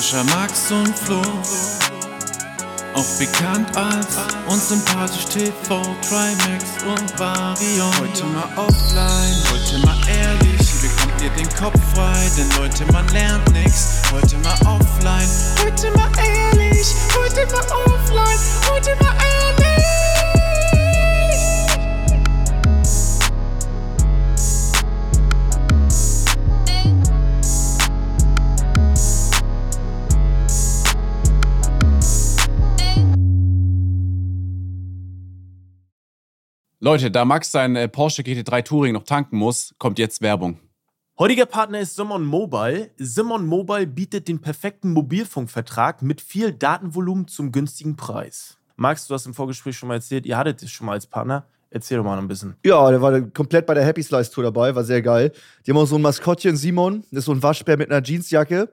Sascha, Max und Flo. Auch bekannt als unsympathisch TV, Trimax und Varion. Heute mal offline, heute mal ehrlich, hier bekommt ihr den Kopf frei, denn Leute, man lernt nix. Heute mal offline, heute mal ehrlich, heute mal offline, heute mal ehrlich. Leute, da Max sein äh, Porsche GT3 Touring noch tanken muss, kommt jetzt Werbung. Heutiger Partner ist Simon Mobile. Simon Mobile bietet den perfekten Mobilfunkvertrag mit viel Datenvolumen zum günstigen Preis. Max, du hast im Vorgespräch schon mal erzählt, ihr hattet es schon mal als Partner. Erzähl doch mal noch ein bisschen. Ja, der war komplett bei der Happy Slice Tour dabei, war sehr geil. Die haben auch so ein Maskottchen, Simon, das ist so ein Waschbär mit einer Jeansjacke.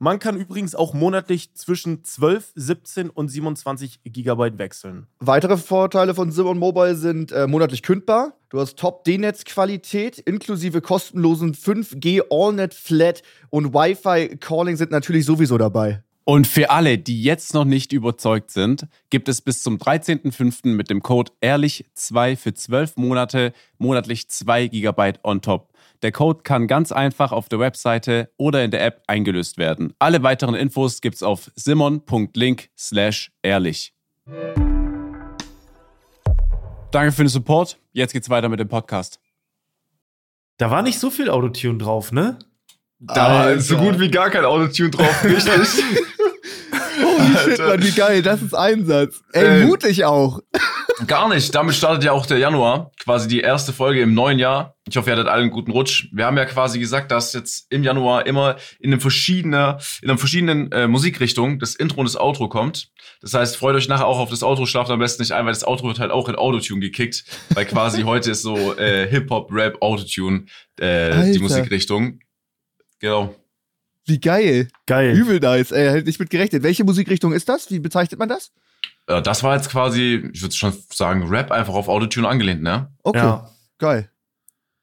Man kann übrigens auch monatlich zwischen 12, 17 und 27 GB wechseln. Weitere Vorteile von Simon Mobile sind äh, monatlich kündbar. Du hast Top-D-Netz-Qualität inklusive kostenlosen 5G AllNet Flat und Wi-Fi Calling sind natürlich sowieso dabei. Und für alle, die jetzt noch nicht überzeugt sind, gibt es bis zum 13.05. mit dem Code ehrlich2 für 12 Monate monatlich 2 GB on top. Der Code kann ganz einfach auf der Webseite oder in der App eingelöst werden. Alle weiteren Infos gibt's auf simon.link slash ehrlich. Danke für den Support. Jetzt geht's weiter mit dem Podcast. Da war nicht so viel Autotune drauf, ne? Da war so gut wie gar kein Autotune drauf, richtig? Holy shit, Mann, wie geil, das ist Einsatz. Ey, Äh, mutig auch. Gar nicht. Damit startet ja auch der Januar, quasi die erste Folge im neuen Jahr. Ich hoffe, ihr hattet alle einen guten Rutsch. Wir haben ja quasi gesagt, dass jetzt im Januar immer in einem verschiedenen, in einer verschiedenen äh, Musikrichtung das Intro und das Outro kommt. Das heißt, freut euch nachher auch auf das Outro, schlaft am besten nicht ein, weil das Outro wird halt auch in Autotune gekickt, weil quasi heute ist so äh, Hip-Hop, Rap, Autotune äh, die Alter. Musikrichtung. Genau. Wie geil. Geil. Übel nice. Ey, hätte nicht mit gerechnet. Welche Musikrichtung ist das? Wie bezeichnet man das? Äh, das war jetzt quasi, ich würde schon sagen, Rap einfach auf Autotune angelehnt, ne? Okay, Ja. geil.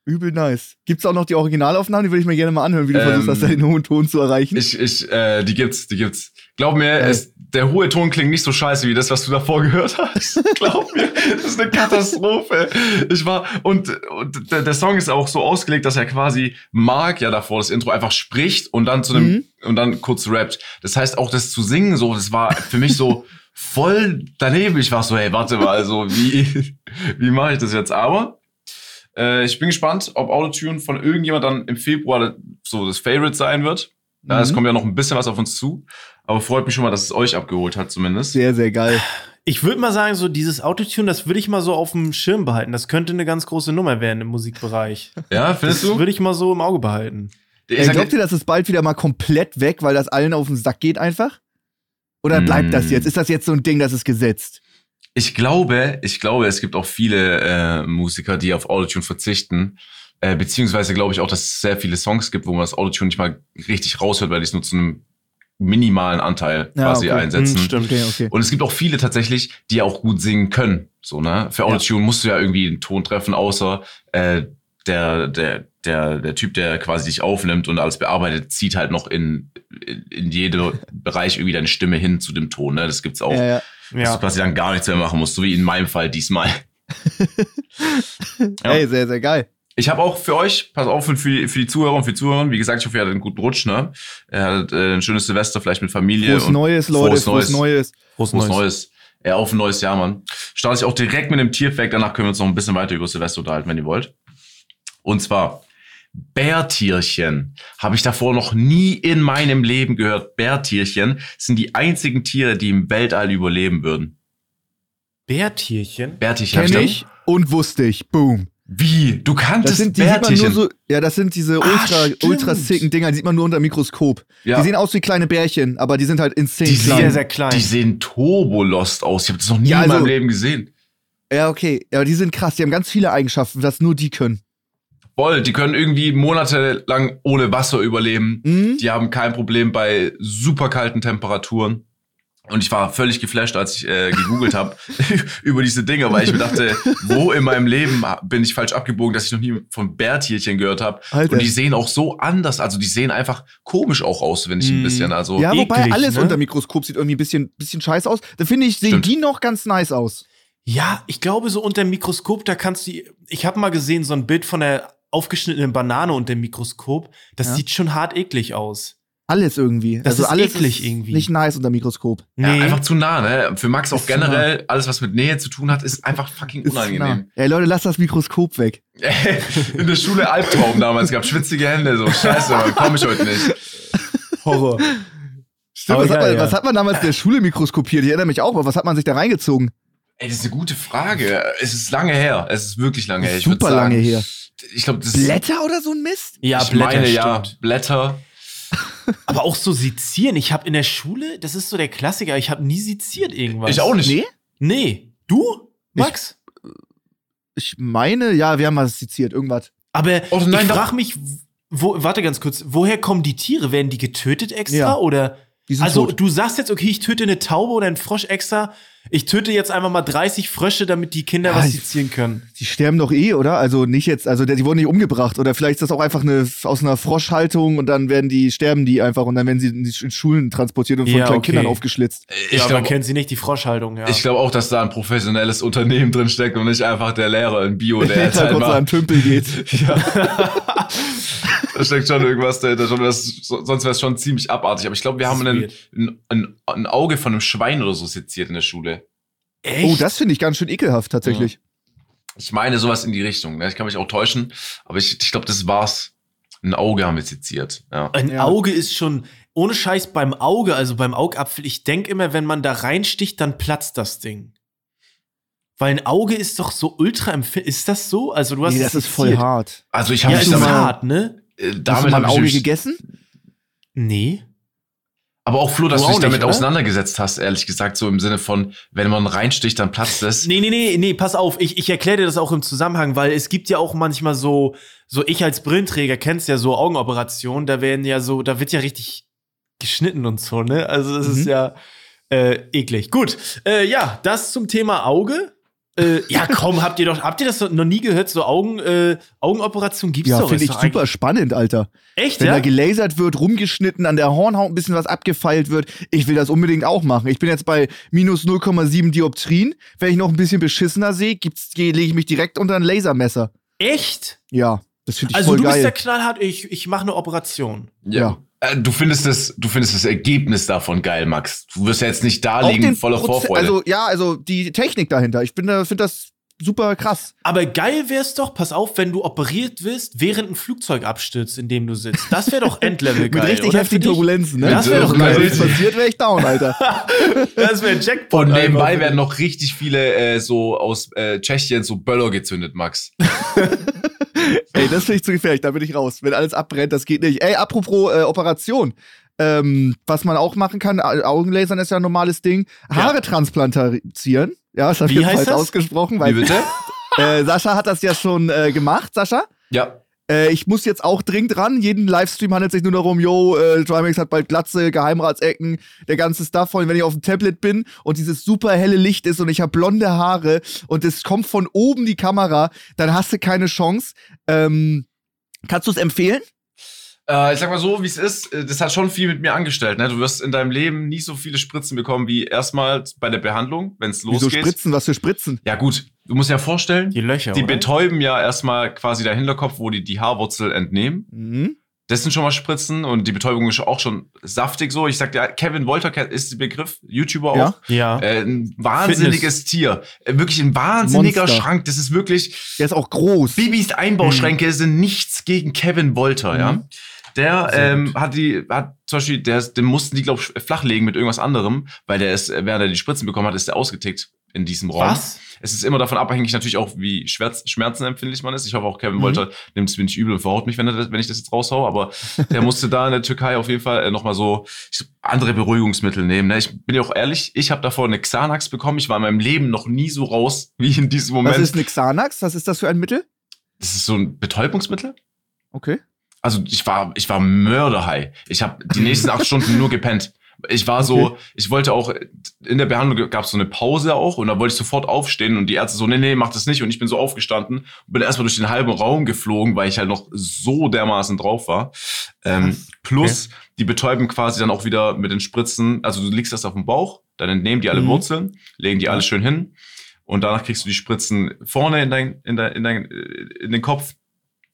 Übel nice. Gibt's auch noch die Originalaufnahmen? Die würde ich mir gerne mal anhören, wie du Ähm, versuchst, das da in hohen Ton zu erreichen. Ich, ich, äh, die gibt's, die gibt's. Glaub mir, Geil. es, der hohe Ton klingt nicht so scheiße wie das, was du davor gehört hast. Glaub mir, das ist eine Katastrophe. Ich war, und, und der, der Song ist auch so ausgelegt, dass er quasi Mark ja davor das Intro einfach spricht und dann zu einem, Mhm. und dann kurz rappt. Das heißt, auch das zu singen, so, das war für mich so voll daneben. Ich war so, hey, warte mal, also, wie, wie mache ich das jetzt? Aber, äh, ich bin gespannt, ob Autotune von irgendjemand dann im Februar so das Favorite sein wird. Ja, es Mhm. kommt ja noch ein bisschen was auf uns zu. Aber freut mich schon mal, dass es euch abgeholt hat, zumindest. Sehr, sehr geil. Ich würde mal sagen, so dieses Autotune, das würde ich mal so auf dem Schirm behalten. Das könnte eine ganz große Nummer werden im Musikbereich. Ja, findest Das du? würde ich mal so im Auge behalten. Ich Ey, glaubt ihr, dass es bald wieder mal komplett weg, weil das allen auf den Sack geht einfach? Oder bleibt das Mm. jetzt? Ist das jetzt so ein Ding, das ist gesetzt? Ich glaube, ich glaube, es gibt auch viele äh, Musiker, die auf Autotune verzichten. Äh, beziehungsweise glaube ich auch, dass es sehr viele Songs gibt, wo man das Autotune nicht mal richtig raushört, weil die es nur zu einem minimalen Anteil Ja, quasi okay. einsetzen. Hm, stimmt. Okay, okay. Und es gibt auch viele tatsächlich, die auch gut singen können. So, ne? Für Autotune musst du ja irgendwie einen Ton treffen, außer äh, der, der, der, der Typ, der quasi dich aufnimmt und alles bearbeitet, zieht halt noch in, in, in jedem Bereich irgendwie deine Stimme hin zu dem Ton. Ne? Das gibt's auch. Ja, ja. Dass du quasi dann gar nichts mehr machen musst, so wie in meinem Fall diesmal. Ja. Ey, sehr, sehr geil. Ich habe auch für euch, pass auf, für die, für die Zuhörer und für die Zuhörer, wie gesagt, ich hoffe, ihr hattet einen guten Rutsch, ne? Ihr hattet äh, ein schönes Silvester, vielleicht mit Familie. Frohes und Neues, Leute. Frohes Frohes Neues. Frohes Neues. Neues. Ja, auf ein neues Jahr, Mann. Starte ich auch direkt mit einem Tierfact, danach können wir uns noch ein bisschen weiter über Silvester unterhalten, wenn ihr wollt. Und zwar, Bärtierchen. Habe ich davor noch nie in meinem Leben gehört. Bärtierchen sind die einzigen Tiere, die im Weltall überleben würden. Bärtierchen? Bärtierchen. Kenn ich und wusste ich. Boom. Wie? Du kanntest Das sind, die sieht man Bärtierchen? nur so, ja, das sind diese Ah, ultra, stimmt. ultra sicken Dinger, die sieht man nur unter dem Mikroskop. Ja. Die sehen aus wie kleine Bärchen, aber die sind halt insane Die klein. Sehr, sehr klein. Die sehen turbolost aus. Ich habe das noch nie Ja, in meinem also- Leben gesehen. Ja, okay. Ja, die sind krass. Die haben ganz viele Eigenschaften, das nur die können. Voll, die können irgendwie monatelang ohne Wasser überleben. Mhm. Die haben kein Problem bei super kalten Temperaturen. Und ich war völlig geflasht, als ich äh, gegoogelt habe über diese Dinge, weil ich mir dachte, wo in meinem Leben bin ich falsch abgebogen, dass ich noch nie von Bärtierchen gehört habe. Und die sehen auch so anders, also die sehen einfach komisch auch aus, finde ich ein Mm. bisschen. Also Ja, wobei eklig, alles ne? unter Mikroskop sieht irgendwie ein bisschen, bisschen scheiße aus. Da finde ich, sehen Stimmt. die noch ganz nice aus. Ja, ich glaube, so unter dem Mikroskop, da kannst du. Ich habe mal gesehen, so ein Bild von der aufgeschnittenen Banane unter dem Mikroskop. Das Ja. sieht schon hart eklig aus. Alles irgendwie. Das also ist alles eklig ist irgendwie. Nicht nice unter Mikroskop. ja, einfach zu nah, ne? Für Max auch Ist zu generell, alles was mit Nähe zu tun hat, ist einfach fucking Ist unangenehm. nah. Ey, Leute, lasst das Mikroskop weg. In der Schule Albtraum damals gehabt, schwitzige Hände, so scheiße, Mann, komm ich heute nicht. Horror. Stimmt, was, hat geil, man, ja. was hat man damals in der Schule mikroskopiert? Ich erinnere mich auch, aber was hat man sich da reingezogen? Ey, das ist eine gute Frage. Es ist lange her. Es ist wirklich lange her. Super sagen, lange her. Ich glaube, das ist. Blätter oder so ein Mist? Ja, ich Blätter, meine, ja. Blätter. Aber auch so sezieren. Ich habe in der Schule, das ist so der Klassiker, ich habe nie seziert irgendwas. Ich auch nicht. Nee? Nee. Du, Max? Ich meine, ja, wir haben mal seziert, irgendwas. Aber Oh, nein, ich frage mich, wo, warte ganz kurz, woher kommen die Tiere? Werden die getötet extra Ja. oder? Die sind Also tot. du sagst jetzt, okay, ich töte eine Taube oder einen Frosch extra. Ich töte jetzt einfach mal 30 Frösche, damit die Kinder Ja, was sezieren können. Die sterben doch eh, oder? Also nicht jetzt, also die wurden nicht umgebracht. Oder vielleicht ist das auch einfach eine aus einer Froschhaltung und dann werden die, sterben die einfach und dann werden sie in in Schulen transportiert und von Ja, kleinen okay. Kindern aufgeschlitzt. Ich ja, aber glaube kennen Sie nicht die Froschhaltung, ja. ich glaub auch, dass da ein professionelles Unternehmen drin steckt und nicht einfach der Lehrer in Bio, der jetzt halt kurz an mal. einen Tümpel geht. Ja. da steckt schon irgendwas dahinter. Schon was, so- sonst wäre es schon ziemlich abartig. Aber ich glaube, wir Das haben ein, ein, ein Auge von einem Schwein oder so seziert in der Schule. Echt? Oh, das finde ich ganz schön ekelhaft tatsächlich. Ich meine sowas in die Richtung. Ne? Ich kann mich auch täuschen, aber ich, ich glaube, das war's. Ein Auge haben wir seziert. Ja. Ein Ja. Auge ist schon, ohne Scheiß beim Auge, also beim Augapfel, ich denke immer, wenn man da reinsticht, dann platzt das Ding. Weil ein Auge ist doch so ultra empfindlich. Ist das so? Also du hast Nee, es das ist voll hart. Also ich Ja, habe ist mich damit, mal- hart, ne? äh, Hast du damit mal ein Auge gegessen? Nee. Aber auch Flo, dass Du du dich damit nicht, oder? auseinandergesetzt hast, ehrlich gesagt, so im Sinne von, wenn man reinsticht, dann platzt es. Nee, nee, nee, nee, pass auf, ich, ich erkläre dir das auch im Zusammenhang, weil es gibt ja auch manchmal so, so ich als Brillenträger kennst ja so Augenoperationen, da werden ja so, da wird ja richtig geschnitten und so, ne? Also das ist Mhm. ja äh, eklig. Gut, äh, ja, das zum Thema Auge. Äh, ja, komm, habt ihr doch, habt ihr das noch nie gehört? So Augen, äh, Augenoperation gibt's Ja, doch. finde ist ich super eigentlich- spannend, Alter. Echt, Wenn ja? da gelasert wird, rumgeschnitten, an der Hornhaut ein bisschen was abgefeilt wird, ich will das unbedingt auch machen. Ich bin jetzt bei minus 0,7 Dioptrien. Wenn ich noch ein bisschen beschissener sehe, gibt's- lege ich mich direkt unter ein Lasermesser. Echt? Ja, das finde ich Also voll du bist geil. der knallhart, ich, ich mache eine Operation. Ja. Äh, Du findest das, du findest das Ergebnis davon geil, Max. Du wirst ja jetzt nicht da liegen voller Vorfreude. Also, ja, also die Technik dahinter. Ich bin da- finde das super krass. Aber geil wär's doch, pass auf, wenn du operiert wirst, während ein Flugzeug abstürzt, in dem du sitzt. Das wäre doch Endlevel geil. Mit richtig heftigen? Turbulenzen, ne? Das wär doch Wenn geil. das passiert, wäre ich down, Alter. Das wäre ein Jackpot. und nebenbei einfach. werden noch richtig viele äh, so aus äh, Tschechien so Böller gezündet, Max. Ey, das finde ich zu gefährlich, da bin ich raus. Wenn alles abbrennt, das geht nicht. Ey, apropos äh, Operation. Ähm, was man auch machen kann, Au- Augenlasern ist ja ein normales Ding. Haare transplantieren. Ja, ich Wie heißt das? ausgesprochen, Wie weil bitte? äh, Sascha hat das ja schon äh, gemacht, Sascha. ja. Äh, ich muss jetzt auch dringend ran. Jeden Livestream handelt sich nur darum, yo, äh, Trimax hat bald Glatze, Geheimratsecken, der ganze Stuff. Und wenn ich auf dem Tablet bin und dieses super helle Licht ist und ich habe blonde Haare und es kommt von oben die Kamera, dann hast du keine Chance. Ähm, kannst du es empfehlen? Äh, ich sag mal so, wie es ist, äh, das hat schon viel mit mir angestellt. Ne? Du wirst in deinem Leben nie so viele Spritzen bekommen wie erstmal bei der Behandlung, wenn es Wieso losgeht. Spritzen? Was für Spritzen? Ja gut, du musst dir ja vorstellen, Die Löcher. die oder? betäuben ja erstmal quasi der Hinterkopf, wo die die Haarwurzel entnehmen. Mhm. Das sind schon mal Spritzen und die Betäubung ist auch schon saftig so. Ich sag dir, Kevin Wolter ist der Begriff, YouTuber auch. Ja. Ja. Äh, ein wahnsinniges Tier. Äh, wirklich ein wahnsinniger Monster. Schrank. Das ist wirklich. Der ist auch groß. Bibis Einbauschränke sind nichts gegen Kevin Wolter, ja. Der ähm, hat die, hat zum Beispiel, der, den mussten die, glaube ich, flachlegen mit irgendwas anderem, weil der ist, äh, während er die Spritzen bekommen hat, ist der ausgetickt. in diesem Raum. Was? Es ist immer davon abhängig natürlich auch, wie schmerz, schmerzenempfindlich man ist. Ich hoffe auch, Kevin Mhm. Wolter nimmt es mir nicht übel und verhaut mich, wenn, er wenn ich das jetzt raushau. Aber der musste da in der Türkei auf jeden Fall äh, nochmal so andere Beruhigungsmittel nehmen. Ne? Ich bin ja auch ehrlich, ich habe davor eine Xanax bekommen. Ich war in meinem Leben noch nie so raus wie in diesem Was Moment. ist eine Xanax? Was ist das für ein Mittel? das ist so ein Betäubungsmittel. Okay. Also ich war, ich war mörderhigh. Ich habe die nächsten acht Stunden nur gepennt. Ich war so, Okay. ich wollte auch, in der Behandlung gab es so eine Pause auch und da wollte ich sofort aufstehen und die Ärzte so, nee, nee, mach das nicht. Und ich bin so aufgestanden und bin erstmal durch den halben Raum geflogen, weil ich halt noch so dermaßen drauf war. Ähm, plus, die betäuben quasi dann auch wieder mit den Spritzen, also du legst das auf dem Bauch, dann entnehmen die alle Mhm. Wurzeln, legen die alle schön hin und danach kriegst du die Spritzen vorne in, dein, in, dein, in, dein, äh, in den Kopf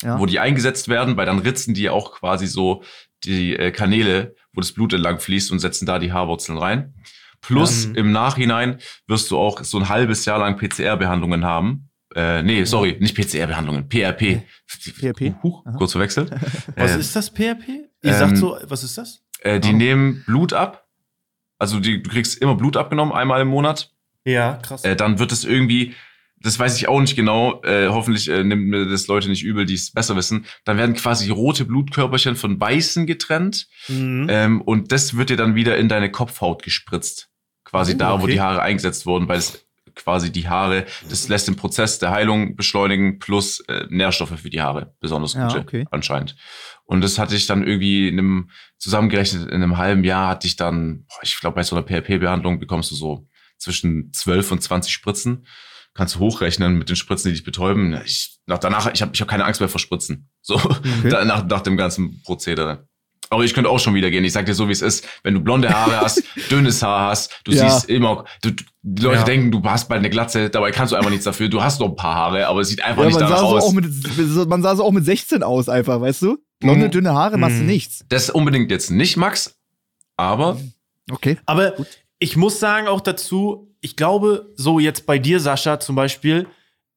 Ja. wo die eingesetzt werden, weil dann ritzen die auch quasi so die äh, Kanäle, wo das Blut entlang fließt und setzen da die Haarwurzeln rein. Plus Ja. im Nachhinein wirst du auch so ein halbes Jahr lang PCR-Behandlungen haben. Äh, nee, sorry, nicht PCR-Behandlungen, PRP. PRP? Huch, Aha. kurz verwechselt. Was äh, ist das PRP? Ihr ähm, sagt so, was ist das? äh, die Ah. nehmen Blut ab. Also die, du kriegst immer Blut abgenommen, einmal im Monat. Ja, krass. Äh, dann wird es irgendwie, das weiß ich auch nicht genau, äh, hoffentlich äh, nimmt mir das Leute nicht übel, die es besser wissen, dann werden quasi rote Blutkörperchen von weißen getrennt Mhm. ähm, und das wird dir dann wieder in deine Kopfhaut gespritzt. Quasi Oh, da, wo okay. die Haare eingesetzt wurden, weil es quasi die Haare, das lässt den Prozess der Heilung beschleunigen, plus äh, Nährstoffe für die Haare, besonders Ja, gute okay. anscheinend. Und das hatte ich dann irgendwie in einem, zusammengerechnet in einem halben Jahr hatte ich dann, boah, ich glaube bei so einer PRP-Behandlung bekommst du so zwischen 12 und 20 Spritzen. Kannst du hochrechnen mit den Spritzen, die dich betäuben. Ich, nach, danach, ich habe ich hab keine Angst mehr vor Spritzen. So, da, nach, nach dem ganzen Prozedere. Aber ich könnte auch schon wieder gehen. Ich sag dir so, wie es ist. Wenn du blonde Haare hast, dünnes Haar hast, du Ja. siehst immer, du, du, die Leute Ja. denken, du hast bald eine Glatze, dabei kannst du einfach nichts dafür. Du hast noch ein paar Haare, aber es sieht einfach Ja, nicht man sah, danach so aus. auch mit, man sah so auch mit 16 aus, einfach, weißt du? Blonde, Mhm. dünne Haare, machst du Mhm. nichts. Das unbedingt jetzt nicht, Max, aber Okay. Aber ich muss sagen auch dazu, ich glaube, so jetzt bei dir, Sascha, zum Beispiel,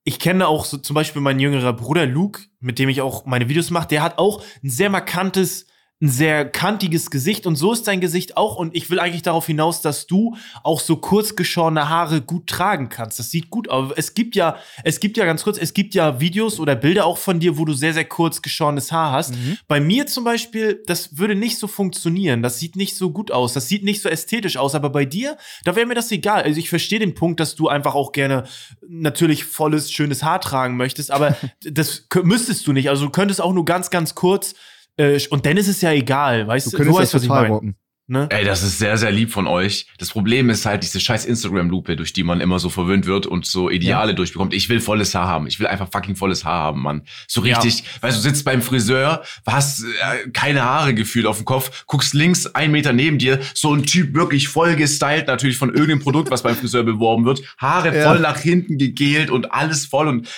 ich kenne auch so zum Beispiel mein jüngerer Bruder Luke, mit dem ich auch meine Videos mache, der hat auch ein sehr markantes, ein sehr kantiges Gesicht und so ist dein Gesicht auch und ich will eigentlich darauf hinaus, dass du auch so kurz geschorene Haare gut tragen kannst. Das sieht gut aus. Es gibt ja, es gibt ja ganz kurz, es gibt ja Videos oder Bilder auch von dir, wo du sehr, sehr kurz geschorenes Haar hast. Bei mir zum Beispiel, das würde nicht so funktionieren. Das sieht nicht so gut aus. Das sieht nicht so ästhetisch aus. Aber bei dir, da wäre mir das egal. Also ich verstehe den Punkt, dass du einfach auch gerne natürlich volles, schönes Haar tragen möchtest. Aber das müsstest du nicht. Also du könntest auch nur ganz, ganz kurz. Äh, und dann ist es ja egal, weißt Du du? könntest du das weißt, total rocken. Ne? Ey, das ist sehr, sehr lieb von euch. Das Problem ist halt diese scheiß Instagram-Lupe, durch die man immer so verwöhnt wird und so Ideale durchbekommt. Ich will volles Haar haben. Ich will einfach fucking volles Haar haben, Mann. So Ja. richtig, weißt du, du sitzt beim Friseur, hast äh, keine Haare gefühlt auf dem Kopf, guckst links einen Meter neben dir, so ein Typ wirklich voll gestylt, natürlich von irgendeinem Produkt, was beim Friseur beworben wird, Haare Ja. voll nach hinten gegelt und alles voll und,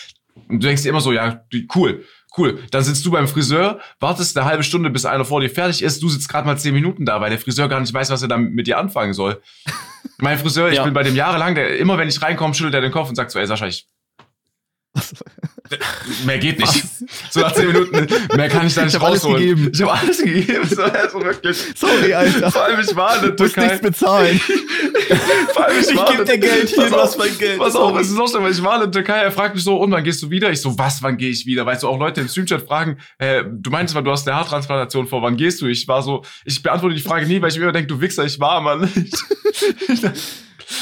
und du denkst dir immer so, ja, cool. Cool, dann sitzt du beim Friseur, wartest eine halbe Stunde, bis einer vor dir fertig ist. Du sitzt gerade mal zehn Minuten da, weil der Friseur gar nicht weiß, was er dann mit dir anfangen soll. Mein Friseur, ich Ja. bin bei dem jahrelang, der, immer wenn ich reinkomme, schüttelt er den Kopf und sagt so, ey Sascha, ich. Mehr geht nicht. So nach zehn Minuten, mehr kann ich da nicht Ich rausholen. gegeben. Ich habe alles gegeben. So, also wirklich. Sorry, Alter. Vor allem, ich war in der Du musst Türkei. nichts bezahlen. Vor allem, ich, Ich war geb dir Geld, hier, du hast mein Geld. Pass auf, es ist auch schlimm, weil ich war in der Türkei, er fragt mich so, und wann gehst du wieder? Ich so, was, wann gehe ich wieder? Weißt du, auch Leute im Streamchat fragen, äh, du meinst mal, du hast eine Haartransplantation vor, wann gehst du? Ich war so, ich beantworte die Frage nie, weil ich mir immer denke, du Wichser, ich war, Mann.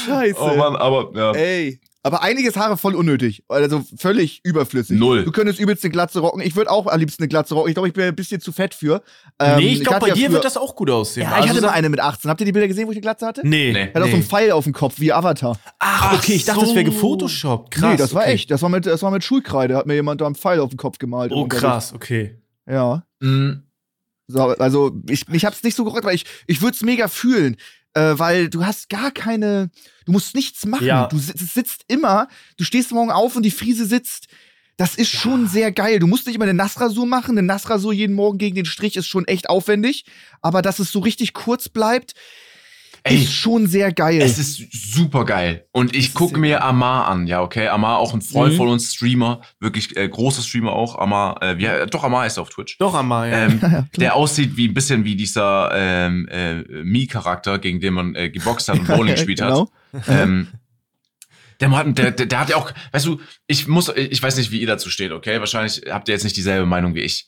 Scheiße. oh Mann, aber, ja. Ey. Aber einiges Haare voll unnötig. Also völlig überflüssig. Null. Du könntest übelst eine Glatze rocken. Ich würde auch am liebsten eine Glatze rocken. Ich glaube, ich bin ein bisschen zu fett für. Ähm, nee, ich glaube, hatte bei ja dir früher- wird das auch gut aussehen. Ja, ich Also hatte sag- mal eine mit 18. Habt ihr die Bilder gesehen, wo ich eine Glatze hatte? Nee. Nee. Er hat auch so einen Pfeil auf dem Kopf, wie Avatar. Ach, okay, ich dachte, so. das wäre gefotoshoppt. Krass. nee, das war okay. echt. Das war, mit, das war mit Schulkreide. Hat mir jemand da einen Pfeil auf den Kopf gemalt. Oh, krass, okay. Ja. Mm, So, also ich, ich hab's nicht so gerockt, weil ich, ich würde es mega fühlen, äh, weil du hast gar keine, du musst nichts machen. Ja. Du sitzt, sitzt immer, du stehst morgen auf und die Friese sitzt. Das ist schon sehr geil. Du musst nicht immer eine Nassrasur machen. Eine Nassrasur jeden Morgen gegen den Strich ist schon echt aufwendig. Aber dass es so richtig kurz bleibt, Ey, ist schon sehr geil. Es ist super geil. Und ich gucke mir Amar an, ja, okay? Amar, auch ein Freund Mhm. von uns, Streamer, wirklich äh, großer Streamer auch. Amar, äh, wie, doch, Amar ist auf Twitch. Doch einmal, ja. Ähm, klar. der aussieht wie ein bisschen wie dieser ähm, äh, Mii-Charakter, gegen den man äh, geboxt hat und Bowling gespielt genau. hat. Ähm, Der, Mann, der, der, der hat ja auch, weißt du, ich muss, ich weiß nicht, wie ihr dazu steht, okay? Wahrscheinlich habt ihr jetzt nicht dieselbe Meinung wie ich.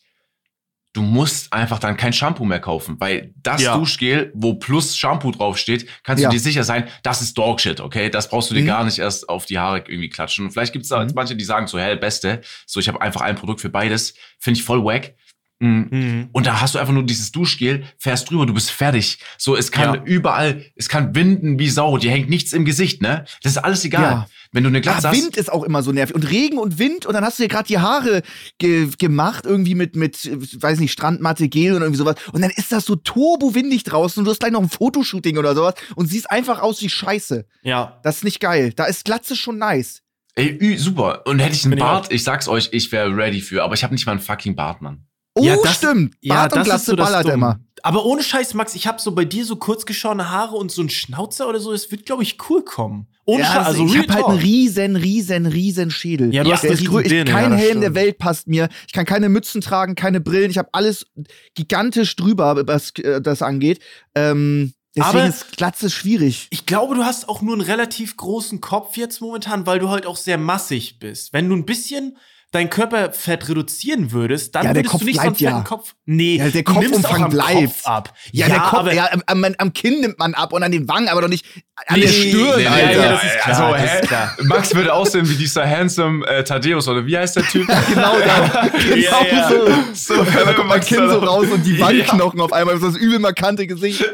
Du musst einfach dann kein Shampoo mehr kaufen, weil das Ja. Duschgel, wo plus Shampoo draufsteht, kannst Ja. du dir sicher sein, das ist Dogshit, okay? Das brauchst du dir Mhm. gar nicht erst auf die Haare irgendwie klatschen. Und vielleicht gibt es da Mhm. manche, die sagen so, hey, beste, so ich habe einfach ein Produkt für beides, finde ich voll wack. Mhm. Mhm. Und da hast du einfach nur dieses Duschgel, fährst drüber, du bist fertig. So, es kann Ja. überall, es kann winden wie Sau, dir hängt nichts im Gesicht, ne? Das ist alles egal. Ja. Wenn du eine Glatze Ah, hast. Wind ist auch immer so nervig. Und Regen und Wind und dann hast du dir gerade die Haare ge gemacht, irgendwie mit, mit, weiß nicht, Strandmatte, Gel und irgendwie sowas. Und dann ist das so turbowindig draußen und du hast gleich noch ein Fotoshooting oder sowas und siehst einfach aus wie Scheiße. Ja. Das ist nicht geil. Da ist Glatze schon nice. Ey, super. Und hätte ich einen Bin ich Bart, ich sag's euch, ich wäre ready für, aber ich habe nicht mal einen fucking Bart, Mann. Oh, Ja, das- stimmt. Bart und Glatze das ballert immer. Aber ohne Scheiß, Max, ich habe so bei dir so kurz geschorene Haare und so ein Schnauzer oder so, es wird, glaube ich, cool kommen. Ohne Ja, Scheiß, also ich habe halt einen riesen, riesen, riesen Schädel. Ja, du hast der grö- riesen Birne, ich, Kein ja, das Helm der. Welt passt mir. Ich kann keine Mützen tragen, keine Brillen. Ich habe alles gigantisch drüber, was äh, das angeht. Ähm, deswegen Aber- ist Glatze schwierig. Ich glaube, du hast auch nur einen relativ großen Kopf jetzt momentan, weil du halt auch sehr massig bist. Wenn du ein bisschen dein Körperfett reduzieren würdest, dann Ja, der würdest Kopf du nicht so einen bleibt ja. fetten Kopf. Nee, Ja, der du nimmst auch Kopfumfang am bleibt. Kopf ab. Ja, der Kopf, aber ja, am, am, am Kinn nimmt man ab und an den Wangen, aber doch nicht an der Nee, Stirn, nee, Alter. ja, das ist klar, also, das ist klar. Max würde aussehen wie dieser handsome äh, Thaddeus, oder wie heißt der Typ? Genau da. Genau Ja, ja. so. so, Da kommt mein Kinn so raus und die Ja. Wangenknochen auf einmal. Das ist das übel markante Gesicht.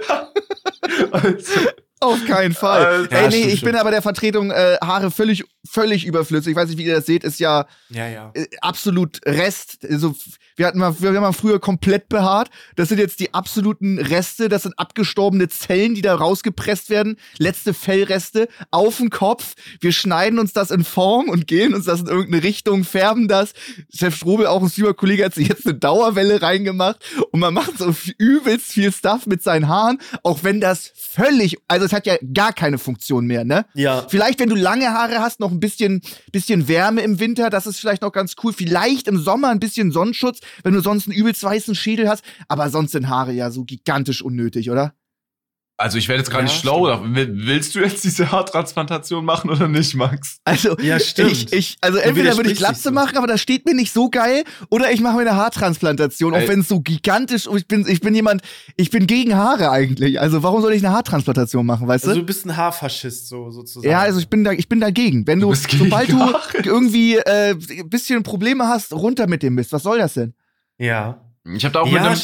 Auf keinen Fall. Alter. Ey, Ja, nee, stimmt, ich bin stimmt. aber der Vertretung äh, Haare völlig, völlig überflüssig. Ich weiß nicht, wie ihr das seht, ist ja Ja, ja. äh, absolut Rest. Also, wir hatten mal, wir haben mal früher komplett behaart. Das sind jetzt die absoluten Reste. Das sind abgestorbene Zellen, die da rausgepresst werden. Letzte Fellreste auf den Kopf. Wir schneiden uns das in Form und gehen uns das in irgendeine Richtung, färben das. Chef Strobel, auch ein Streamer-Kollege, hat sich jetzt eine Dauerwelle reingemacht und man macht so übelst viel Stuff mit seinen Haaren, auch wenn das völlig, also es hat ja gar keine Funktion mehr, ne? Ja. Vielleicht, wenn du lange Haare hast, noch ein bisschen, bisschen Wärme im Winter, das ist vielleicht noch ganz cool. Vielleicht im Sommer ein bisschen Sonnenschutz, wenn du sonst einen übelst weißen Schädel hast. Aber sonst sind Haare ja so gigantisch unnötig, oder? Also ich werde jetzt gerade Ja, nicht schlau. Willst du jetzt diese Haartransplantation machen oder nicht, Max? Also, Ja, stimmt. Ich, ich, also Du entweder würde ich Glatze so. machen, aber das steht mir nicht so geil, oder ich mache mir eine Haartransplantation, auch Ey. wenn es so gigantisch ist. Ich bin, ich bin jemand, ich bin gegen Haare eigentlich. Also warum soll ich eine Haartransplantation machen, weißt Also du? du bist ein Haarfaschist, so sozusagen. Ja, also ich bin da, ich bin dagegen. Wenn du, Du bist gegen sobald du Haare. irgendwie äh, ein bisschen Probleme hast, runter mit dem Mist. Was soll das denn? Ja. Ich habe da auch Ja, mit einem,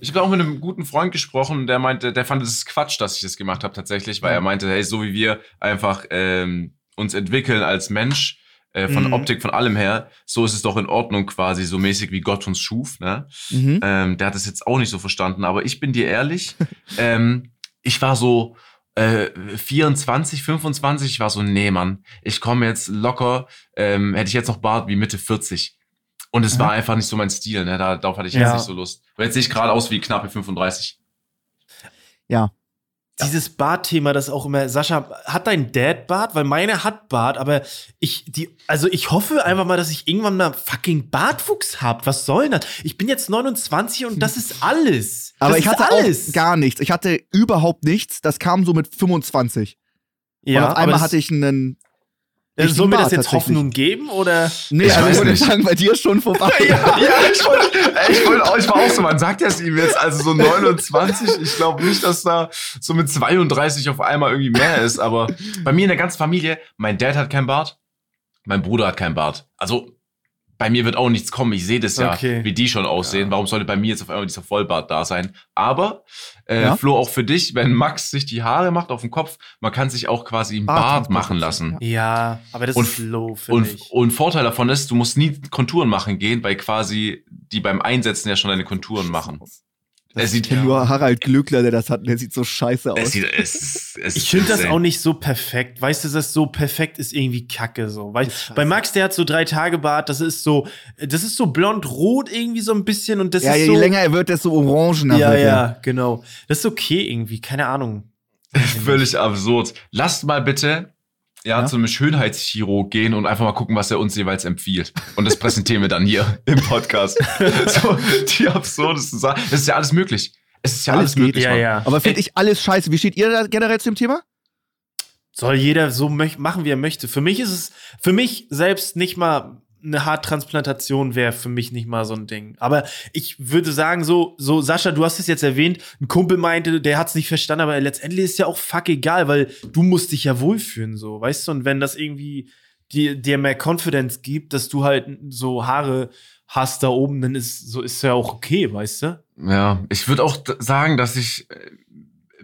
ich habe da auch mit einem guten Freund gesprochen, der meinte, der fand es Quatsch, dass ich das gemacht habe tatsächlich, weil er meinte, hey, so wie wir einfach ähm, uns entwickeln als Mensch äh, von Mhm. Optik, von allem her, so ist es doch in Ordnung quasi, so mäßig wie Gott uns schuf. Ne? Mhm. Ähm, der hat es jetzt auch nicht so verstanden, aber ich bin dir ehrlich, ähm, ich war so äh, 24, 25, ich war so, nee, Mann, ich komme jetzt locker, ähm, hätte ich jetzt noch Bart wie Mitte 40. Und es Aha. war einfach nicht so mein Stil, ne? Da, darauf hatte ich Ja. jetzt nicht so Lust. Weil jetzt sehe ich gerade aus wie knappe 35. Dieses Bartthema, das auch immer, Sascha, hat dein Dad Bart? Weil meine hat Bart, aber ich, die, also ich hoffe einfach mal, dass ich irgendwann mal fucking Bartwuchs hab. Was soll denn das? Ich bin jetzt 29 und das ist alles. Aber das ich ist hatte alles. auch gar nichts. Ich hatte überhaupt nichts. Das kam so mit 25. ja, und auf einmal aber hatte ich einen. Das, soll mir das jetzt. Hoffnung geben oder? Nee, Ich also ich würde sagen, bei dir schon vorbei. ja, ich wollte, ich wollte auch, ich war auch so, man sagt es ihm jetzt, also so 29, ich glaube nicht, dass da so mit 32 auf einmal irgendwie mehr ist, aber bei mir in der ganzen Familie, mein Dad hat kein Bart, mein Bruder hat kein Bart. Also bei mir wird auch nichts kommen. Ich sehe das ja, Okay. wie die schon aussehen. Warum sollte bei mir jetzt auf einmal dieser Vollbart da sein? Aber, äh, Ja? Flo, auch für dich, wenn Max sich die Haare macht auf dem Kopf, man kann sich auch quasi einen Bart machen lassen. Ja, aber das Und- ist low, finde ich. und Vorteil davon ist, du musst nie Konturen machen gehen, weil quasi die beim Einsetzen ja schon deine Konturen machen. Es sieht, kenn nur Harald Glöckler, der das hat, und der sieht so scheiße es aus. sieht, es, es Ich finde das auch nicht so perfekt. Weißt du, das so perfekt ist irgendwie kacke so. Weil bei Max, der hat so drei Tage Bart, das ist so, das ist so blond-rot irgendwie so ein bisschen und das ja, ist je so. länger er wird, desto orangener ja, wird er. ja, genau. Das ist okay irgendwie, keine Ahnung. Völlig absurd. Lasst mal bitte ja, Ja? zu einem Schönheitschirurg gehen und einfach mal gucken, was er uns jeweils empfiehlt. Und das präsentieren wir dann hier im Podcast. so, die absurdesten Sachen. Es ist ja alles möglich. Es ist ja Alles alles, möglich. Ja, ja. Aber finde ich alles scheiße. Wie steht ihr da generell zum Thema? Soll jeder so machen, wie er möchte. Für mich ist es, für mich selbst nicht mal eine Haartransplantation wäre für mich nicht mal so ein Ding. Aber ich würde sagen, so, so, Sascha, du hast es jetzt erwähnt, ein Kumpel meinte, der hat es nicht verstanden, aber letztendlich ist ja auch fuck egal, weil du musst dich ja wohlfühlen, so, weißt du? Und wenn das irgendwie dir, dir mehr Confidence gibt, dass du halt so Haare hast da oben, dann ist so ist ja auch okay, weißt du? Ja, ich würde auch sagen, dass ich äh,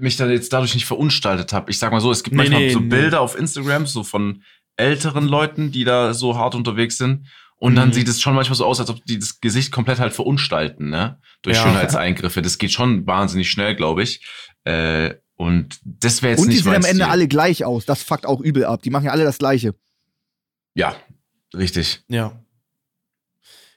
mich da jetzt dadurch nicht verunstaltet habe. Ich sag mal so, es gibt Nee, manchmal nee, so nee. Bilder auf Instagram, so von älteren Leuten, die da so hart unterwegs sind. Und dann Mhm. sieht es schon manchmal so aus, als ob die das Gesicht komplett halt verunstalten, ne? Durch Ja. Schönheitseingriffe. Das geht schon wahnsinnig schnell, glaube ich. Äh, und das wäre jetzt Und die nicht sehen mein am Ende Stil. alle gleich aus. Das fuckt auch übel ab. Die machen ja alle das Gleiche. Ja, richtig. Ja.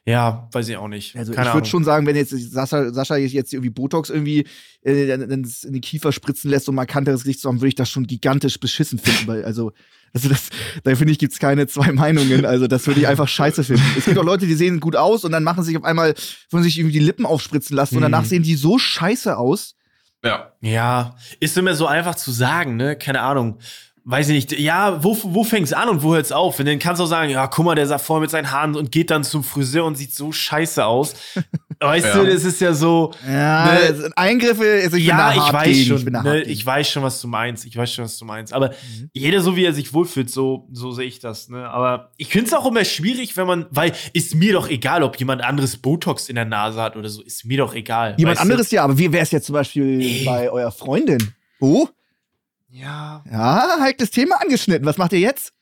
Ja, weiß ich auch nicht. Also Keine ich würde schon sagen, wenn jetzt Sascha, Sascha jetzt irgendwie Botox irgendwie äh, in in die Kiefer spritzen lässt, um markanteres Gesicht zu haben, würde ich das schon gigantisch beschissen finden. Weil, also, also das, da finde ich, gibt's keine zwei Meinungen. Also das würde ich einfach scheiße finden. Es gibt auch Leute, die sehen gut aus und dann machen sich auf einmal, wollen sich irgendwie die Lippen aufspritzen lassen und Mhm. danach sehen die so scheiße aus. Ja. Ja, ist immer so einfach zu sagen, ne? Keine Ahnung. Weiß ich nicht. Ja, wo, wo fängt's an und wo hört's auf? Und dann kannst du auch sagen, ja, guck mal, der sah voll mit seinen Haaren und geht dann zum Friseur und sieht so scheiße aus. Weißt Ja. du, das ist ja so. Ja, Ne? Eingriffe, also ich ja, ich weiß gegen. schon. ich, ne, ich weiß schon, was du meinst. Ich weiß schon, was du meinst. Aber Mhm. jeder so, wie er sich wohlfühlt, so, so sehe ich das. Ne? Aber ich finde es auch immer schwierig, wenn man, weil ist mir doch egal, ob jemand anderes Botox in der Nase hat oder so. Ist mir doch egal. Jemand weißt du? anderes ja, aber wie wäre es jetzt zum Beispiel Ey. bei eurer Freundin? Oh, Ja. ja, heikles Thema angeschnitten. Was macht ihr jetzt?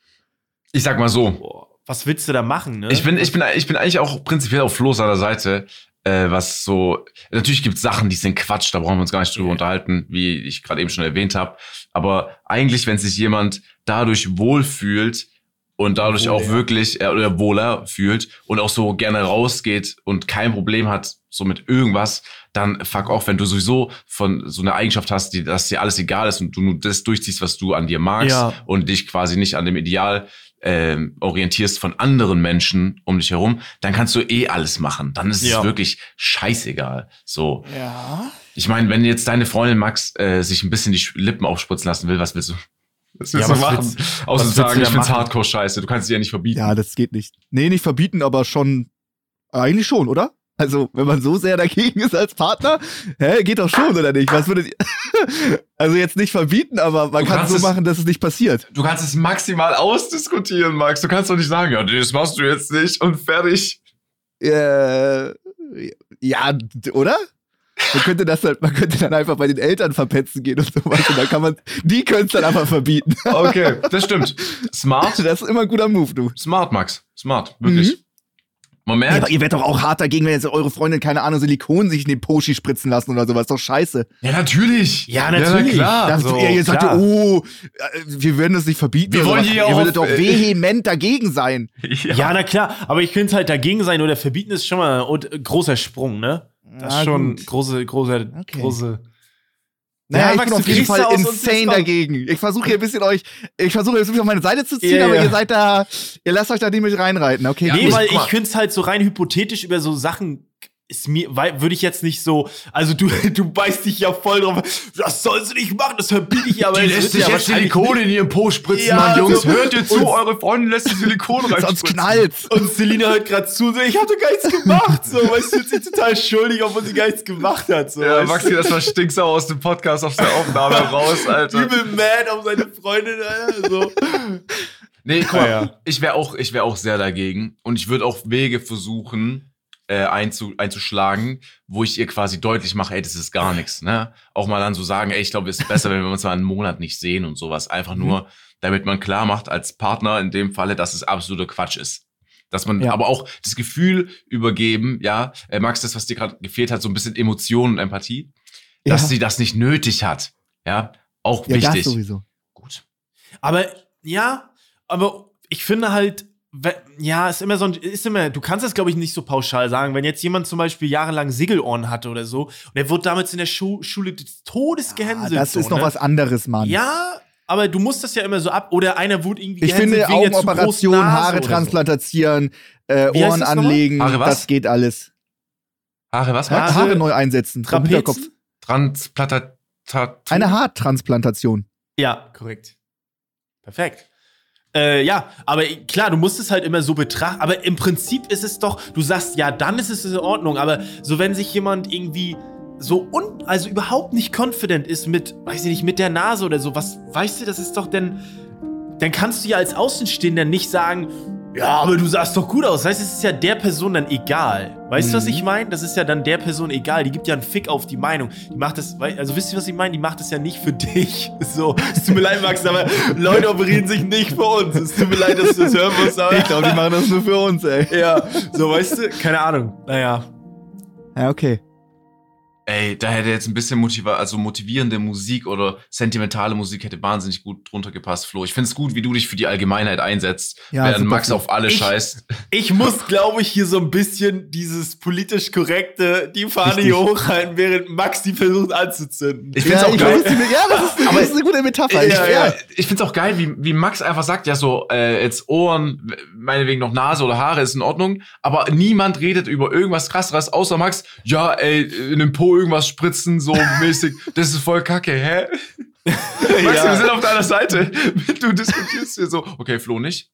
Ich sag mal so. Boah, was willst du da machen, ne? Ich bin, ich bin, ich bin eigentlich auch prinzipiell auf Flo seiner Seite. Äh, was so, natürlich gibt es Sachen, die sind Quatsch, da brauchen wir uns gar nicht drüber Ja. unterhalten, wie ich gerade eben schon erwähnt habe. Aber eigentlich, wenn sich jemand dadurch wohlfühlt und dadurch Wohl, auch wirklich äh, oder wohler fühlt und auch so gerne rausgeht und kein Problem hat so mit irgendwas, dann fuck auch, wenn du sowieso von so einer Eigenschaft hast, die, dass dir alles egal ist und du nur das durchziehst, was du an dir magst Ja. und dich quasi nicht an dem Ideal ähm, orientierst von anderen Menschen um dich herum, dann kannst du eh alles machen. Dann ist Ja. es wirklich scheißegal. So, Ja. ich meine, wenn jetzt deine Freundin Max äh, sich ein bisschen die Lippen aufspritzen lassen will, was willst du? Was willst Ja, du was machen? willst- Außer was zu sagen, ich find's machen? hardcore scheiße. Du kannst sie ja nicht verbieten. Ja, das geht nicht. Nee, nicht verbieten, aber schon. Eigentlich schon, oder? Also, wenn man so sehr dagegen ist als Partner, hä, geht doch schon, oder nicht? Was würdet ihr. also jetzt nicht verbieten, aber man Du kann es so es- machen, dass es nicht passiert. Du kannst es maximal ausdiskutieren, Max. Du kannst doch nicht sagen, ja, das machst du jetzt nicht und fertig. Äh, ja, oder? Man könnte das dann, man könnte dann einfach bei den Eltern verpetzen gehen und sowas. Und dann kann man, die können es dann einfach verbieten. Okay, das stimmt. Smart, Das ist immer ein guter Move, du. smart, Max. Smart, wirklich. Man Ja, merkt, aber ihr werdet doch auch hart dagegen, wenn jetzt eure Freundin, keine Ahnung, Silikon sich in den Poschi spritzen lassen oder sowas. Ist doch scheiße. ja, natürlich. Ja, natürlich. Ja, na klar. Das, so, ihr, ihr sagt, klar. oh, äh, wir werden das nicht verbieten. Wir wollen hier ihr würdet doch vehement dagegen sein. Ja, na klar, aber ich es halt dagegen sein oder verbieten ist schon mal ein großer Sprung, ne? Das Ja, ist schon gut. große, große, Okay. große. Naja, Ja, ich bin auf jeden Fall insane dagegen. Ich versuche hier ein bisschen euch, ich versuche jetzt ein bisschen auf meine Seite zu ziehen, Ja, aber ja. ihr seid da, ihr lasst euch da nicht mit reinreiten. Okay, Ja, nee, weil ich finde es halt so rein hypothetisch über so Sachen ist mir, würde ich jetzt nicht so, also du, du beißt dich ja voll drauf, das sollst du nicht machen, das verbiete ich aber. Die lässt sich ja jetzt Silikon in ihren Po spritzen, Ja, Mann, Jungs. so- Hört ihr zu, eure Freundin lässt sich Silikon rein. Sonst knallt's. Und Selina hört gerade zu, so, ich doch gar nichts gemacht. So, weißt du, fühlt sich total schuldig, obwohl sie gar nichts gemacht hat. So, Ja, Maxi, das war stinksauer aus dem Podcast auf der Aufnahme raus? Alter. übel mad auf seine Freundin. Alter, so. Nee, guck mal, Ah, ja. ich wäre auch, ich wär auch sehr dagegen. Und ich würde auch Wege versuchen, äh, einzu, einzuschlagen, wo ich ihr quasi deutlich mache, ey, das ist gar nichts. Ne? Auch mal dann so sagen, ey, ich glaube, es ist besser, wenn wir uns mal einen Monat nicht sehen und sowas. Einfach nur, damit man klar macht als Partner in dem Falle, dass es absoluter Quatsch ist. Dass man Ja. aber auch das Gefühl übergeben, ja, äh, Max, das, was dir gerade gefehlt hat, so ein bisschen Emotion und Empathie, dass Ja. sie das nicht nötig hat. Ja, auch ja, das wichtig. sowieso. Gut. Aber ja, aber ich finde halt, ja, ist immer so ein, ist immer, du kannst das, glaube ich, nicht so pauschal sagen. Wenn jetzt jemand zum Beispiel jahrelang Segelohren hatte oder so und er wurde damals in der Schu Schule des Todes Ah, gehänselt. das so, ist noch ne? was anderes, Mann. Ja, aber du musst das ja immer so ab. Oder einer wurde irgendwie Ich finde, Augenoperation, Haare oder so. transplantieren, äh, Ohren das anlegen, Haare das geht alles. Haare, was? Haare-? Haare neu einsetzen. Trapezen? Transplantat. Eine Haartransplantation. Ja, korrekt. Perfekt. Äh, ja, aber klar, du musst es halt immer so betrachten. Aber im Prinzip ist es doch, du sagst, ja, dann ist es in Ordnung. Aber so, wenn sich jemand irgendwie so un, also überhaupt nicht confident ist mit, weiß ich nicht, mit der Nase oder so, was, weißt du, das ist doch denn, dann kannst du ja als Außenstehender nicht sagen, ja, aber du sahst doch gut aus. Das heißt, es ist ja der Person dann egal. Weißt du, was ich meine? Das ist ja dann der Person egal. Die gibt ja einen Fick auf die Meinung. Die macht das, also wisst ihr, was ich meine? Die macht das ja nicht für dich. So, es tut mir leid, Max, aber Leute operieren sich nicht für uns. Es tut mir leid, dass du das hören musst, aber. Ich glaube, die machen das nur für uns, ey. Ja, so, weißt du? Keine Ahnung. Naja. Ja, okay. Ey, da hätte jetzt ein bisschen motiva also motivierende Musik oder sentimentale Musik hätte wahnsinnig gut drunter gepasst, Flo. Ich find's gut, wie du dich für die Allgemeinheit einsetzt, Ja, während Max auf alle Ich- scheißt. Ich muss, glaube ich, hier so ein bisschen dieses politisch korrekte, die Fahne Richtig. hier hochhalten, während Max die versucht anzuzünden. Ich find's ja, auch ich geil. weiß, ja, das ist, das ist eine gute Metapher. ich, Ja, ja, ja. Ich find's auch geil, wie, wie Max einfach sagt, ja so, äh, jetzt Ohren, meinetwegen noch Nase oder Haare ist in Ordnung, aber niemand redet über irgendwas krasseres, außer Max, ja, ey, in dem Po irgendwas spritzen, so mäßig, das ist voll kacke, hä? Max, Ja. wir sind auf deiner Seite. Du diskutierst hier so, okay, Flo nicht?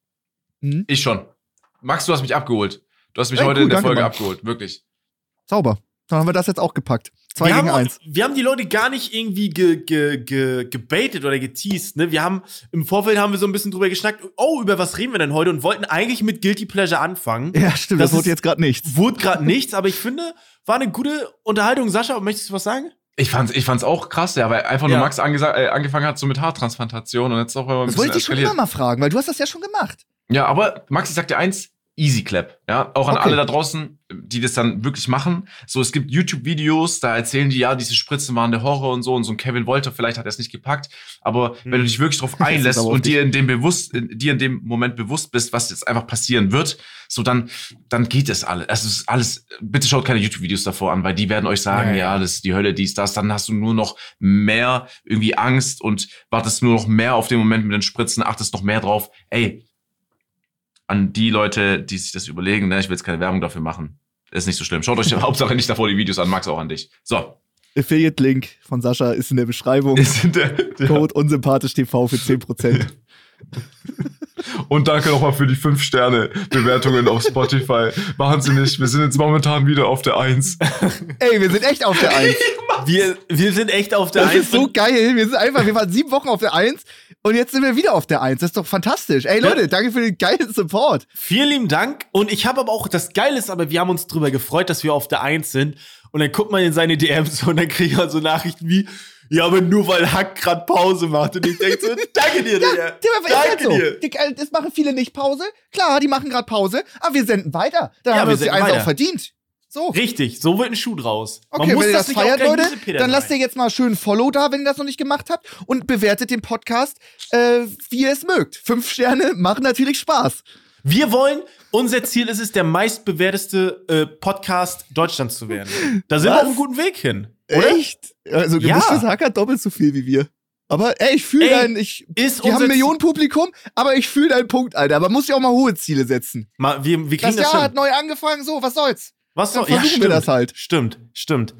Mhm. Ich schon. Max, du hast mich abgeholt. Du hast mich Ey, heute cool, in der Folge Mann. abgeholt, wirklich. Sauber. Dann haben wir das jetzt auch gepackt. Zwei wir gegen haben, eins. Wir haben die Leute gar nicht irgendwie ge, ge, ge, gebaitet oder geteased. Ne? Wir haben im Vorfeld haben wir so ein bisschen drüber geschnackt. Oh, über was reden wir denn heute? Und wollten eigentlich mit Guilty Pleasure anfangen. Ja, stimmt, das, Das wurde ist- jetzt gerade nichts. Wurde gerade nichts, aber ich finde, war eine gute Unterhaltung. Sascha, möchtest du was sagen? Ich fand's, ich fand's auch krass, ja, weil einfach nur Ja. Max äh, angefangen hat so mit Haartransplantation und jetzt auch immer ein Das bisschen wollte ich dich schon immer mal fragen, weil du hast das ja schon gemacht. Ja, aber Max, ich sag dir eins, easy clap. Ja, auch an Okay. alle da draußen, die das dann wirklich machen. So, es gibt YouTube-Videos, da erzählen die, ja, diese Spritzen waren der Horror und so und so ein Kevin Wolter, vielleicht hat er es nicht gepackt. Aber wenn du dich wirklich drauf einlässt und dir in dem bewusst, dir in dem Moment bewusst bist, was jetzt einfach passieren wird, so dann, dann geht es alles. Also es ist alles, bitte schaut keine YouTube-Videos davor an, weil die werden euch sagen, Ja, ja, ja. das ist die Hölle, dies, das. Dann hast du nur noch mehr irgendwie Angst und wartest nur noch mehr auf den Moment mit den Spritzen, achtest noch mehr drauf. Ey, an die Leute, die sich das überlegen, ne, ich will jetzt keine Werbung dafür machen. Ist nicht so schlimm. Schaut euch Hauptsache nicht davor die Videos an, Max auch an dich. So. Affiliate-Link von Sascha ist in der Beschreibung. Ist in der, der, Code unsympathisch TV für 10%. und danke nochmal für die 5-Sterne-Bewertungen auf Spotify. Wahnsinnig. Wir sind jetzt momentan wieder auf der 1. Ey, wir sind echt auf der Eins. Wir, wir sind echt auf der Das ist so geil. Wir sind einfach, wir waren sieben Wochen auf der Eins und jetzt sind wir wieder auf der Eins. Das ist doch fantastisch. Ey Leute, danke für den geilen Support. Vielen lieben Dank. Und ich habe aber auch, das Geile ist, aber wir haben uns drüber gefreut, dass wir auf der Eins sind. Und dann guckt man in seine DMs und dann kriegt man so Nachrichten wie, ja, aber nur weil Hack grad Pause macht. Und ich denke so, danke dir, Digga. Ja, ist halt danke so. dir. Äh, das machen viele nicht Pause. Klar, die machen gerade Pause, aber wir senden weiter. Dann Ja, haben wir wir senden Eins auch verdient. So. Richtig, so wird ein Schuh draus. Okay, wenn ihr das auch feiert, Leute, dann lasst ihr jetzt mal schön ein Follow da, wenn ihr das noch nicht gemacht habt. Und bewertet den Podcast, äh, wie ihr es mögt. Fünf Sterne machen natürlich Spaß. Wir wollen, unser Ziel ist es, der meistbewerteste äh, Podcast Deutschlands zu werden. Da sind wir Was? auf einem guten Weg hin. Oder? Echt? Also Ja. gemischtes Hack hat doppelt so viel wie wir. Aber ey, ich fühle Ey, deinen, ich, Ist die haben ein Millionenpublikum, aber ich fühle deinen Punkt, Alter. Man muss ja auch mal hohe Ziele setzen. Mal, wir, wir kriegen Das das, Jahr hin. hat neu angefangen, so, was soll's? Was Dann soll, ja, versuchen wir stimmt. das halt. Stimmt, stimmt.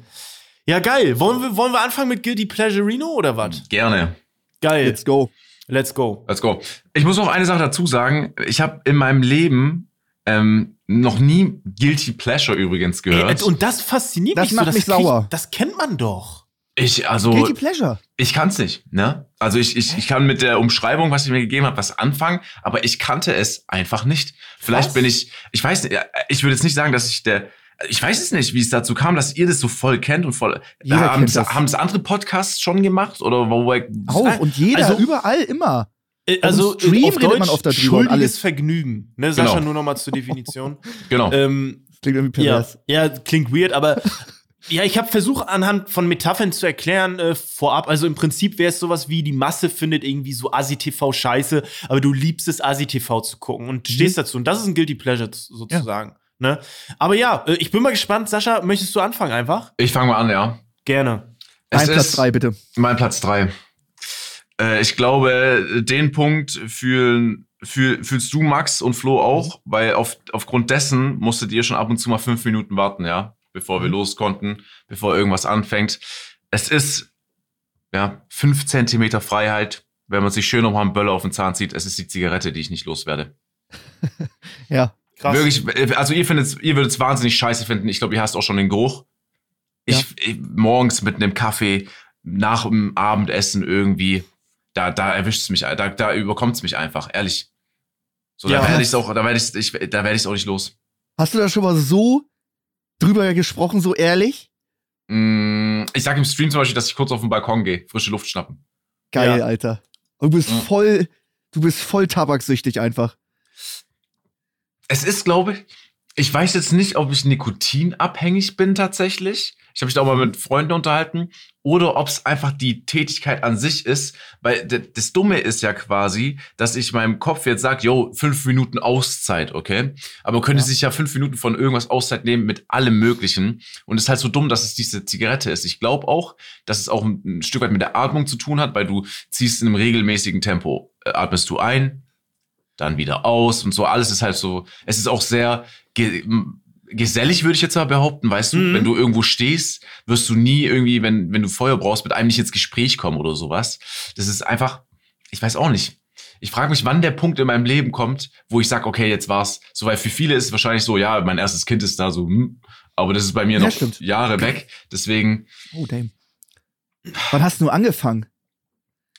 Ja, geil. Wollen wir, wollen wir anfangen mit Guilty Pleasurino oder was? Gerne. Geil. Let's go. Let's go. Let's go. Ich muss noch eine Sache dazu sagen. Ich habe in meinem Leben ähm, noch nie Guilty Pleasure übrigens gehört. Ey, und das fasziniert Das mich macht so. mich krieg- sauer. Das kennt man doch. ich, also, Guilty Pleasure. ich kann's nicht, ne? Also ich, ich, ich kann mit der Umschreibung, was ich mir gegeben habe, was anfangen, aber ich kannte es einfach nicht. Vielleicht Was? bin ich, ich weiß nicht, ich würde jetzt nicht sagen, dass ich der, ich weiß es nicht, wie es dazu kam, dass ihr das so voll kennt und voll. Jeder haben kennt es das. haben es andere Podcasts schon gemacht oder wo Auch und jeder, Also- überall, immer. Äh, Also im Stream auf redet Deutsch man oft darüber und schuldiges alles. Vergnügen. Ne, Sascha, Genau. nur noch mal zur Definition. genau. ähm, klingt irgendwie ja, pervers. ja, klingt weird, aber ja, ich habe versucht anhand von Metaphern zu erklären äh, vorab. Also im Prinzip wäre es sowas wie die Masse findet irgendwie so Asi-TV scheiße, aber du liebst es Asi-TV zu gucken und stehst dazu. Und das ist ein Guilty Pleasure sozusagen. Ne? Aber ja, äh, ich bin mal gespannt. Sascha, möchtest du anfangen einfach? Ich fange mal an, ja. Gerne. Es Ein Platz ist- drei, bitte. Mein Platz drei. Äh, ich glaube, den Punkt fühlen, fühl, fühlst du, Max und Flo auch, weil auf, aufgrund dessen musstet ihr schon ab und zu mal fünf Minuten warten, ja, bevor wir los konnten, bevor irgendwas anfängt. Es ist, ja, fünf Zentimeter Freiheit wenn man sich schön nochmal einen Böller auf den Zahn zieht, es ist die Zigarette, die ich nicht loswerde. Ja. Krass. Wirklich, also ihr findet, ihr würdet es wahnsinnig scheiße finden. Ich glaube, ihr hasst auch schon den Geruch. Ich, ich morgens mit einem Kaffee, nach dem Abendessen irgendwie, da, da erwischt es mich, da, da überkommt es mich einfach, ehrlich. So, Ja. da werde ich auch, da werde ich, da werde ich auch nicht los. Hast du da schon mal so drüber gesprochen, so ehrlich? Mm, Ich sage im Stream zum Beispiel, dass ich kurz auf den Balkon gehe, frische Luft schnappen. Geil, Ja. Alter. Und du bist Mhm. voll, du bist voll tabaksüchtig einfach. Es ist, glaube ich, ich weiß jetzt nicht, ob ich nikotinabhängig bin tatsächlich. Ich habe mich da auch mal mit Freunden unterhalten. Oder ob es einfach die Tätigkeit an sich ist. Weil das Dumme ist ja quasi, dass ich meinem Kopf jetzt sage, yo, fünf Minuten Auszeit, okay? Aber man könnte sich ja fünf Minuten von irgendwas Auszeit nehmen mit allem Möglichen. Und es ist halt so dumm, dass es diese Zigarette ist. Ich glaube auch, dass es auch ein, Stück weit mit der Atmung zu tun hat, weil du ziehst in einem regelmäßigen Tempo. Äh, atmest du ein, dann wieder aus und so. Alles ist halt so, es ist auch sehr gesellig, würde ich jetzt mal behaupten, weißt du, Mhm. wenn du irgendwo stehst, wirst du nie irgendwie, wenn, wenn du Feuer brauchst, mit einem nicht ins Gespräch kommen oder sowas. Das ist einfach, ich weiß auch nicht. Ich frage mich, wann der Punkt in meinem Leben kommt, wo ich sage, okay, jetzt war's. So, weil für viele ist es wahrscheinlich so, ja, mein erstes Kind ist da so, hm, aber das ist bei mir Ja, noch stimmt. Jahre weg. Deswegen, Oh, damn. Wann hast du angefangen?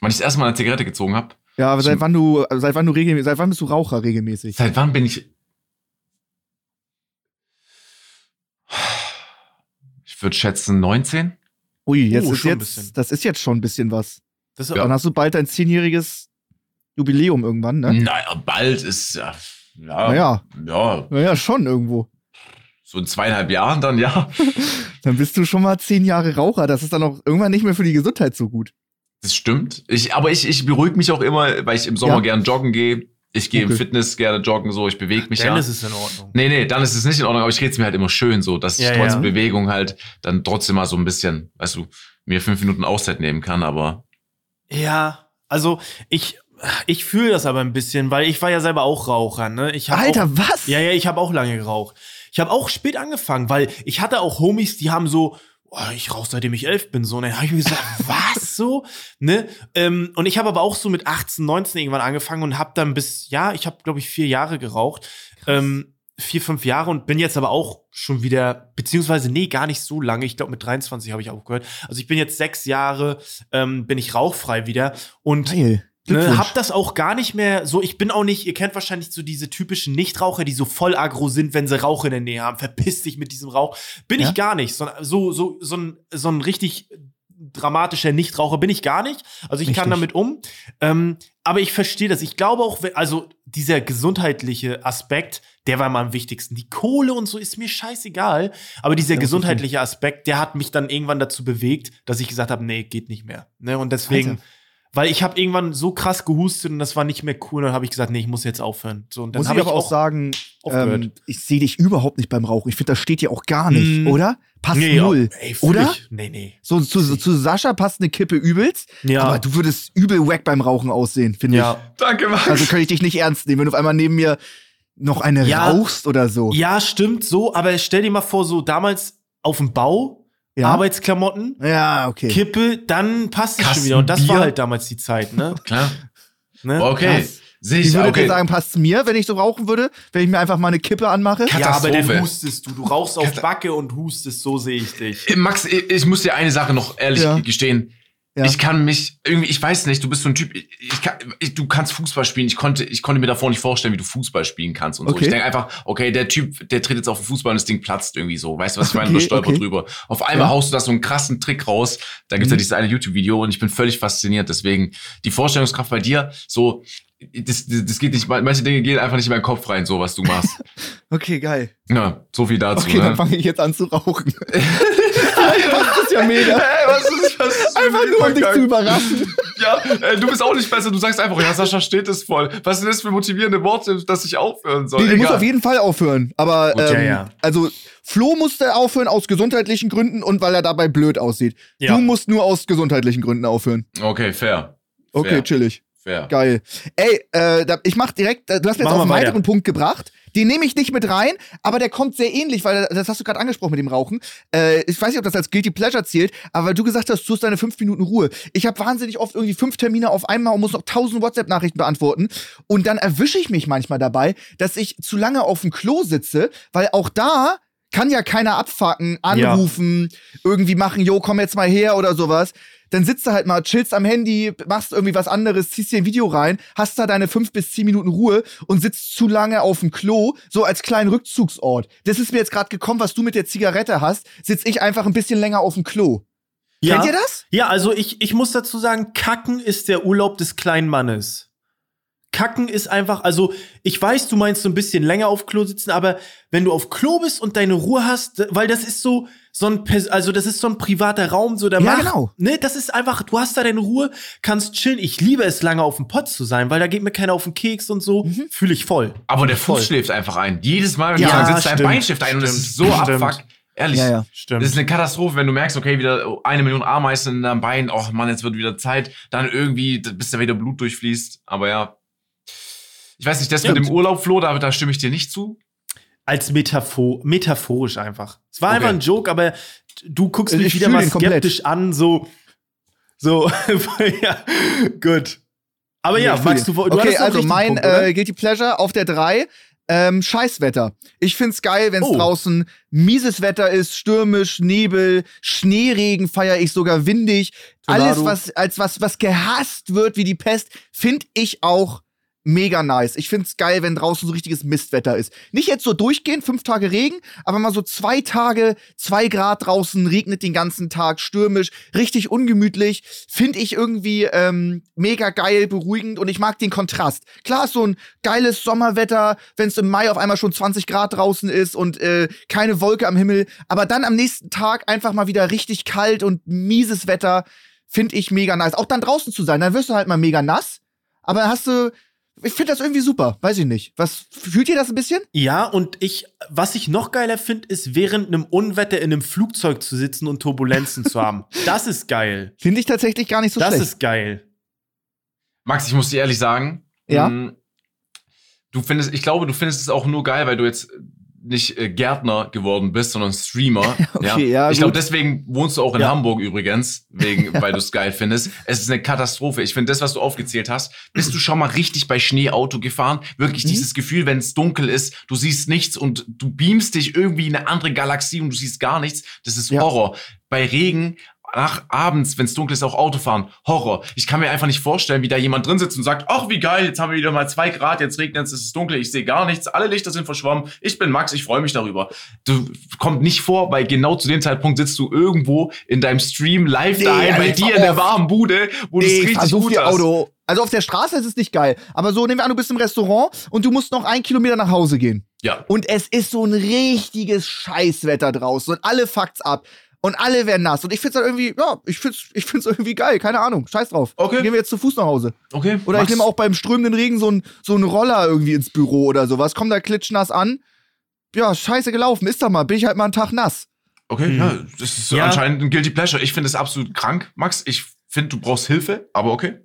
wann ich das erste Mal eine Zigarette gezogen habe, Ja, aber seit Zum- wann du, seit wann du regelmäßig, seit wann bist du Raucher regelmäßig? seit wann bin ich. Würde schätzen 19. Ui, jetzt Oh, ist ein jetzt, das ist jetzt schon ein bisschen was. Das Ja. Dann hast du bald dein zehnjähriges Jubiläum irgendwann, ne? Naja, bald ist ja. Ja, Naja, ja, naja, schon irgendwo. so in zweieinhalb Jahren dann, ja. Dann bist du schon mal zehn Jahre Raucher. Das ist dann auch irgendwann nicht mehr für die Gesundheit so gut. Das stimmt. Ich, aber ich, ich beruhige mich auch immer, weil ich im Sommer Ja. gern joggen gehe. Ich gehe Okay. im Fitness gerne joggen, so, ich bewege mich Dann ja. ist es in Ordnung. Nee, nee, dann ist es nicht in Ordnung, aber ich rede es mir halt immer schön so, dass ich Ja, trotz ja. Bewegung halt dann trotzdem mal so ein bisschen, weißt du, mir fünf Minuten Auszeit nehmen kann, aber Ja, also ich, ich fühle das aber ein bisschen, weil ich war ja selber auch Raucher, ne? Ich hab Alter, auch, was? Ja, ja, ich habe auch lange geraucht. Ich habe auch spät angefangen, weil ich hatte auch Homies, die haben so, oh, ich rauche seitdem ich elf bin, so. Und dann habe ich mir gesagt, was so, ne? Ähm, und ich habe aber auch so mit 18, 19 irgendwann angefangen und habe dann bis, ja, ich habe glaube ich vier Jahre geraucht, ähm, vier, fünf Jahre und bin jetzt aber auch schon wieder, beziehungsweise nee, gar nicht so lange. Ich glaube mit 23 habe ich aufgehört. Also ich bin jetzt sechs Jahre, ähm, bin ich rauchfrei wieder und Geil. Ne, hab das auch gar nicht mehr so. Ich bin auch nicht, ihr kennt wahrscheinlich so diese typischen Nichtraucher, die so voll aggro sind, wenn sie Rauch in der Nähe haben. Verpiss dich mit diesem Rauch. Bin Ja? ich gar nicht. So, so, so, so, ein, so ein richtig dramatischer Nichtraucher bin ich gar nicht. Also ich kann Richtig. damit um. Ähm, aber ich verstehe das. Ich glaube auch, also dieser gesundheitliche Aspekt, der war mal am wichtigsten. Die Kohle und so ist mir scheißegal. Aber dieser Ja, gesundheitliche Aspekt, der hat mich dann irgendwann dazu bewegt, dass ich gesagt habe, nee, geht nicht mehr. Ne? Und deswegen. Alter. Weil ich habe irgendwann so krass gehustet und das war nicht mehr cool. Dann habe ich gesagt, nee, ich muss jetzt aufhören. So, und dann Muss ich habe aber auch sagen, ähm, ich sehe dich überhaupt nicht beim Rauchen. Ich finde, das steht dir auch gar nicht, Mm. oder? Passt nee, null. Ey, fühl oder? Ich. Nee, nee. So, zu, zu Sascha passt eine Kippe übelst, Ja. aber du würdest übel wack beim Rauchen aussehen, finde Ja. Danke, Max. ich. Also könnte ich dich nicht ernst nehmen, wenn du auf einmal neben mir noch eine Ja. rauchst oder so. ja, stimmt so, aber stell dir mal vor, so damals auf dem Bau, Ja? Arbeitsklamotten, Ja, okay. Kippe, dann passt es schon wieder. Und das war halt damals die Zeit, ne? Klar. ne? Okay. Krass. Sehe Ich ich, würde okay. dir sagen, passt mir, wenn ich so rauchen würde, wenn ich mir einfach mal eine Kippe anmache. Ja, aber dann hustest du. Du rauchst auf Backe und hustest, so sehe ich dich. Max, ich, ich muss dir eine Sache noch ehrlich Ja. gestehen. Ja. Ich kann mich irgendwie, ich weiß nicht, du bist so ein Typ, ich, kann, ich, du kannst Fußball spielen. Ich konnte, ich konnte mir davor nicht vorstellen, wie du Fußball spielen kannst und so. Okay. Ich denke einfach, okay, der Typ, der tritt jetzt auf den Fußball und das Ding platzt irgendwie so. Weißt du, was ich meine? Okay, Du stolpert okay. drüber. Auf einmal Ja. haust du da so einen krassen Trick raus. Da gibt's ja Mhm. dieses eine YouTube-Video und ich bin völlig fasziniert. Deswegen, die Vorstellungskraft bei dir, so, das, das geht nicht, manche Dinge gehen einfach nicht in meinen Kopf rein, so was du machst. Okay, geil. ja, so viel dazu. Okay, ne? dann fange ich jetzt an zu rauchen. das ist ja mega. Hey, was ist, was ist Einfach nur, um dich zu überraschen. Ja, äh, du bist auch nicht besser. Du sagst einfach, ja, Sascha steht es voll. Was sind das für motivierende Worte, dass ich aufhören soll? Nee, du musst auf jeden Fall aufhören. Aber Gut, ähm, ja, ja. also Flo musste aufhören aus gesundheitlichen Gründen und weil er dabei blöd aussieht. Ja. Du musst nur aus gesundheitlichen Gründen aufhören. Okay, fair. Okay, Fair. chillig. Fair. Geil. Ey, äh, ich mach direkt, äh, du hast mir jetzt auf einen weiter. weiteren Punkt gebracht. Den nehme ich nicht mit rein, aber der kommt sehr ähnlich, weil das hast du gerade angesprochen mit dem Rauchen. Äh, ich weiß nicht, ob das als Guilty Pleasure zählt, aber weil du gesagt hast, du hast deine fünf Minuten Ruhe. Ich habe wahnsinnig oft irgendwie fünf Termine auf einmal und muss noch tausend WhatsApp-Nachrichten beantworten. Und dann erwische ich mich manchmal dabei, dass ich zu lange auf dem Klo sitze, weil auch da kann ja keiner abfacken, anrufen, irgendwie machen, jo, komm jetzt mal her oder sowas. Dann sitzt du halt mal, chillst am Handy, machst irgendwie was anderes, ziehst dir ein Video rein, hast da deine fünf bis zehn Minuten Ruhe und sitzt zu lange auf dem Klo, so als kleinen Rückzugsort. Das ist mir jetzt gerade gekommen, was du mit der Zigarette hast, sitz ich einfach ein bisschen länger auf dem Klo. Kennt ihr das? Ja, also ich, ich muss dazu sagen, Kacken ist der Urlaub des kleinen Mannes. Kacken ist einfach, also ich weiß, du meinst so ein bisschen länger auf Klo sitzen, aber wenn du auf Klo bist und deine Ruhe hast, weil das ist so, so ein, Pers- also das ist so ein privater Raum, so der Ja, macht, genau. ne, das ist einfach, du hast da deine Ruhe, kannst chillen. Ich liebe es, lange auf dem Pott zu sein, weil da geht mir keiner auf den Keks und so, Mhm. fühle ich voll. Aber der Voll. Fuß schläft einfach ein. Jedes Mal, wenn Ja, du sitzt, dein stimmt. Bein schläft ein und ist so Stimmt. abfuck. Ehrlich. Ja, ja. Stimmt. Das ist eine Katastrophe, wenn du merkst, okay, wieder eine Million Ameisen in deinem Bein, oh Mann, jetzt wird wieder Zeit, dann irgendwie, bis da wieder Blut durchfließt. Aber ja. Ich weiß nicht, das mit Stimmt. dem Urlaub, Flo, da, da stimme ich dir nicht zu. als Metaphor, metaphorisch einfach. Es war Okay. einfach ein Joke, aber du guckst Ich mich wieder mal ihn komplett. skeptisch an, so, so, ja, gut. Aber ja, magst du, du Okay, also mein Punkt, äh, Guilty Pleasure auf der 3. Ähm, Scheißwetter. Ich find's geil, wenn es Oh. draußen mieses Wetter ist, stürmisch, Nebel, Schneeregen feiere ich sogar windig. Tornado. Alles, was als was, was gehasst wird wie die Pest, find ich auch mega nice. Ich find's geil, wenn draußen so richtiges Mistwetter ist. Nicht jetzt so durchgehend, fünf Tage Regen, aber mal so zwei Tage, zwei Grad draußen, regnet den ganzen Tag, stürmisch, richtig ungemütlich. Find ich irgendwie ähm, mega geil, beruhigend und ich mag den Kontrast. Klar ist so ein geiles Sommerwetter, wenn es im Mai auf einmal schon 20 Grad draußen ist und äh, keine Wolke am Himmel, aber dann am nächsten Tag einfach mal wieder richtig kalt und mieses Wetter. Find ich mega nice. Auch dann draußen zu sein, dann wirst du halt mal mega nass, aber hast du ich finde das irgendwie super, weiß ich nicht. Was fühlt ihr das ein bisschen? Ja, und ich, was ich noch geiler finde, ist während einem Unwetter in einem Flugzeug zu sitzen und Turbulenzen zu haben. Das ist geil. Finde ich tatsächlich gar nicht so das schlecht. ist geil. Max, ich muss dir ehrlich sagen, Ja? mh, du findest, ich glaube, du findest es auch nur geil, weil du jetzt nicht äh, Gärtner geworden bist, sondern Streamer. Okay, ja, ich glaube, deswegen wohnst du auch in Ja. Hamburg übrigens, wegen, weil du es geil findest. Es ist eine Katastrophe. Ich finde, das, was du aufgezählt hast, bist du schon mal richtig bei Schneeauto gefahren? Wirklich Mhm. dieses Gefühl, wenn es dunkel ist, du siehst nichts und du beamst dich irgendwie in eine andere Galaxie und du siehst gar nichts. Das ist Ja. Horror. Bei Regen nach abends, wenn es dunkel ist, auch Autofahren. Horror. Ich kann mir einfach nicht vorstellen, wie da jemand drin sitzt und sagt, ach, wie geil, jetzt haben wir wieder mal zwei Grad, jetzt regnet es, es ist dunkel, ich sehe gar nichts, alle Lichter sind verschwommen, ich bin Max, ich freue mich darüber. Du kommt nicht vor, weil genau zu dem Zeitpunkt sitzt du irgendwo in deinem Stream live Nee, daheim bei also dir in der warmen Bude, wo du es Nee, richtig gut dir hast. Auto. Also auf der Straße ist es nicht geil. Aber so, nehmen wir an, du bist im Restaurant und du musst noch einen Kilometer nach Hause gehen. Ja. Und es ist so ein richtiges Scheißwetter draußen und alle fuckt's ab. Und alle werden nass. Und ich find's halt irgendwie, ja, ich find's, ich find's irgendwie geil. Keine Ahnung. Scheiß drauf. Okay. Gehen wir jetzt zu Fuß nach Hause. Okay. Oder Max, ich nehme auch beim strömenden Regen so einen so einen Roller irgendwie ins Büro oder sowas. Komm da klitschnass an. Ja, scheiße gelaufen. Ist doch mal. Bin ich halt mal einen Tag nass. Okay, ja, das ist Ja. anscheinend ein Guilty Pleasure. Ich finde es absolut krank, Max. Ich finde, du brauchst Hilfe, aber okay.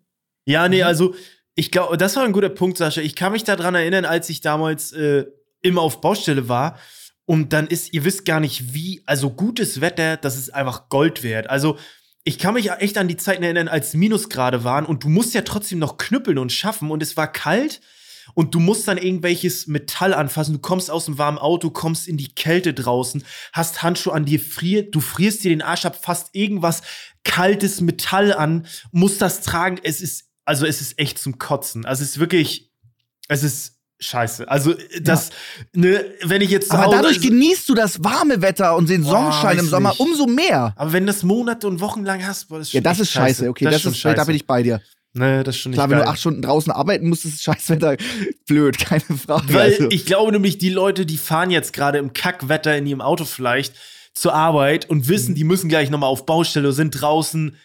Ja, nee, also ich glaube, das war ein guter Punkt, Sascha. Ich kann mich daran erinnern, als ich damals äh, immer auf Baustelle war. Und dann ist, ihr wisst gar nicht, wie, also gutes Wetter, das ist einfach Gold wert. Also ich kann mich echt an die Zeiten erinnern, als Minusgrade waren und du musst ja trotzdem noch knüppeln und schaffen und es war kalt und du musst dann irgendwelches Metall anfassen. Du kommst aus dem warmen Auto, kommst in die Kälte draußen, hast Handschuhe an dir, friert, du frierst dir den Arsch ab, fasst irgendwas kaltes Metall an, musst das tragen. Es ist, also es ist echt zum Kotzen. Also es ist wirklich, es ist scheiße. Also das, ne, wenn ich jetzt Aber dadurch genießt du das warme Wetter und den Sonnenschein im Sommer nicht. umso mehr. aber wenn das Monate und Wochen lang hast, boah, das ist Ja, das ist scheiße. Okay, das, schon ist, da bin ich bei dir. Ne, das ist schon nicht Klar, wenn geil. du acht Stunden draußen arbeiten musst, ist Scheißwetter blöd, keine Frage. Weil also. ich glaube nämlich, die Leute, die fahren jetzt gerade im Kackwetter in ihrem Auto vielleicht zur Arbeit und Mhm. wissen, die müssen gleich nochmal auf Baustelle, sind draußen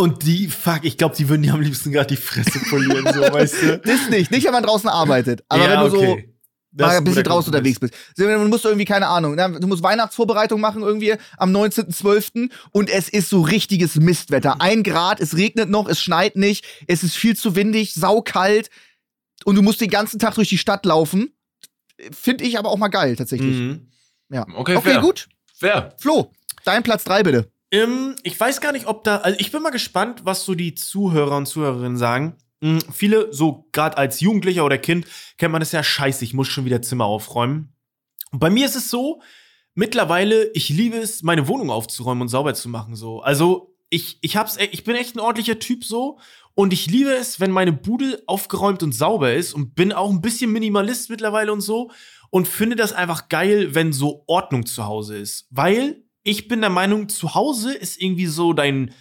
und die, fuck, ich glaube, die würden dir am liebsten gerade die Fresse polieren, so, weißt du? das nicht, nicht, wenn man draußen arbeitet. Aber Ja, wenn du okay. so mal ein bisschen draußen unterwegs bist. Du musst irgendwie, keine Ahnung, du musst Weihnachtsvorbereitung machen irgendwie am 19.12. und es ist so richtiges Mistwetter. Ein Grad, es regnet noch, es schneit nicht, es ist viel zu windig, saukalt und du musst den ganzen Tag durch die Stadt laufen. Finde ich aber auch mal geil, tatsächlich. Mhm. Ja. Okay, Okay, fair. gut. Fair. Flo, dein Platz 3 bitte. Ähm, ich weiß gar nicht, ob da. Also ich bin mal gespannt, was so die Zuhörer und Zuhörerinnen sagen. Hm, viele, so gerade als Jugendlicher oder Kind, kennt man das ja scheiße, ich muss schon wieder Zimmer aufräumen. Und bei mir ist es so, mittlerweile, ich liebe es, meine Wohnung aufzuräumen und sauber zu machen. So. Also, ich, ich, hab's, e- ich bin echt ein ordentlicher Typ so. Und ich liebe es, wenn meine Bude aufgeräumt und sauber ist und bin auch ein bisschen Minimalist mittlerweile und so. Und finde das einfach geil, wenn so Ordnung zu Hause ist. Weil ich bin der Meinung, zu Hause ist irgendwie so dein,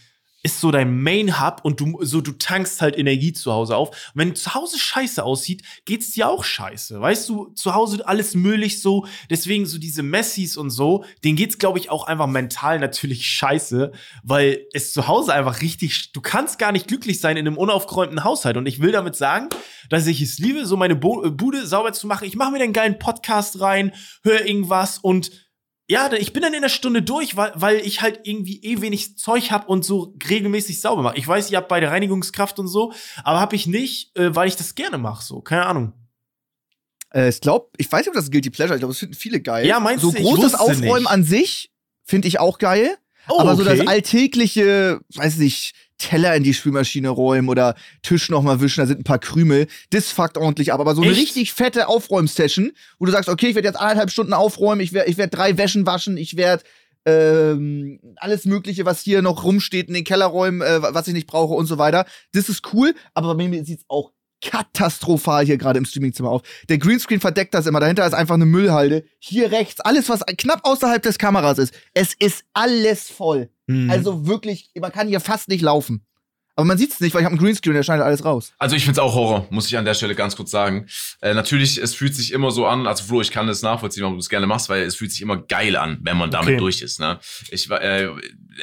ist so dein Main Hub und du, so, du tankst halt Energie zu Hause auf. Und wenn zu Hause scheiße aussieht, geht's dir auch scheiße. Weißt du, zu Hause alles müllig so. Deswegen so diese Messis und so, denen geht's, glaube ich, auch einfach mental natürlich scheiße, weil es zu Hause einfach richtig, du kannst gar nicht glücklich sein in einem unaufgeräumten Haushalt. Und ich will damit sagen, dass ich es liebe, so meine Bo äh, Bude sauber zu machen. Ich mache mir den geilen Podcast rein, höre irgendwas und ja, ich bin dann in der Stunde durch, weil, weil ich halt irgendwie eh wenig Zeug hab und so regelmäßig sauber mache. Ich weiß, ihr habt beide Reinigungskraft und so, aber hab ich nicht, äh, weil ich das gerne mache. So, keine Ahnung. Äh, ich glaube, ich weiß nicht, ob das Guilty Pleasure, ich glaube, das finden viele geil. Ja, meinst so du? Ich großes Aufräumen nicht. an sich finde ich auch geil. Oh, aber so das okay. alltägliche, weiß nicht, Teller in die Spülmaschine räumen oder Tisch noch mal wischen, da sind ein paar Krümel, das fuckt ordentlich ab. Aber so eine Echt? richtig fette Aufräumsession, wo du sagst, okay, ich werde jetzt anderthalb Stunden aufräumen, ich werde ich werd drei Wäschen waschen, ich werde ähm, alles Mögliche, was hier noch rumsteht, in den Keller räumen, äh, was ich nicht brauche und so weiter. Das ist cool, aber bei mir sieht's auch katastrophal hier gerade im Streamingzimmer auf. Der Greenscreen verdeckt das immer. Dahinter ist einfach eine Müllhalde. Hier rechts, alles, was knapp außerhalb des Kameras ist. Es ist alles voll. Mhm. Also wirklich, man kann hier fast nicht laufen. Aber man sieht's nicht, weil ich habe einen Greenscreen, der schneidet alles raus. Also ich find's auch Horror, muss ich an der Stelle ganz kurz sagen. Äh, natürlich, es fühlt sich immer so an, also Flo, ich kann das nachvollziehen, warum du es gerne machst, weil es fühlt sich immer geil an, wenn man damit Okay. durch ist. Ne? Ich, äh,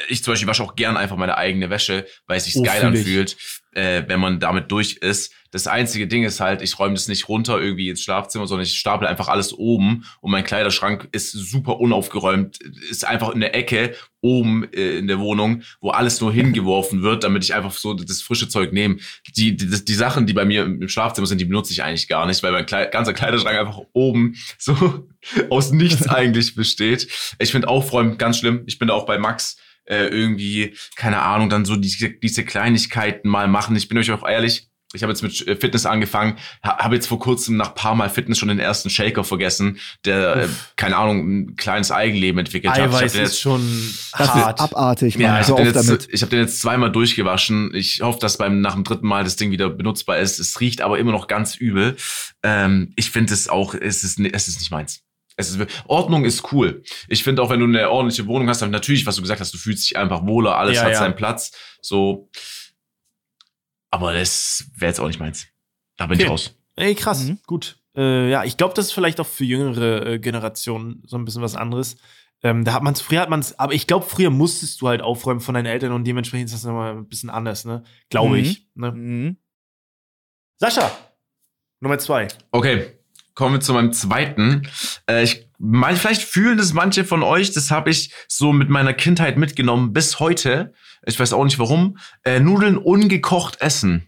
ich zum Beispiel wasche auch gern einfach meine eigene Wäsche, weil es sich Oh, geil anfühlt, äh, wenn man damit durch ist. Das einzige Ding ist halt, ich räume das nicht runter irgendwie ins Schlafzimmer, sondern ich stapel einfach alles oben und mein Kleiderschrank ist super unaufgeräumt, ist einfach in der Ecke oben äh, in der Wohnung, wo alles nur hingeworfen wird, damit ich einfach so das frische Zeug nehme. Die, die, die Sachen, die bei mir im Schlafzimmer sind, die benutze ich eigentlich gar nicht, weil mein Klei ganzer Kleiderschrank einfach oben so aus nichts eigentlich besteht. Ich finde Aufräumen ganz schlimm. Ich bin da auch bei Max äh, irgendwie, keine Ahnung, dann so diese, diese Kleinigkeiten mal machen. Ich bin euch auch ehrlich, ich habe jetzt mit äh, Fitness angefangen, ha, habe jetzt vor kurzem nach paar Mal Fitness schon den ersten Shaker vergessen, der, äh, keine Ahnung, ein kleines Eigenleben entwickelt hat. Ich hab Eiweiß den ist jetzt, schon Das hart. ist abartig, ja, ich habe den, damit. jetzt, ich hab den jetzt zweimal durchgewaschen. Ich hoffe, dass beim nach dem dritten Mal das Ding wieder benutzbar ist. Es riecht aber immer noch ganz übel. Ähm, ich finde es auch, es ist, es ist nicht meins. Es ist, Ordnung ist cool. Ich finde auch, wenn du eine ordentliche Wohnung hast, dann natürlich, was du gesagt hast, du fühlst dich einfach wohler, alles Ja, hat ja. seinen Platz. So. Aber das wäre jetzt auch nicht meins. Da bin ich Okay. raus. Ey, krass, Mhm. gut. Äh, ja, ich glaube, das ist vielleicht auch für jüngere äh, Generationen so ein bisschen was anderes. Ähm, da hat man es, früher hat man es, aber ich glaube, früher musstest du halt aufräumen von deinen Eltern und dementsprechend ist das nochmal ein bisschen anders, ne? Glaube Mhm. ich. Ne? Mhm. Sascha, Nummer zwei. Okay, kommen wir zu meinem zweiten. Äh, ich, mein, vielleicht fühlen das manche von euch, das habe ich so mit meiner Kindheit mitgenommen bis heute. Ich weiß auch nicht warum. Äh, Nudeln ungekocht essen.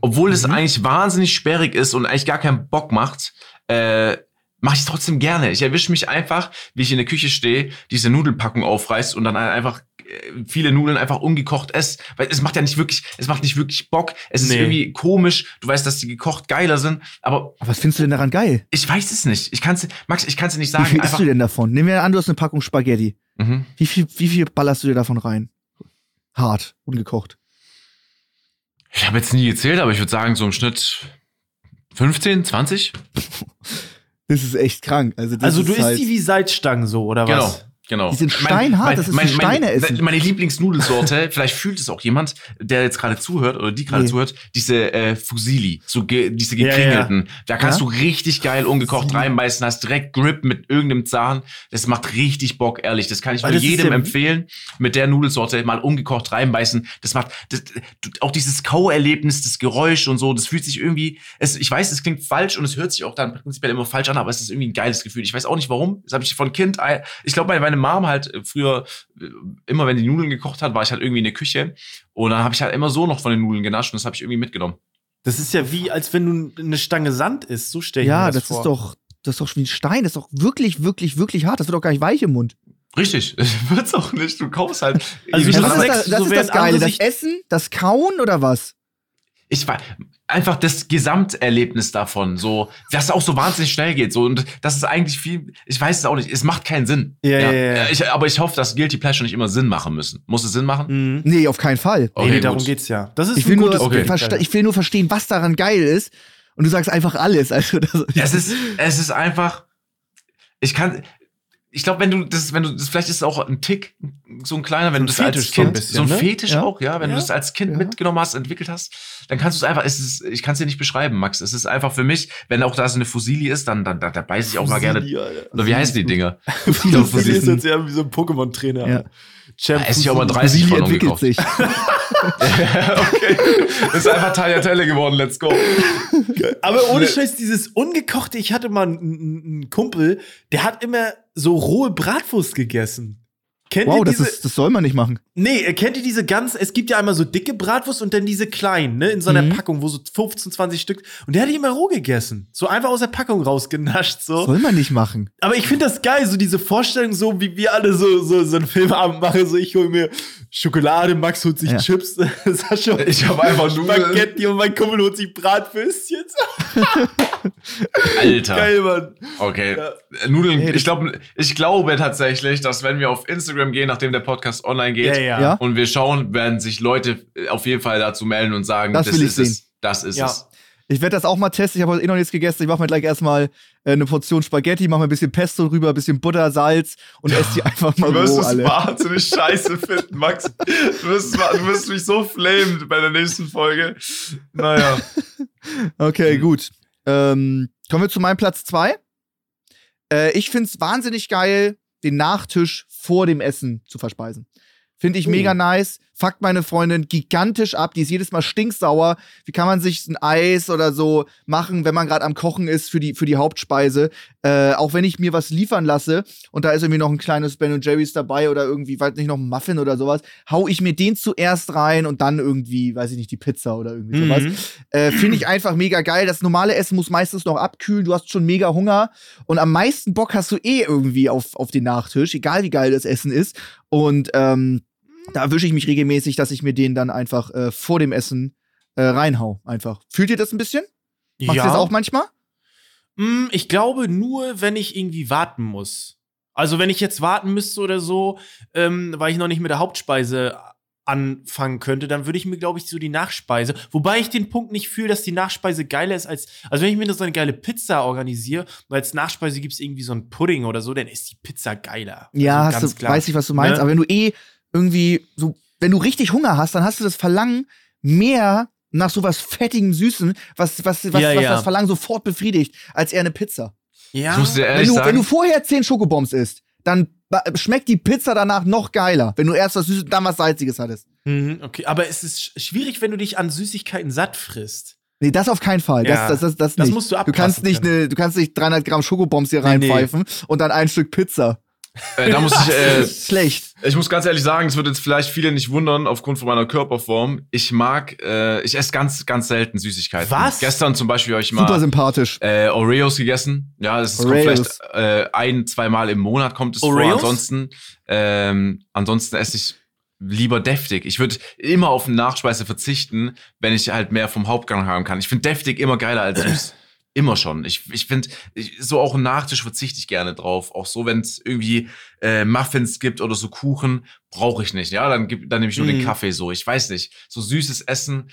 Obwohl es eigentlich wahnsinnig sperrig ist und eigentlich gar keinen Bock macht, äh, mache ich es trotzdem gerne. Ich erwische mich einfach, wie ich in der Küche stehe, diese Nudelpackung aufreißt und dann einfach äh, viele Nudeln einfach ungekocht esse. Weil es macht ja nicht wirklich, es macht nicht wirklich Bock. Es ist Nee. irgendwie komisch. Du weißt, dass die gekocht geiler sind, aber Aber was findest du denn daran geil? ich weiß es nicht. Ich kann's, Max, ich kann's dir nicht Wie sagen. viel isst du denn davon? Nehmen wir an, du hast eine Packung Spaghetti. mhm. Wie viel, wie viel ballerst du dir davon rein? Hart, ungekocht. Ich habe jetzt nie gezählt, aber ich würde sagen, so im Schnitt 15, 20. Das ist echt krank. Also, das Also du isst halt, die wie Salzstangen so, oder Genau. was? Genau. Die sind steinhart, das ist ein Steineessen. Meine Lieblingsnudelsorte, vielleicht fühlt es auch jemand, der jetzt gerade zuhört oder die gerade Nee. zuhört, diese äh, Fusilli, so ge diese Ja, ja. gekringelten. Da kannst Ja. du richtig geil ungekocht reinbeißen, hast direkt Grip mit irgendeinem Zahn. Das macht richtig Bock, ehrlich. Das kann ich Weil nur jedem ja- empfehlen, mit der Nudelsorte mal ungekocht reinbeißen. Das macht das, auch dieses Kauerlebnis, das Geräusch und so, das fühlt sich irgendwie, es, ich weiß, es klingt falsch und es hört sich auch dann prinzipiell immer falsch an, aber es ist irgendwie ein geiles Gefühl. Ich weiß auch nicht warum. Das habe ich von Kind, ich glaube, meine, meine Mom halt äh, früher, äh, immer wenn die Nudeln gekocht hat, war ich halt irgendwie in der Küche und dann habe ich halt immer so noch von den Nudeln genascht und das habe ich irgendwie mitgenommen. Das ist ja wie, als wenn du eine Stange Sand isst. So stell ich mir Ja, das, das vor. ist doch, das ist doch wie ein Stein, das ist doch wirklich, wirklich, wirklich hart. Das wird doch gar nicht weich im Mund. Richtig, wird's auch nicht. Du kaufst halt. Also Das ist, sagst, das, das, so ist das Geile. Das Essen, das Kauen oder was? ich war einfach das Gesamterlebnis davon, so, dass es auch so wahnsinnig schnell geht, so, und das ist eigentlich viel, ich weiß es auch nicht, es macht keinen Sinn. Ja, ja, ja. Ich, aber ich hoffe, dass Guilty Pleasure nicht immer Sinn machen müssen. Muss es Sinn machen? Mhm. Nee, auf keinen Fall. Okay, nee, darum gut. geht's ja. Das ist Ich ein will, nur, Okay. ich will nur verstehen, was daran geil ist. Und du sagst einfach alles. Also, das, Es ist, es ist einfach, ich kann, ich glaube, wenn du das, wenn du das, vielleicht ist es auch ein Tick, so ein kleiner, wenn du das als Fetisch so ein Kind, bisschen, so ein ne? Fetisch Ja. auch, ja, wenn Ja. du das als Kind Ja. mitgenommen hast, entwickelt hast, dann kannst du es einfach, es ist, ich kann es dir nicht beschreiben, Max. Es ist einfach für mich, wenn auch da so eine Fusili ist, dann, dann, da, da beiß ich auch mal gerne. Oder wie heißen die Dinger? Fusili ist jetzt ja wie so ein Pokémon-Trainer. Ja. Champ Da esse ich auch mal Fusili. 30 Fusili von entwickelt sich. okay. Ist einfach Tagliatelle geworden, let's go. Aber ohne Ne- Scheiß, dieses ungekochte, ich hatte mal einen Kumpel, der hat immer so rohe Bratwurst gegessen. Kennt Wow, ihr das, diese? ist, das soll man nicht machen. nee, äh, kennt ihr diese ganz, es gibt ja einmal so dicke Bratwurst und dann diese kleinen, ne, in so einer Mhm. Packung, wo so 15, 20 Stück. Und der hat die immer roh gegessen. So einfach aus der Packung rausgenascht, so. Soll man nicht machen. Aber ich finde das geil, so diese Vorstellung, so wie wir alle so, so, so einen Filmabend machen. So, ich hole mir Schokolade, Max holt sich Ja. Chips, Sascha holt Ich habe einfach Nudeln. Spaghetti und mein Kumpel holt sich Bratwürstchen. Alter. Geil, Mann. Okay. Ja. Nudeln, Hey, ich glaube, ich glaube tatsächlich, dass wenn wir auf Instagram gehen, nachdem der Podcast online geht, Ja. und wir schauen, werden sich Leute äh, auf jeden Fall dazu melden und sagen, Das will ich ist es. Das ist Ja. es. Ich werde das auch mal testen. Ich habe heute eh noch nichts gegessen. Ich mache mir gleich erstmal äh, eine Portion Spaghetti, mache mir ein bisschen Pesto rüber, ein bisschen Butter, Salz und esse die einfach mal Du wirst es wahnsinnig scheiße finden, Max. Du wirst, du wirst mich so flamen bei der nächsten Folge. Naja. Okay, Mhm. gut. Ähm, kommen wir zu meinem Platz 2. Äh, ich finde es wahnsinnig geil, den Nachtisch vor dem Essen zu verspeisen. Finde ich mega nice. Fuckt meine Freundin gigantisch ab. Die ist jedes Mal stinksauer. Wie kann man sich ein Eis oder so machen, wenn man gerade am Kochen ist für die, für die Hauptspeise? Äh, auch wenn ich mir was liefern lasse und da ist irgendwie noch ein kleines Ben Jerry's dabei oder irgendwie, weiß nicht, noch ein Muffin oder sowas, hau ich mir den zuerst rein und dann irgendwie, weiß ich nicht, die Pizza oder irgendwie sowas. Mhm. Äh, Finde ich einfach mega geil. Das normale Essen muss meistens noch abkühlen. Du hast schon mega Hunger. Und am meisten Bock hast du eh irgendwie auf, auf den Nachtisch, egal wie geil das Essen ist. Und ähm, da erwische ich mich regelmäßig, dass ich mir den dann einfach äh, vor dem Essen äh, reinhau. Einfach. Fühlt ihr das ein bisschen? Macht ihr das auch manchmal? Mm, Ich glaube nur, wenn ich irgendwie warten muss. Also wenn ich jetzt warten müsste oder so, ähm, weil ich noch nicht mit der Hauptspeise anfangen könnte, dann würde ich mir, glaube ich, so die Nachspeise. Wobei ich den Punkt nicht fühle, dass die Nachspeise geiler ist als. Also wenn ich mir so eine geile Pizza organisiere, weil als Nachspeise gibt es irgendwie so einen Pudding oder so, dann ist die Pizza geiler. Ja, also hast ganz du, klar. weiß ich, was du meinst. Ne? Aber wenn du eh irgendwie so, wenn du richtig Hunger hast, dann hast du das Verlangen mehr nach sowas fettigem Süßen, was, was, was, Ja, was ja. das Verlangen sofort befriedigt, als eher eine Pizza. Ja. Ich muss dir Wenn ehrlich du, sagen, wenn du vorher zehn Schokobombs isst, dann schmeckt die Pizza danach noch geiler. Wenn du erst was Süßes und dann was Salziges hattest. Mhm, okay, aber es ist sch- schwierig, wenn du dich an Süßigkeiten satt frisst. Nee, das auf keinen Fall. Ja, das, das, das, das, das nicht. musst du du kannst abpassen nicht ne, Du kannst nicht 300 Gramm Schokobombs hier Nee, nee. reinpfeifen und dann ein Stück Pizza. Äh, da muss ich, äh, Schlecht. ich muss ganz ehrlich sagen, es wird jetzt vielleicht viele nicht wundern aufgrund von meiner Körperform. Ich mag, äh, ich esse ganz, ganz selten Süßigkeiten. Was? Gestern zum Beispiel habe ich Super mal sympathisch. äh, Oreos gegessen. Ja, das ist kommt vielleicht äh, ein, zweimal im Monat kommt es Oreos? vor. Ansonsten, ähm, ansonsten esse ich lieber deftig. Ich würde immer auf eine Nachspeise verzichten, wenn ich halt mehr vom Hauptgang haben kann. Ich finde deftig immer geiler als süß. Immer schon. Ich, ich finde, so auch einen Nachtisch verzichte ich gerne drauf. Auch so, wenn es irgendwie äh, Muffins gibt oder so Kuchen, brauche ich nicht. Ja, dann, gib- dann nehme ich nur den Mhm. Kaffee so. Ich weiß nicht. So süßes Essen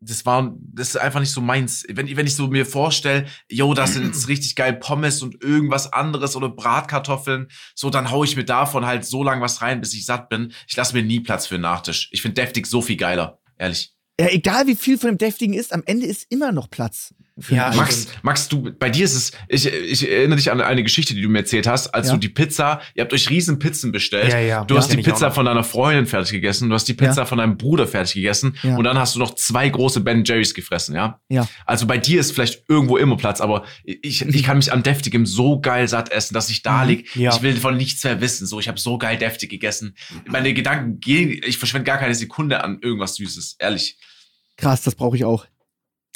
das war, das ist einfach nicht so meins. Wenn, wenn ich so mir vorstelle, yo, das sind jetzt richtig geil Pommes und irgendwas anderes oder Bratkartoffeln, so, dann hau ich mir davon halt so lang was rein, bis ich satt bin. Ich lasse mir nie Platz für einen Nachtisch. Ich finde deftig so viel geiler, ehrlich. Ja, egal wie viel von dem Deftigen ist, am Ende ist immer noch Platz. Ja, Max, Max, du, bei dir ist es, ich, ich erinnere dich an eine Geschichte, die du mir erzählt hast, als Ja. du die Pizza, ihr habt euch riesen Pizzen bestellt. Ja, ja. Du hast die Pizza von deiner Freundin fertig gegessen, du hast die Pizza von deinem Bruder fertig gegessen Ja. und dann hast du noch zwei große Ben Jerry's gefressen, ja? Ja. Also bei dir ist vielleicht irgendwo immer Platz, aber ich, ich kann mich an deftigem so geil satt essen, dass ich da Mhm. lieg. Ja. Ich will von nichts mehr wissen. So, ich habe so geil deftig gegessen. Meine Gedanken gehen, ich verschwende gar keine Sekunde an irgendwas Süßes, ehrlich. Krass, das brauche ich auch.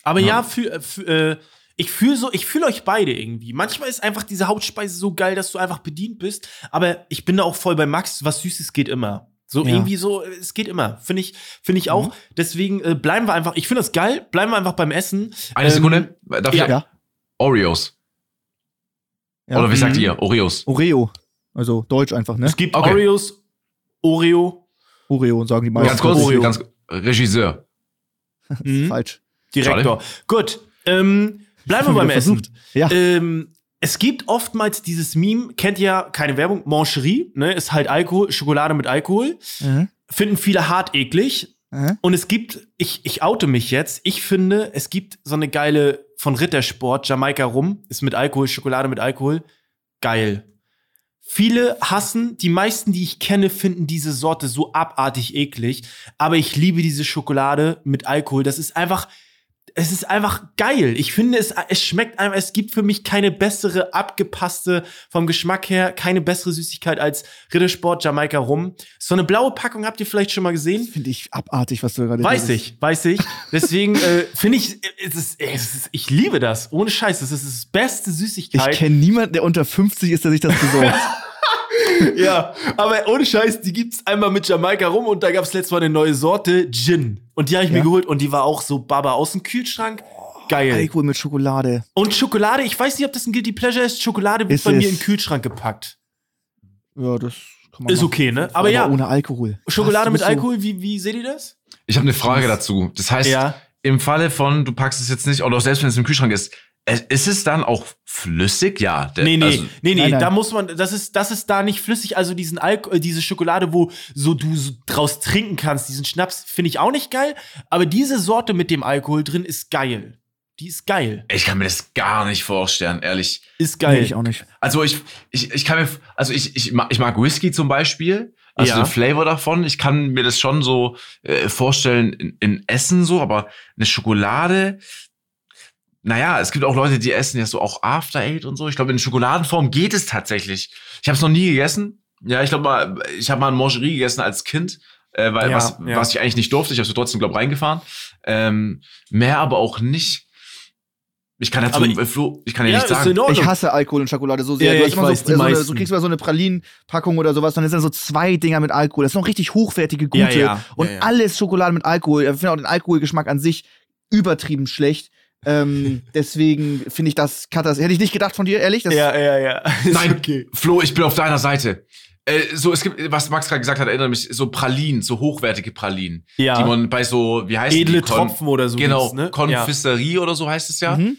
Aber ja, Ja. für, für, äh, ich fühle so, ich fühle euch beide irgendwie. Manchmal ist einfach diese Hauptspeise so geil, dass du einfach bedient bist. Aber ich bin da auch voll bei Max. Was Süßes geht immer. So Ja. irgendwie so, äh, es geht immer. Finde ich, finde ich auch. Deswegen äh, bleiben wir einfach. Ich finde das geil. Bleiben wir einfach beim Essen. Eine Ähm, Sekunde, darf ja. ich? Ja. Oreos. Ja. Oder wie sagt Mhm. ihr? Oreos. Oreo. Also Deutsch einfach, ne? Es gibt Okay. Oreos, Oreo. Oreo sagen die meisten. Ganz kurz, Oreo. ganz Regisseur. Mhm. falsch. Direktor. Gut. Ähm, bleiben wir beim Essen. Ja. Ähm, es gibt oftmals dieses Meme, kennt ihr keine Werbung, Mancherie, ne, ist halt Alkohol, Schokolade mit Alkohol. Mhm. Finden viele hart eklig. Mhm. Und es gibt, ich, ich oute mich jetzt, ich finde, es gibt so eine geile von Rittersport, Jamaika Rum, ist mit Alkohol, Schokolade mit Alkohol. Geil. Viele hassen, die meisten, die ich kenne, finden diese Sorte so abartig eklig. Aber ich liebe diese Schokolade mit Alkohol. Das ist einfach, es ist einfach geil. Ich finde, es, es schmeckt einfach, es gibt für mich keine bessere, abgepasste, vom Geschmack her, keine bessere Süßigkeit als Rittersport Jamaika Rum. So eine blaue Packung habt ihr vielleicht schon mal gesehen? Finde ich abartig, was du gerade Weiß ich, weiß ich. Deswegen äh, finde ich, es ist, es ist, ich liebe das. Ohne Scheiß, das ist das beste Ich Süßigkeit. kenne niemanden, der unter 50 ist, der sich das besorgt. ja, aber ohne Scheiß, die gibt's einmal mit Jamaika rum und da gab's letztes Mal eine neue Sorte, Gin. Und die habe ich mir Ja. geholt und die war auch so Baba aus dem Kühlschrank. Geil. Alkohol mit Schokolade. Und Schokolade, ich weiß nicht, ob das ein Guilty Pleasure ist. Schokolade wird Ist bei mir es. in den Kühlschrank gepackt. Ja, das kann man Ist machen. okay, ne? Aber ja, ohne Alkohol. Schokolade Was, mit Alkohol, wie, wie seht ihr das? Ich habe eine Frage dazu. Das heißt, Ja. im Falle von, du packst es jetzt nicht, oder auch selbst wenn es im Kühlschrank ist, es- ist es dann auch flüssig? Ja. der- Nee, nee, also- nee, nee, Nein, nein. da muss man, das ist, das ist da nicht flüssig, also diesen Alkohol, diese Schokolade, wo so du so draus trinken kannst, diesen Schnaps, finde ich auch nicht geil, aber diese Sorte mit dem Alkohol drin ist geil. Die ist geil. Ich kann mir das gar nicht vorstellen, ehrlich. Ist geil. Nee, ich auch nicht. Also ich, ich, ich kann mir, also ich, ich, mag, ich mag Whisky zum Beispiel, also Ja. den Flavor davon. Ich kann mir das schon so äh, vorstellen in, in Essen so, aber eine Schokolade, naja, es gibt auch Leute, die essen ja so auch After Eight und so. Ich glaube, in Schokoladenform geht es tatsächlich. Ich habe es noch nie gegessen. Ja, ich glaube mal, ich habe mal ein Mangerie gegessen als Kind, äh, weil Ja, was, ja. was ich eigentlich nicht durfte. Ich habe es trotzdem, glaube reingefahren. Ähm, mehr aber auch nicht. Ich kann dazu, Aber äh, Flo, ich kann ja, ja, nicht ist sagen. Ich hasse Alkohol und Schokolade so sehr. Ja, du, ich immer weiß, so, die so, eine, du kriegst mal so eine Pralinenpackung oder sowas, dann sind da so zwei Dinger mit Alkohol. Das sind noch richtig hochwertige, gute. Ja, ja, und ja, ja. alles Schokolade mit Alkohol. Ich finde auch den Alkoholgeschmack an sich übertrieben schlecht. Ähm, deswegen finde ich das katastrophal. Hätte ich nicht gedacht von dir, ehrlich? Das, ja, ja, ja. Nein, okay. Flo, ich bin auf deiner Seite. Äh, so, es gibt, was Max gerade gesagt hat, erinnert mich, so Pralinen, so hochwertige Pralinen. Ja. Die man bei so, wie heißt Edle die? Tropfen oder so. Genau, ne? Konfiserie oder so heißt es ja. Mhm.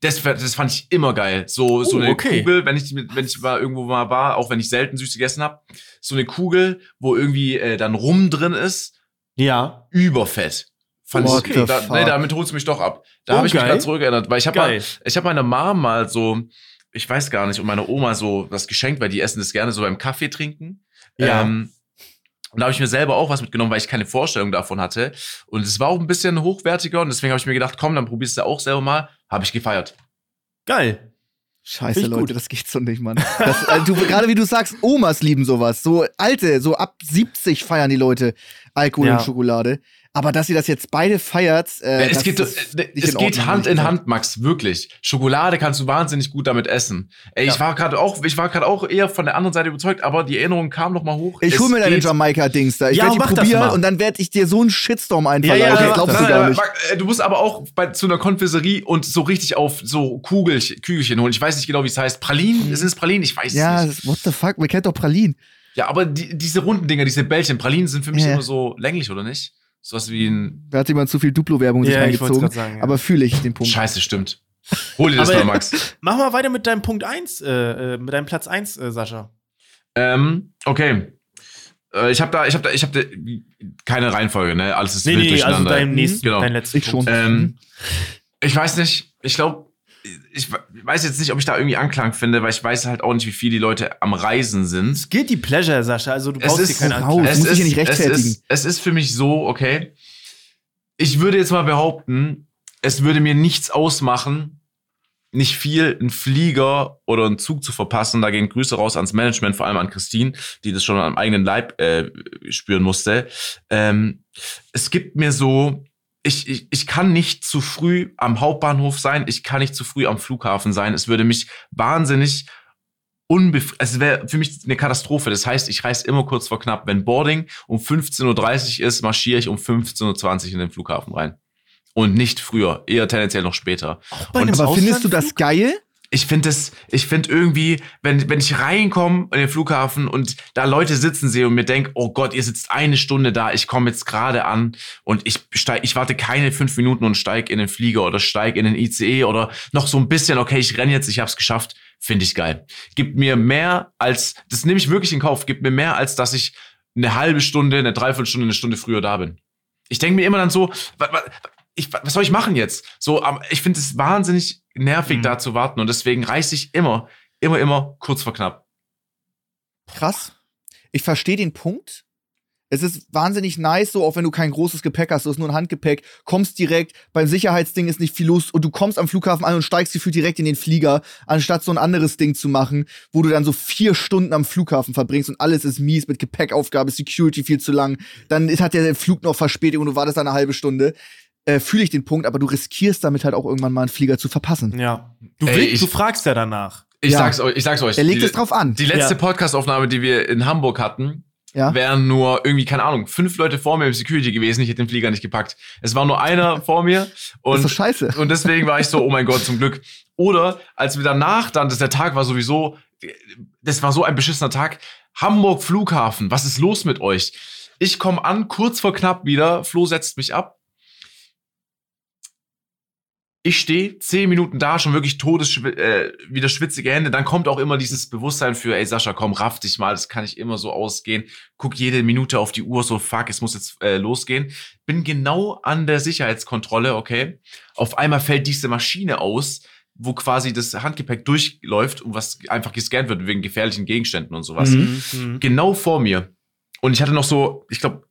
Das, das fand ich immer geil. So, so Oh, eine okay. Kugel, wenn ich, mit- wenn ich mal irgendwo mal war, auch wenn ich selten süß gegessen habe, so eine Kugel, wo irgendwie äh, dann Rum drin ist, Ja. überfett. Fand What ich, the da, nee, damit holst du mich doch ab. Da Oh, habe ich mich geil. gerade zurückerinnert, weil ich habe mal, ich habe meiner Mom mal so, ich weiß gar nicht, und meiner Oma so was geschenkt, weil die essen das gerne so beim Kaffee trinken. Ja. Ähm, und da habe ich mir selber auch was mitgenommen, weil ich keine Vorstellung davon hatte. Und es war auch ein bisschen hochwertiger und deswegen habe ich mir gedacht, komm, dann probierst du auch selber mal. Habe ich gefeiert. Geil. Scheiße, Leute, gut. das geht so nicht, Mann. Das, äh, du, gerade wie du sagst, Omas lieben sowas. So alte, so ab 70 feiern die Leute Alkohol Ja. und Schokolade. Aber dass ihr das jetzt beide feiert, äh, es das geht, ist äh, nicht es in geht Hand in. Hand, Max, wirklich. Schokolade kannst du wahnsinnig gut damit essen. Ey, ich Ja. war gerade auch, ich war gerade auch eher von der anderen Seite überzeugt, aber die Erinnerung kam noch mal hoch. Ich Es hol mir deine Jamaika-Dings da. Ich Ja, werde die probieren und dann werde ich dir so einen Shitstorm einfallen. Ja, ja, mach glaubst das. du Nein, gar nein, nicht. Äh, Du musst aber auch bei, zu einer Konfiserie und so richtig auf so Kugel, Kügelchen holen. Ich weiß nicht genau, wie es heißt. Pralinen? Sind es Pralinen? Ich weiß Mhm. Ja, es nicht. das- what the fuck? Man kennt doch Pralinen. Ja, aber die, diese runden Dinger, diese Bällchen, Pralinen sind für mich Ja. immer so länglich, oder nicht? Sowas wie ein. Da hat jemand zu viel Duplo-Werbung sich Ja, reingezogen. sagen, ja. Aber fühle ich den Punkt. Scheiße, stimmt. Hol dir das mal, Max. Mach mal weiter mit deinem Punkt 1, äh, äh, mit deinem Platz 1, äh, Sascha. Ähm, okay. Äh, ich habe da, ich habe da, ich habe da keine Reihenfolge, ne? Alles ist Nee, wild nee, also durcheinander. dein nächsten, Genau. dein letzten Ich Punkt. schon. Ähm, ich weiß nicht, ich glaube, ich weiß jetzt nicht, ob ich da irgendwie Anklang finde, weil ich weiß halt auch nicht, wie viel die Leute am Reisen sind. Es geht die Pleasure, Sascha, also du Es brauchst dir ist- keine Raus. Anklang. Es muss ich ja nicht es, rechtfertigen. ist, es ist für mich so, okay. Ich würde jetzt mal behaupten, es würde mir nichts ausmachen, nicht viel einen Flieger oder einen Zug zu verpassen. Da gehen Grüße raus ans Management, vor allem an Christine, die das schon am eigenen Leib äh, spüren musste. Ähm, es gibt mir so, ich, ich, ich kann nicht zu früh am Hauptbahnhof sein, ich kann nicht zu früh am Flughafen sein. Es würde mich wahnsinnig unbef es wäre für mich eine Katastrophe. Das heißt, ich reise immer kurz vor knapp. Wenn Boarding um 15.30 Uhr ist, marschiere ich um 15.20 Uhr in den Flughafen rein. Und nicht früher, eher tendenziell noch später. bei Und einem Aber findest du das geil? Ich finde das, ich finde irgendwie, wenn, wenn ich reinkomme in den Flughafen und da Leute sitzen sehe und mir denk, oh Gott, ihr sitzt eine Stunde da, ich komme jetzt gerade an und ich steig, ich warte keine fünf Minuten und steig in den Flieger oder steig in den ICE oder noch so ein bisschen, okay, ich renn jetzt, ich hab's geschafft, finde ich geil. Gibt mir mehr als, das nehme ich wirklich in Kauf, gibt mir mehr als, dass ich eine halbe Stunde, eine Dreiviertelstunde, eine Stunde früher da bin. Ich denke mir immer dann so, wa- wa- ich, was soll ich machen jetzt? So, ich finde es wahnsinnig nervig, Mhm. da zu warten. Und deswegen reiße ich immer, immer, immer kurz vor knapp. Krass. Ich verstehe den Punkt. Es ist wahnsinnig nice, so auch wenn du kein großes Gepäck hast, du hast nur ein Handgepäck, kommst direkt, beim Sicherheitsding ist nicht viel los und du kommst am Flughafen an und steigst gefühlt direkt in den Flieger, anstatt so ein anderes Ding zu machen, wo du dann so vier Stunden am Flughafen verbringst und alles ist mies mit Gepäckaufgabe, Security viel zu lang, dann hat der Flug noch Verspätung und du wartest eine halbe Stunde. Äh, Fühle ich den Punkt, aber du riskierst damit halt auch irgendwann mal einen Flieger zu verpassen. Ja. Du, Ey, willst, ich- du fragst ja danach. Ich Ja. sag's euch, ich sag's euch. Er legt die, es drauf an. Die letzte Ja. Podcastaufnahme, die wir in Hamburg hatten, Ja. wären nur irgendwie, keine Ahnung, fünf Leute vor mir im Security gewesen. Ich hätte den Flieger nicht gepackt. Es war nur einer vor mir. Das ist Und doch scheiße. Und deswegen war ich so, oh mein Gott, zum Glück. Oder als wir danach dann, das der Tag war sowieso, das war so ein beschissener Tag. Hamburg Flughafen, was ist los mit euch? Ich komme an, kurz vor knapp wieder. Flo setzt mich ab. Ich stehe zehn Minuten da, schon wirklich todes, äh, wieder schwitzige Hände. Dann kommt auch immer dieses Bewusstsein für, ey Sascha, komm, raff dich mal, das kann nicht immer so ausgehen. Guck jede Minute auf die Uhr, so fuck, es muss jetzt äh, losgehen. Bin genau an der Sicherheitskontrolle, okay. Auf einmal fällt diese Maschine aus, wo quasi das Handgepäck durchläuft und was einfach gescannt wird wegen gefährlichen Gegenständen und sowas Mhm. Mhm. genau vor mir. Und ich hatte noch so, ich glaube,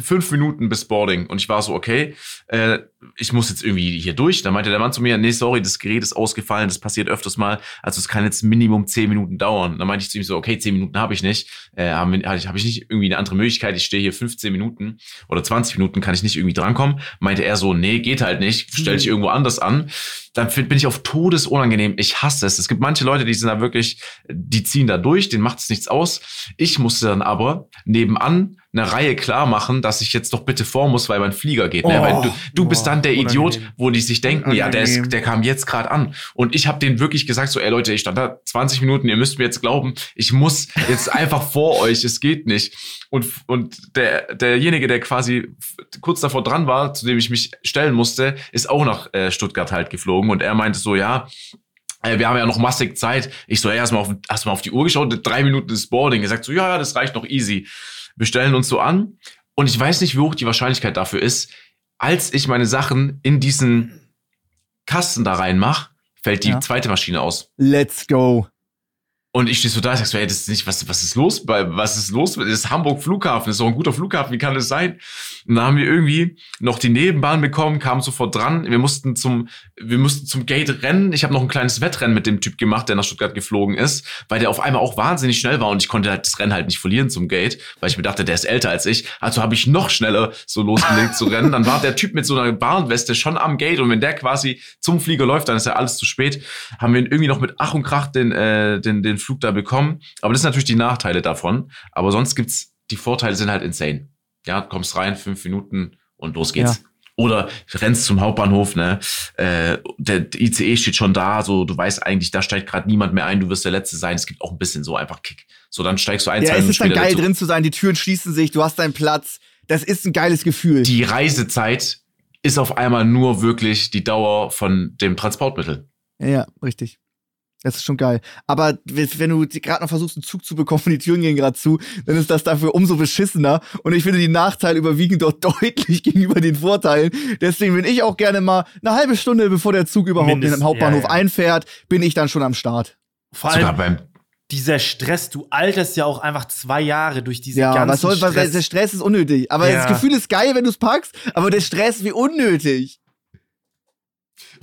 fünf Minuten bis Boarding. Und ich war so, okay, äh, ich muss jetzt irgendwie hier durch. Da meinte der Mann zu mir, nee, sorry, das Gerät ist ausgefallen, das passiert öfters mal. Also es kann jetzt Minimum zehn Minuten dauern. Da meinte ich zu ihm so, okay, zehn Minuten habe ich nicht. Äh, habe ich, hab ich nicht irgendwie eine andere Möglichkeit. Ich stehe hier 15 Minuten oder 20 Minuten, kann ich nicht irgendwie drankommen. Meinte er so, nee, geht halt nicht. Stell dich irgendwo anders an. Dann bin ich auf Todes unangenehm. Ich hasse es. Es gibt manche Leute, die sind da wirklich, die ziehen da durch, denen macht es nichts aus. Ich musste dann aber nebenan eine Reihe klar machen, dass ich jetzt doch bitte vor muss, weil mein Flieger geht. ne? Oh, Weil du, du bist boah, dann der Idiot, unangenehm. wo die sich denken, ja, der, ist, Unangenehm. der kam jetzt gerade an. Und ich habe denen wirklich gesagt, so, ey Leute, ich stand da 20 Minuten, ihr müsst mir jetzt glauben, ich muss jetzt einfach vor euch, es geht nicht. Und, und der, derjenige, der quasi kurz davor dran war, zu dem ich mich stellen musste, ist auch nach äh, Stuttgart halt geflogen. Und er meinte so, ja, äh, wir haben ja noch massig Zeit. Ich so, ey, hast du mal auf, mal auf die Uhr geschaut? Drei Minuten ist Boarding. Er sagt so, ja, ja, das reicht noch easy. Wir stellen uns so an. Und ich weiß nicht, wie hoch die Wahrscheinlichkeit dafür ist. Als ich meine Sachen in diesen Kasten da reinmach, fällt die Ja. zweite Maschine aus. Let's go. Und ich stehe so da, ich sag so, ey, das ist nicht, was, was ist los was ist los? Das ist Hamburg Flughafen, das ist doch ein guter Flughafen, wie kann das sein? Und dann haben wir irgendwie noch die Nebenbahn bekommen, kamen sofort dran. Wir mussten zum, wir mussten zum Gate rennen. Ich habe noch ein kleines Wettrennen mit dem Typ gemacht, der nach Stuttgart geflogen ist, weil der auf einmal auch wahnsinnig schnell war und ich konnte halt das Rennen halt nicht verlieren zum Gate, weil ich mir dachte, der ist älter als ich. Also habe ich noch schneller so losgelegt zu rennen. Dann war der Typ mit so einer Warnweste schon am Gate und wenn der quasi zum Flieger läuft, dann ist ja alles zu spät. Haben wir irgendwie noch mit Ach und Krach den, äh, den, den Flug da bekommen. Aber das sind natürlich die Nachteile davon. Aber sonst gibt's, die Vorteile sind halt insane. Ja, kommst rein, fünf Minuten und los geht's. Oder rennst zum Hauptbahnhof, ne? Äh, der ICE steht schon da, so du weißt eigentlich, da steigt gerade niemand mehr ein, du wirst der Letzte sein. Es gibt auch ein bisschen so einfach Kick. So, dann steigst du ein, Ja, zwei es Minuten ist dann geil dazu. drin zu sein, die Türen schließen sich, du hast deinen Platz, Das ist ein geiles Gefühl. Die Reisezeit ist auf einmal nur wirklich die Dauer von dem Transportmittel. Ja, richtig. Das ist schon geil. Aber wenn du gerade noch versuchst, einen Zug zu bekommen, die Türen gehen gerade zu, dann ist das dafür umso beschissener. Und ich finde, die Nachteile überwiegen dort deutlich gegenüber den Vorteilen. Deswegen bin ich auch gerne mal eine halbe Stunde, bevor der Zug überhaupt in den Hauptbahnhof ja, ja. einfährt, bin ich dann schon am Start. Vor allem beim dieser Stress, du alterst ja auch einfach zwei Jahre durch diese ja, ganzen was soll, was, Der Stress ist unnötig. Aber ja. das Gefühl ist geil, wenn du es packst, aber der Stress wie unnötig.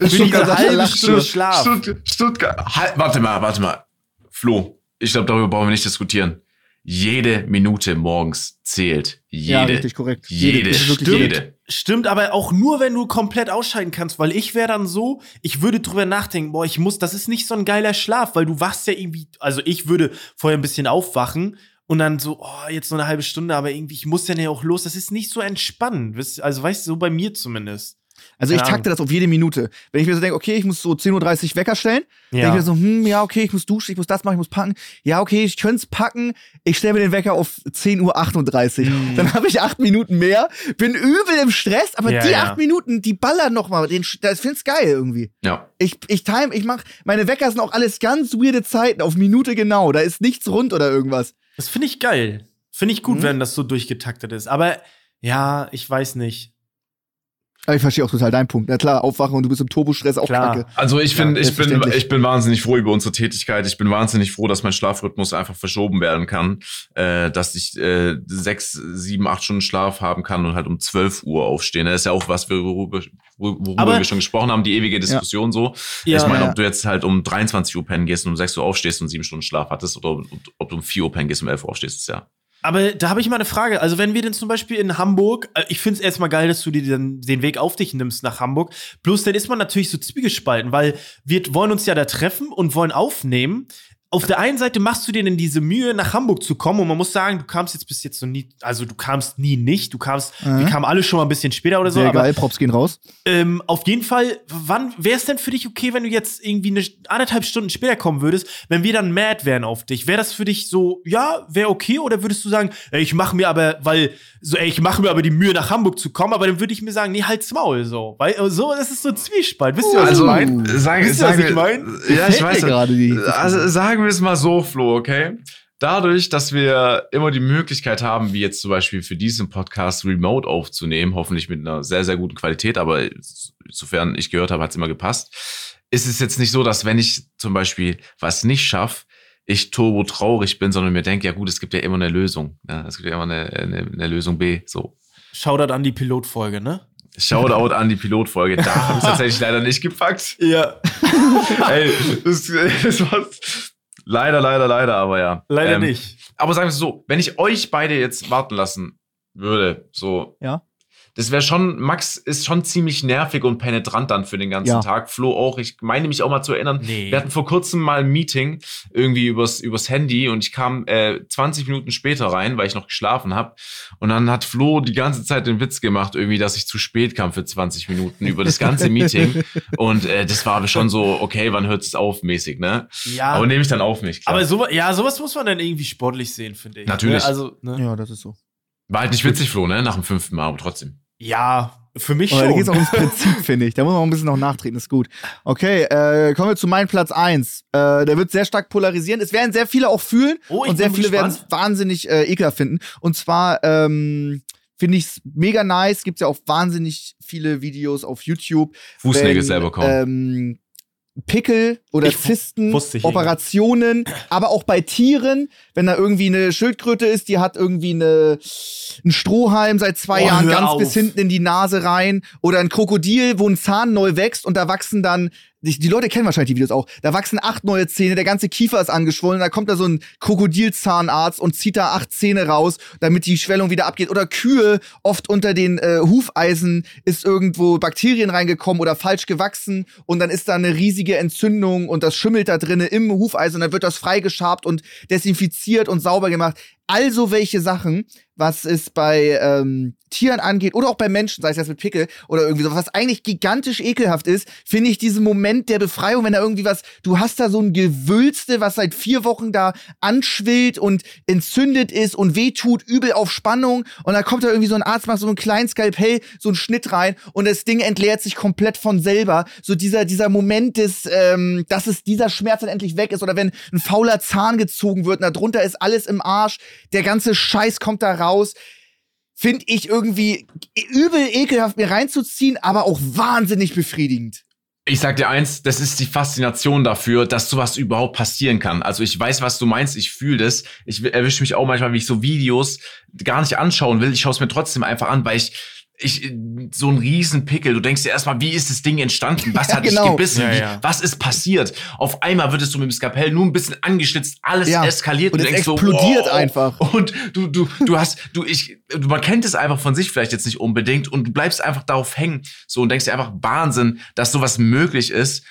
Stuttgart, halbe Stunde Schlaf. Stuttgart, Stuttgart. Halt, warte mal, warte mal. Flo, ich glaube, darüber brauchen wir nicht diskutieren. Jede Minute morgens zählt. Jede. Ja, richtig korrekt. Jede. Stimmt, jede. Stimmt, aber auch nur, wenn du komplett ausscheiden kannst, weil ich wäre dann so, ich würde drüber nachdenken, boah, ich muss, das ist nicht so ein geiler Schlaf, weil du wachst ja irgendwie, also ich würde vorher ein bisschen aufwachen und dann so, oh, jetzt noch eine halbe Stunde, aber irgendwie, ich muss dann ja auch los. Das ist nicht so entspannend. Also, weißt du, so bei mir zumindest. Also ich takte das auf jede Minute. Wenn ich mir so denke, okay, ich muss so 10.30 Uhr Wecker stellen, ja. denke ich mir so, hm, ja, okay, ich muss duschen, ich muss das machen, ich muss packen. Ja, okay, ich könnte es packen. Ich stelle mir den Wecker auf 10.38 Uhr. Mhm. Dann habe ich acht Minuten mehr, bin übel im Stress, aber ja, die acht Minuten, die ballern nochmal. Das find's geil irgendwie. Ja. Ich, ich time, ich mach, meine Wecker sind auch alles ganz weirde Zeiten, auf Minute genau. Da ist nichts rund oder irgendwas. Das finde ich geil. Finde ich gut, mhm. wenn das so durchgetaktet ist. Aber ja, ich weiß nicht. Ich verstehe auch total deinen Punkt. Na klar, aufwachen und du bist im Turbostress auch Klar. kacke. Also ich finde, ja, ich bin, ich bin wahnsinnig froh über unsere Tätigkeit. Ich bin wahnsinnig froh, dass mein Schlafrhythmus einfach verschoben werden kann, äh, dass ich äh, sechs, sieben, acht Stunden Schlaf haben kann und halt um zwölf Uhr aufstehen. Das ist ja auch was, worüber, worüber wir schon gesprochen haben, die ewige Diskussion ja. so. Ja, ich meine, ob du jetzt halt um 23 Uhr pennen gehst und um sechs Uhr aufstehst und sieben Stunden Schlaf hattest oder ob du um vier Uhr pennen gehst und um elf Uhr aufstehst, ist ja aber da habe ich mal eine Frage. Also, wenn wir denn zum Beispiel in Hamburg, äh, ich finde es erstmal geil, dass du dir dann den Weg auf dich nimmst nach Hamburg. Bloß dann ist man natürlich so zwiegespalten, weil wir wollen uns ja da treffen und wollen aufnehmen auf der einen Seite machst du dir denn diese Mühe, nach Hamburg zu kommen und man muss sagen, du kamst jetzt bis jetzt so nie, also du kamst nie nicht, du kamst, mhm. wir kamen alle schon mal ein bisschen später oder so. Sehr geil, Props gehen raus. Ähm, auf jeden Fall, wann wäre es denn für dich okay, wenn du jetzt irgendwie eine anderthalb Stunden später kommen würdest, wenn wir dann mad wären auf dich? Wäre das für dich so, ja, wäre okay oder würdest du sagen, ey, ich mache mir aber, weil, so, ey, ich mache mir aber die Mühe, nach Hamburg zu kommen, aber dann würde ich mir sagen, nee, halt's Maul, so. Weil, so, das ist so ein Zwiespalt. Wisst ihr, was also, ich meine? Sag, Wisst ihr, was ich meine? Ja, ich weiß gerade die. Also, sagen wir es mal so, Flo, okay? Dadurch, dass wir immer die Möglichkeit haben, wie jetzt zum Beispiel für diesen Podcast remote aufzunehmen, hoffentlich mit einer sehr, sehr guten Qualität, aber sofern ich gehört habe, hat es immer gepasst, ist es jetzt nicht so, dass wenn ich zum Beispiel was nicht schaffe, ich turbo traurig bin, sondern mir denke, ja gut, es gibt ja immer eine Lösung. Ja, es gibt ja immer eine, eine, eine Lösung B. So. Shoutout an die Pilotfolge, ne? Shoutout an die Pilotfolge. Da habe ich tatsächlich leider nicht gepackt. Ja. Ey, das, das war Leider, leider, leider, aber ja. Leider ähm, nicht. Aber sagen wir es so, wenn ich euch beide jetzt warten lassen würde, so. Ja das wäre schon, Max ist schon ziemlich nervig und penetrant dann für den ganzen ja. Tag. Flo auch. Ich meine mich auch mal zu erinnern, nee. wir hatten vor kurzem mal ein Meeting irgendwie übers, übers Handy und ich kam äh, 20 Minuten später rein, weil ich noch geschlafen habe. Und dann hat Flo die ganze Zeit den Witz gemacht, irgendwie, dass ich zu spät kam für 20 Minuten über das ganze Meeting. und äh, das war aber schon so, okay, wann hört es auf, mäßig, ne? Ja. Aber nehme ich dann auf mich. Klar. Aber so, ja, sowas muss man dann irgendwie sportlich sehen, finde ich. Natürlich. Ne? Also, ne? Ja, das ist so. War halt nicht witzig, Flo, ne? Nach dem fünften Mal, aber trotzdem. Ja, für mich schon. Da geht es auch ums Prinzip, finde ich. Da muss man auch ein bisschen noch nachtreten, ist gut. Okay, äh, kommen wir zu meinem Platz 1. Äh, der wird sehr stark polarisieren. Es werden sehr viele auch fühlen oh, und sehr viele werden es wahnsinnig äh, ekelhaft finden. Und zwar ähm, finde ich es mega nice. Gibt es ja auch wahnsinnig viele Videos auf YouTube. Fußnägel selber kommen. Ähm, Pickel oder ich Zysten, Operationen, aber auch bei Tieren, wenn da irgendwie eine Schildkröte ist, die hat irgendwie eine, einen Strohhalm seit zwei oh, Jahren ganz auf. bis hinten in die Nase rein oder ein Krokodil, wo ein Zahn neu wächst und da wachsen dann die, die Leute kennen wahrscheinlich die Videos auch. Da wachsen acht neue Zähne, der ganze Kiefer ist angeschwollen, da kommt da so ein Krokodilzahnarzt und zieht da acht Zähne raus, damit die Schwellung wieder abgeht. Oder Kühe, oft unter den äh, Hufeisen ist irgendwo Bakterien reingekommen oder falsch gewachsen und dann ist da eine riesige Entzündung und das schimmelt da drinnen im Hufeisen und dann wird das freigeschabt und desinfiziert und sauber gemacht. Also welche Sachen, was es bei ähm, Tieren angeht oder auch bei Menschen, sei es jetzt mit Pickel oder irgendwie so, was eigentlich gigantisch ekelhaft ist, finde ich diesen Moment der Befreiung, wenn da irgendwie was, du hast da so ein Gewülste, was seit vier Wochen da anschwillt und entzündet ist und wehtut, übel auf Spannung und dann kommt da irgendwie so ein Arzt, macht so einen kleinen Skalpell, so einen Schnitt rein und das Ding entleert sich komplett von selber. So dieser, dieser Moment des, ähm, dass es dieser Schmerz dann endlich weg ist oder wenn ein fauler Zahn gezogen wird und darunter ist alles im Arsch, der ganze Scheiß kommt da raus finde ich irgendwie übel ekelhaft mir reinzuziehen, aber auch wahnsinnig befriedigend. Ich sag dir eins, das ist die Faszination dafür, dass sowas überhaupt passieren kann. Also ich weiß, was du meinst, ich fühle das. Ich erwische mich auch manchmal, wie ich so Videos gar nicht anschauen will. Ich schaue es mir trotzdem einfach an, weil ich ich, so ein Riesenpickel. Du denkst dir erstmal, wie ist das Ding entstanden? Was Ja, hat genau. dich gebissen? Ja, ja. Was ist passiert? Auf einmal wird es so mit dem Skapell nur ein bisschen angeschnitzt, alles Ja. eskaliert Und du es denkst explodiert so, wow. einfach. Und du, du, du hast, du, ich, du, man kennt es einfach von sich vielleicht jetzt nicht unbedingt und du bleibst einfach darauf hängen, so und denkst dir einfach Wahnsinn, dass sowas möglich ist.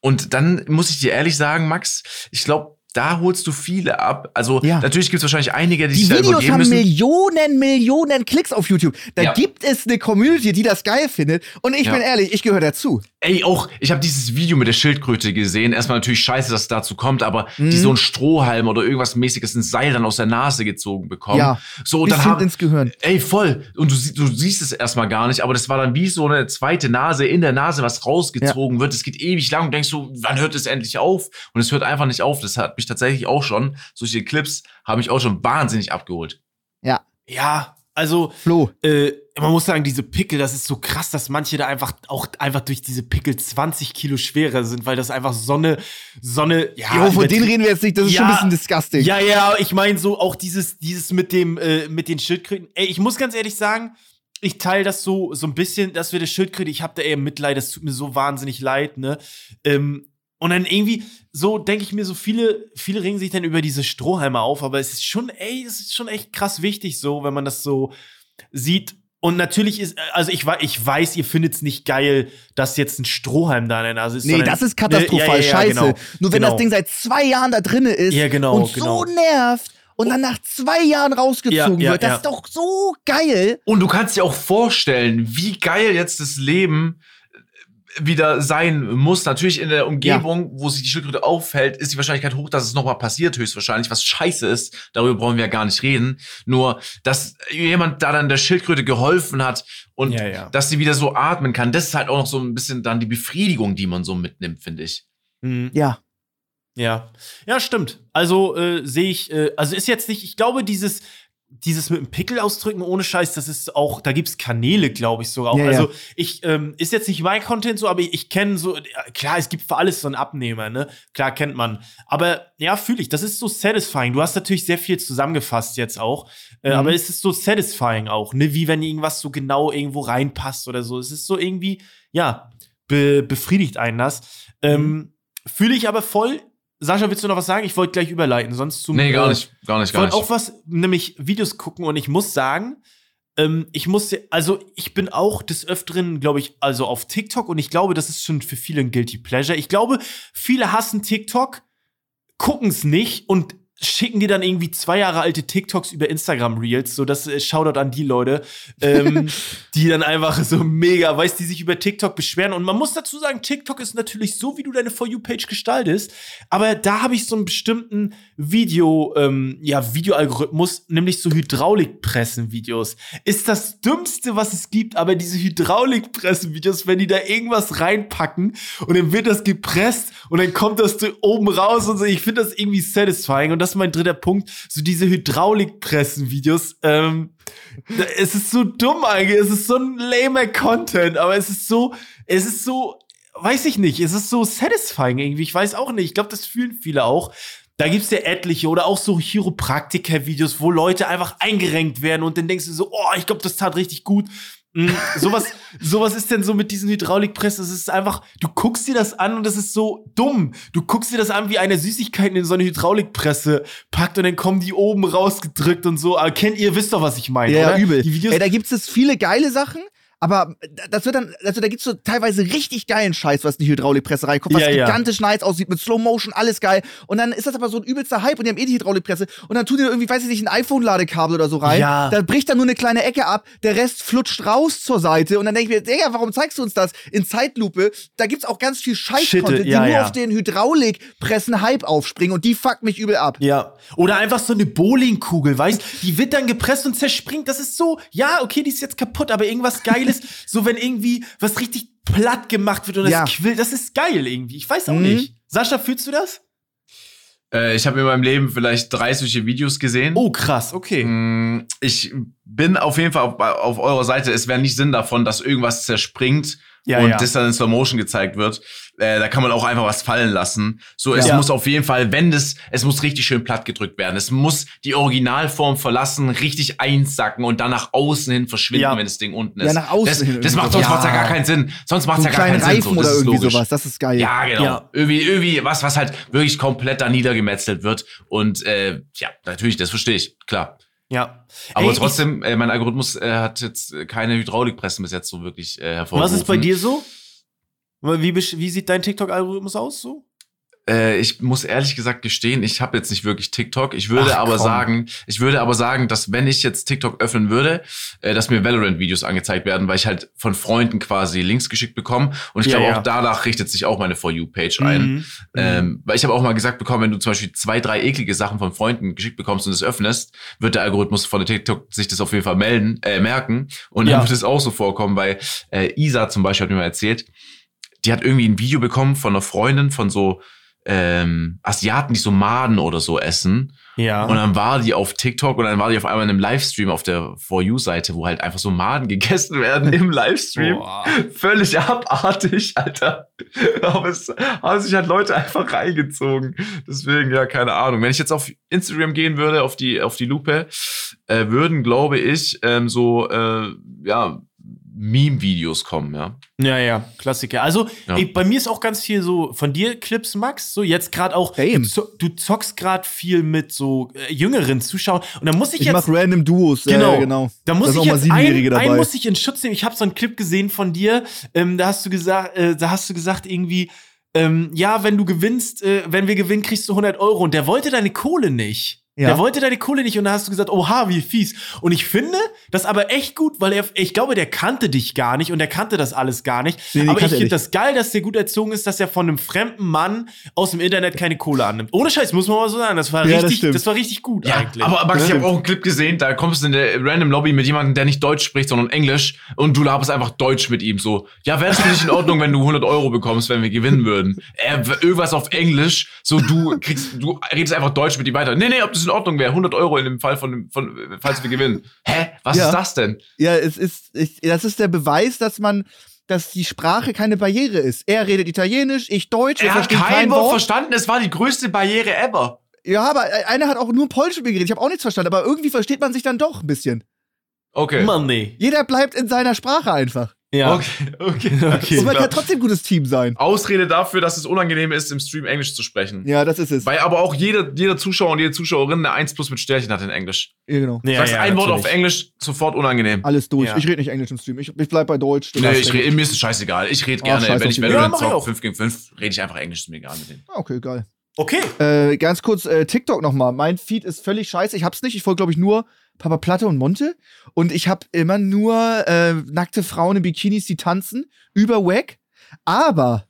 Und dann muss ich dir ehrlich sagen, Max, ich glaube, da holst du viele ab. Also Ja. natürlich gibt es wahrscheinlich einige, die, Die sich da Videos übergeben haben müssen. Millionen, Millionen Klicks auf YouTube. Da Ja. gibt es eine Community, die das geil findet. Und ich Ja. bin ehrlich, ich gehöre dazu. Ey, auch, ich habe dieses Video mit der Schildkröte gesehen. Erstmal natürlich scheiße, dass es dazu kommt, aber Mhm. die so ein Strohhalm oder irgendwas mäßiges, ein Seil dann aus der Nase gezogen bekommen. Ja, so, und dann haben, ins Gehirn. Ey, voll. Und du, du siehst es erstmal gar nicht, aber das war dann wie so eine zweite Nase in der Nase, was rausgezogen wird. Es geht ewig lang und denkst du, wann hört es endlich auf? Und es hört einfach nicht auf. Das hat mich tatsächlich auch schon, solche Clips haben mich auch schon wahnsinnig abgeholt. Ja, Ja, also Flo. äh, man muss sagen, diese Pickel, das ist so krass, dass manche da einfach auch einfach durch diese Pickel 20 Kilo schwerer sind, weil das einfach Sonne, Sonne, ja. Jo, von denen reden wir jetzt nicht, das ist schon ein bisschen disgusting. Ja, ja, ich meine so auch dieses, dieses mit dem, äh, mit den Schildkröten. Ey, ich muss ganz ehrlich sagen, ich teile das so, so ein bisschen, dass wir das Schildkröte, ich habe da eher Mitleid, das tut mir so wahnsinnig leid, ne? Ähm, und dann irgendwie, so denke ich mir, so viele, viele regen sich dann über diese Strohhalme auf, aber es ist schon, ey, es ist schon echt krass wichtig, so, wenn man das so sieht. Und natürlich ist, also ich, ich weiß, ihr findet es nicht geil, dass jetzt ein Strohhalm da in der Nase ist. Nee, das ist Ne, katastrophal ja, ja, ja, scheiße. genau. Nur wenn Genau. das Ding seit zwei Jahren da drinne ist Ja, genau, und genau. so nervt und dann nach zwei Jahren rausgezogen Ja, ja, wird, das ja. ist doch so geil. Und du kannst dir auch vorstellen, wie geil jetzt das Leben wieder sein muss. Natürlich in der Umgebung, wo sich die Schildkröte aufhält, ist die Wahrscheinlichkeit hoch, dass es nochmal passiert, höchstwahrscheinlich, was scheiße ist. Darüber brauchen wir ja gar nicht reden. Nur, dass jemand da dann der Schildkröte geholfen hat und Ja, ja. dass sie wieder so atmen kann, das ist halt auch noch so ein bisschen dann die Befriedigung, die man so mitnimmt, finde ich. Mhm. Ja. Ja, ja, stimmt. Also äh, sehe ich, äh, also ist jetzt nicht, ich glaube, dieses, dieses mit dem Pickel ausdrücken ohne Scheiß, das ist auch, da gibt's Kanäle, glaube ich sogar auch. Ja, ja. also ich, ähm, ist jetzt nicht mein Content so, aber ich, ich kenne so, ja, klar, es gibt für alles so einen Abnehmer, ne? Klar kennt man. Aber ja, fühle ich, das ist so satisfying. Du hast natürlich sehr viel zusammengefasst jetzt auch, äh, Mhm. aber es ist so satisfying auch, ne? Wie wenn irgendwas so genau irgendwo reinpasst oder so. Es ist so irgendwie, ja, be befriedigt einen das. Ähm, Fühle ich aber voll. Sascha, willst du noch was sagen? Ich wollte gleich überleiten, sonst zum. Nee, gar äh, nicht, gar nicht, Ich gar wollte nicht. auch was, nämlich Videos gucken und ich muss sagen, ähm, ich muss, also ich bin auch des Öfteren, glaube ich, also auf TikTok und ich glaube, das ist schon für viele ein Guilty Pleasure. Ich glaube, viele hassen TikTok, gucken es nicht und schicken dir dann irgendwie zwei Jahre alte TikToks über Instagram Reels, so das äh, Shoutout an die Leute, ähm, die dann einfach so mega, weißt, die sich über TikTok beschweren. Und man muss dazu sagen, TikTok ist natürlich so, wie du deine For You Page gestaltest, aber da habe ich so einen bestimmten Video, ähm, ja, Videoalgorithmus, nämlich so Hydraulikpressen-Videos. Ist das Dümmste, was es gibt, aber diese Hydraulikpressen-Videos, wenn die da irgendwas reinpacken und dann wird das gepresst und dann kommt das oben raus und so. Ich finde das irgendwie satisfying und das ist mein dritter Punkt. So diese Hydraulikpressen-Videos, ähm, es ist so dumm eigentlich, es ist so ein lamer Content, aber es ist so, es ist so, weiß ich nicht, es ist so satisfying irgendwie, ich weiß auch nicht, ich glaube, das fühlen viele auch. Da gibt's ja etliche oder auch so Chiropraktiker-Videos, wo Leute einfach eingerenkt werden und dann denkst du so, oh, ich glaube, das tat richtig gut. Mm, sowas, sowas ist denn so mit diesen Hydraulikpressen. Es ist einfach, du guckst dir das an und das ist so dumm. Du guckst dir das an, wie eine Süßigkeiten in so eine Hydraulikpresse packt und dann kommen die oben rausgedrückt und so. Aber kennt ihr, wisst doch, was ich meine, Ja, oder? übel. Die Videos, Ey, da gibt es viele geile Sachen, Aber das wird dann, also da gibt's so teilweise richtig geilen Scheiß, was in die Hydraulikpresse reinkommt, was Ja, ja. gigantisch nice aussieht, mit Slow Motion, alles geil. Und dann ist das aber so ein übelster Hype und die haben eh die Hydraulikpresse. Und dann tun die irgendwie, weiß ich nicht, ein iPhone-Ladekabel oder so rein. Ja. Da bricht dann nur eine kleine Ecke ab, der Rest flutscht raus zur Seite. Und dann denke ich mir, Digga, warum zeigst du uns das in Zeitlupe? Da gibt's auch ganz viel Scheiß-Content, die ja, nur ja. auf den Hydraulikpressen-Hype aufspringen und die fuckt mich übel ab. Ja. Oder einfach so eine Bowlingkugel, weißt Die wird dann gepresst und zerspringt. Das ist so, ja, okay, die ist jetzt kaputt, aber irgendwas Geiles. So, wenn irgendwie was richtig platt gemacht wird und es Ja. quillt, das ist geil irgendwie. Ich weiß auch Mhm. nicht. Sascha, fühlst du das? Äh, ich habe in meinem Leben vielleicht drei solche Videos gesehen. Oh, krass, okay. Mm, Ich bin auf jeden Fall auf, auf eurer Seite. Es wäre nicht Sinn davon, dass irgendwas zerspringt Ja, und ja. das dann in Slow Motion gezeigt wird. Äh, da kann man auch einfach was fallen lassen. So, es Ja. muss auf jeden Fall, wenn das, es muss richtig schön platt gedrückt werden. Es muss die Originalform verlassen, richtig einsacken und dann nach außen hin verschwinden, Ja. wenn das Ding unten Ja, ist. nach außen das, hin das macht sonst so. macht's ja Ja. gar keinen Sinn. Sonst macht's So ja gar keinen Sinn. Reifen So, das oder ist irgendwie logisch. sowas, das ist geil. Ja, genau. Ja. Irgendwie, irgendwie was, was halt wirklich komplett da niedergemetzelt wird. Und äh, ja, natürlich, das verstehe ich, klar. Ja. Aber Ey, trotzdem, äh, mein Algorithmus äh, hat jetzt keine Hydraulikpressen bis jetzt so wirklich äh, Ich, hervorgerufen. was ist bei dir so? Wie, wie sieht dein TikTok-Algorithmus aus so? Äh, ich muss ehrlich gesagt gestehen, ich habe jetzt nicht wirklich TikTok. Ich würde Ach, aber komm. sagen, ich würde aber sagen, dass wenn ich jetzt TikTok öffnen würde, äh, dass mir Valorant-Videos angezeigt werden, weil ich halt von Freunden quasi Links geschickt bekomme. Und ich Ja, glaube ja. auch danach richtet sich auch meine For You-Page ein. Mhm. Ähm, weil ich habe auch mal gesagt bekommen, wenn du zum Beispiel zwei, drei eklige Sachen von Freunden geschickt bekommst und es öffnest, wird der Algorithmus von der TikTok sich das auf jeden Fall melden, äh, merken. Und dann Ja. wird es auch so vorkommen, weil äh, Isa zum Beispiel hat mir mal erzählt, die hat irgendwie ein Video bekommen von einer Freundin von so ähm, Asiaten, die so Maden oder so essen. Ja. Und dann war die auf TikTok und dann war die auf einmal in einem Livestream auf der For You-Seite, wo halt einfach so Maden gegessen werden im Livestream. Boah. Völlig abartig, Alter. Aber es haben sich halt Leute einfach reingezogen. Deswegen, ja, keine Ahnung. Wenn ich jetzt auf Instagram gehen würde, auf die, auf die Lupe, äh, würden, glaube ich, ähm, so, äh, ja, Meme-Videos kommen, ja. Ja, ja, Klassiker. Also, Ja. ey, bei mir ist auch ganz viel so von dir Clips, Max. So jetzt gerade auch, du, zo du zockst gerade viel mit so äh, jüngeren Zuschauern. Und da muss ich, Ich jetzt. mach random Duos. Genau. Ja, genau. Da muss Da ich jetzt einen, einen muss ich in Schutz nehmen. Ich habe so einen Clip gesehen von dir. Ähm, da hast du gesagt, äh, da hast du gesagt irgendwie, ähm, ja, wenn du gewinnst, äh, wenn wir gewinnen, kriegst du 100 Euro. Und der wollte deine Kohle nicht. Ja. Der wollte deine Kohle nicht und da hast du gesagt, oha, wie fies. Und ich finde das aber echt gut, weil er, ich glaube, der kannte dich gar nicht und er kannte das alles gar nicht. Nee, nee, aber ich finde nicht. das geil, dass der gut erzogen ist, dass er von einem fremden Mann aus dem Internet keine Kohle annimmt. Ohne Scheiß, muss man mal so sagen. Das war Ja, das richtig, das, stimmt. war richtig gut Ja, eigentlich. aber Max, ich habe auch einen Clip gesehen, da kommst du in der random Lobby mit jemandem, der nicht Deutsch spricht, sondern Englisch und du laberst einfach Deutsch mit ihm so. Ja, wäre es für dich in Ordnung, wenn du 100 Euro bekommst, wenn wir gewinnen würden? Er, irgendwas auf Englisch, so du kriegst, du redest einfach Deutsch mit ihm weiter. Nee, nee, ob das in Ordnung wäre, 100 Euro in dem Fall von, von falls wir gewinnen. Hä? Was Ja. ist das denn? Ja, es ist, ich, das ist der Beweis, dass man, dass die Sprache keine Barriere ist. Er redet Italienisch, ich Deutsch, Er hat kein Wort verstanden, es war die größte Barriere ever. Ja, aber einer hat auch nur Polnisch mit mir geredet. Ich habe auch nichts verstanden, aber irgendwie versteht man sich dann doch ein bisschen. Okay. Mann, nee. Jeder bleibt in seiner Sprache einfach. Ja. Okay, okay. Okay. Und man kann trotzdem ein gutes Team sein. Ausrede dafür, dass es unangenehm ist, im Stream Englisch zu sprechen. Ja, das ist es. Weil aber auch jeder, jeder Zuschauer und jede Zuschauerin eine 1 plus mit Sternchen hat in Englisch. Ja, genau. Ja, Sagst ja, ein Wort natürlich. auf Englisch, sofort unangenehm. Alles durch. Ja. Ich rede nicht Englisch im Stream. Ich, ich bleib bei Deutsch. Nee, ich Englisch. red, mir ist es scheißegal. Ich rede gerne, scheiß wenn ich Valorant Ja, mach ich zock, auch. 5 gegen 5, rede ich einfach Englisch, ist mir egal mit denen. Okay, geil. Okay. Äh, ganz kurz, äh, TikTok nochmal. Mein Feed ist völlig scheiße. Ich hab's nicht. Ich folge, glaube ich, nur Papa Platte und Monte. Und ich hab immer nur äh, nackte Frauen in Bikinis, die tanzen. Über Wack. Aber,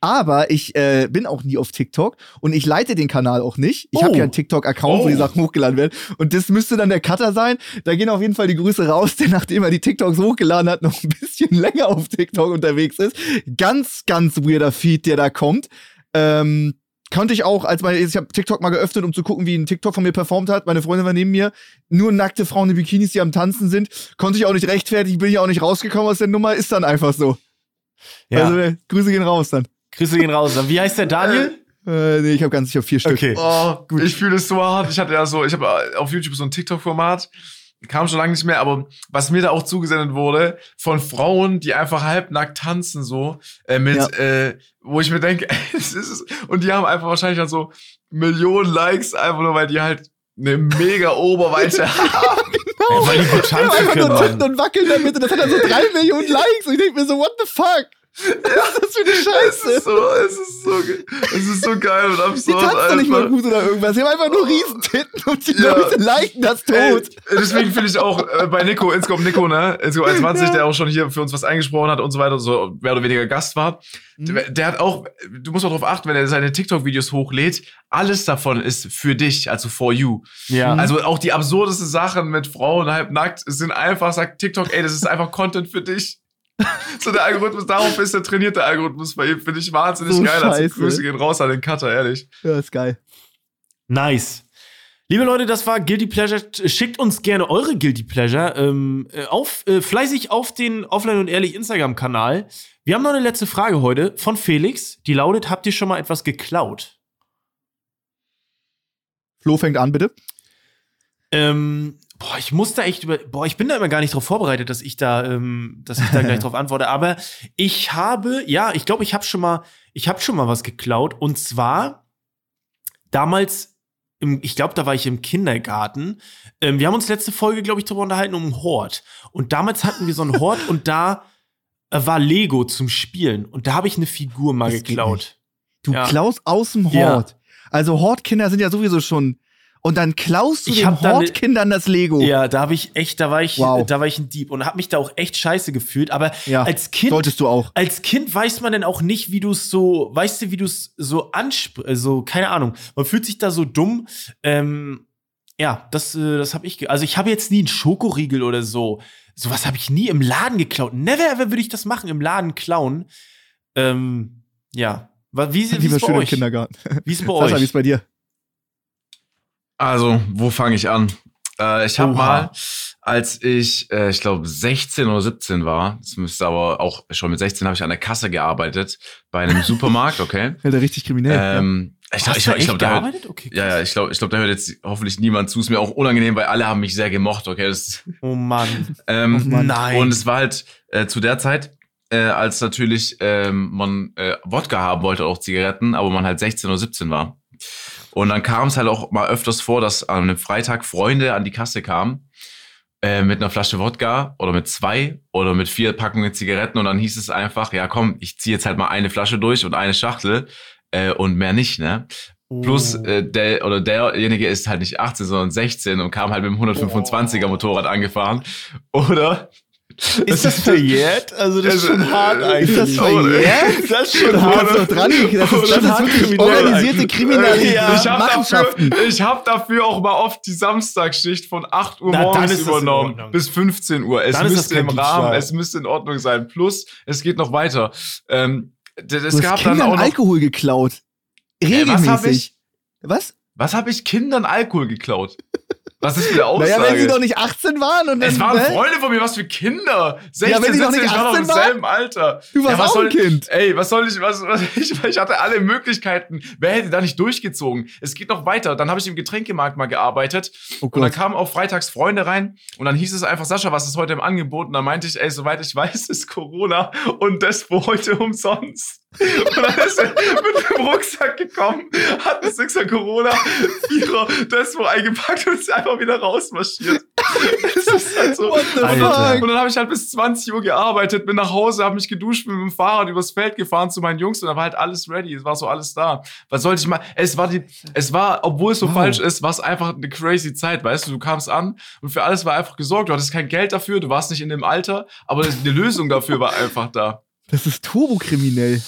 aber ich äh, bin auch nie auf TikTok und ich leite den Kanal auch nicht. Ich Oh. habe ja einen TikTok-Account, wo die Oh. Sachen hochgeladen werden. Und das müsste dann der Cutter sein. Da gehen auf jeden Fall die Grüße raus, der nachdem er die TikToks hochgeladen hat, noch ein bisschen länger auf TikTok unterwegs ist. Ganz, ganz weirder Feed, der da kommt. Ähm, konnte ich auch, als meine, ich habe TikTok mal geöffnet, um zu gucken, wie ein TikTok von mir performt hat. Meine Freundin war neben mir. Nur nackte Frauen in Bikinis, die am Tanzen sind. Konnte ich auch nicht rechtfertigen, bin ich auch nicht rausgekommen aus der Nummer. Ist dann einfach so. Ja. Also, äh, Grüße gehen raus dann. Grüße gehen raus. Wie heißt der Daniel? Äh, nee, ich habe ganz, ich habe vier Stück. Okay. Oh, ich fühle es so hart. Ich hatte ja so, ich habe auf YouTube so ein TikTok-Format. Kam schon lange nicht mehr, aber was mir da auch zugesendet wurde, von Frauen, die einfach halbnackt tanzen, so, äh, mit, Ja. äh, wo ich mir denke, es ist, und die haben einfach wahrscheinlich dann so Millionen Likes, einfach nur, weil die halt eine mega Oberweite haben. auch. weil die gut Die haben tanzen können, nur Mann. und wackeln damit und das hat dann so drei Millionen Likes und ich denke mir so, what the fuck? Was ist das für eine Es Scheiße? ist so, es ist so, es ist so geil und Die absurd. tanzen doch nicht mal gut oder irgendwas. Die haben einfach nur Riesentitten und die Ja. Leute liken das Ey, tot. deswegen finde ich auch äh, bei Nico, Inscope Nico, ne, Inscope 21, der auch schon hier für uns was eingesprochen hat und so weiter, so mehr oder weniger Gast war. Mhm. Der, der hat auch, du musst auch darauf achten, wenn er seine TikTok-Videos hochlädt, alles davon ist für dich, also for you. Ja. Also auch die absurdesten Sachen mit Frauen halb nackt sind einfach, sagt TikTok, ey, das ist einfach Content für dich. So der Algorithmus, darauf ist der trainierte Algorithmus bei ihm, finde ich wahnsinnig So geil. Also scheiße. Grüße gehen raus an den Cutter, ehrlich. Ja, ist geil. Nice. Liebe Leute, das war Guilty Pleasure. Schickt uns gerne eure Guilty Pleasure ähm, äh, auf, äh, fleißig auf den Offline und Ehrlich Instagram-Kanal. Wir haben noch eine letzte Frage heute von Felix. Die lautet: Habt ihr schon mal etwas geklaut? Flo fängt an, bitte. Ähm, boah, ich muss da echt über. Boah, ich bin da immer gar nicht drauf vorbereitet, dass ich da, ähm, dass ich da gleich drauf antworte. Aber ich habe, ja, ich glaube, ich habe schon mal, ich habe schon mal was geklaut. Und zwar damals, im, ich glaube, da war ich im Kindergarten. Ähm, wir haben uns letzte Folge, glaube ich, darüber unterhalten um einen Hort. Und damals hatten wir so einen Hort und da äh, war Lego zum Spielen. Und da habe ich eine Figur mal Das geklaut. Du Ja. klaust aus dem Ja. Hort. Also Hortkinder sind ja sowieso schon. Und dann klaust du Ich den Hortkindern das Lego. Ja, da habe ich echt, da war ich, Wow. da war ich ein Dieb und habe mich da auch echt scheiße gefühlt. Aber Ja, als Kind Solltest du auch. als Kind weiß man denn auch nicht, wie du es so, weißt du, wie du es so ansprichst, so, keine Ahnung. Man fühlt sich da so dumm. Ähm, ja, das, äh, das habe ich, also ich habe jetzt nie einen Schokoriegel oder so. Sowas habe ich nie im Laden geklaut. Never ever würde ich das machen, im Laden klauen. Ähm, ja. Wie, wie Lieber ist bei schön im euch? Kindergarten. Wie ist bei Sascha, wie euch? ist bei dir? Also, wo fange ich an? Äh, ich habe mal, als ich, äh, ich glaube, 16 oder 17 war, das müsste aber auch schon mit 16 habe ich an der Kasse gearbeitet bei einem Supermarkt, okay? Ja, der richtig kriminell. ähm, ich glaube, ich, glaub, ich echt glaube, da hört? Okay, ja, ja, ich glaube, ich glaub, da hört jetzt hoffentlich niemand zu. Ist mir auch unangenehm, weil alle haben mich sehr gemocht, okay? Das, Oh Mann. ähm, Oh Mann. Nein. und es war halt äh, zu der Zeit, äh, als natürlich ähm, man äh, Wodka haben wollte, auch Zigaretten, aber man halt 16 oder 17 war. Und dann kam es halt auch mal öfters vor, dass an einem Freitag Freunde an die Kasse kamen äh, mit einer Flasche Wodka oder mit zwei oder mit vier Packungen Zigaretten und dann hieß es einfach, ja komm, ich ziehe jetzt halt mal eine Flasche durch und eine Schachtel äh, und mehr nicht, ne? Plus Oh. äh, der oder derjenige ist halt nicht 18, sondern 16 und kam halt mit dem 125er Motorrad angefahren. Oder Ist das verjährt? Also, das ist schon hart eigentlich. Ist das verjährt? Das ist schon hart. hast du dran. Das ist, das ist hart wirklich kriminell organisierte. Kriminalität. Ja. ich habe dafür, hab dafür auch mal oft die Samstagsschicht von 8 Uhr morgens ist das übernommen bis 15 Uhr. Es ist das müsste im Rahmen, es müsste in Ordnung sein. Plus, es geht noch weiter. Ähm, es gab dann auch noch, Alkohol geklaut. was hab Regelmäßig. ich? Was? was habe ich Kindern Alkohol geklaut? Was ist für eine Aussage? Naja, wenn sie doch nicht 18 waren und dann. es waren ne? Freunde von mir, was für Kinder. 16, Ja, wenn sie doch 17, nicht ich war noch im 18 waren? selben Alter. Du warst ja, was auch ein soll, Kind. Ey, was soll ich, was, was ich, ich hatte alle Möglichkeiten. Wer hätte da nicht durchgezogen? Es geht noch weiter. Dann habe ich im Getränkemarkt mal gearbeitet Oh und dann kamen auch freitags Freunde rein und dann hieß es einfach, Sascha, was ist heute im Angebot? Und dann meinte ich, ey, soweit ich weiß, ist Corona und das für heute umsonst. Und dann ist er mit dem Rucksack gekommen, hat ein Sixer Corona, Vierer, das wo eingepackt und ist einfach wieder rausmarschiert. Das ist halt so. What the Alter. fuck? Und dann habe ich halt bis 20 Uhr gearbeitet, bin nach Hause, habe mich geduscht, bin mit dem Fahrrad übers Feld gefahren zu meinen Jungs und da war halt alles ready. Es war so alles da. Was sollte ich mal? Es war die, es war, obwohl es so Wow. falsch ist, war es einfach eine crazy Zeit, weißt du? Du kamst an und für alles war einfach gesorgt. Du hattest kein Geld dafür, du warst nicht in dem Alter, aber die Lösung dafür war einfach da. Das ist turbokriminell.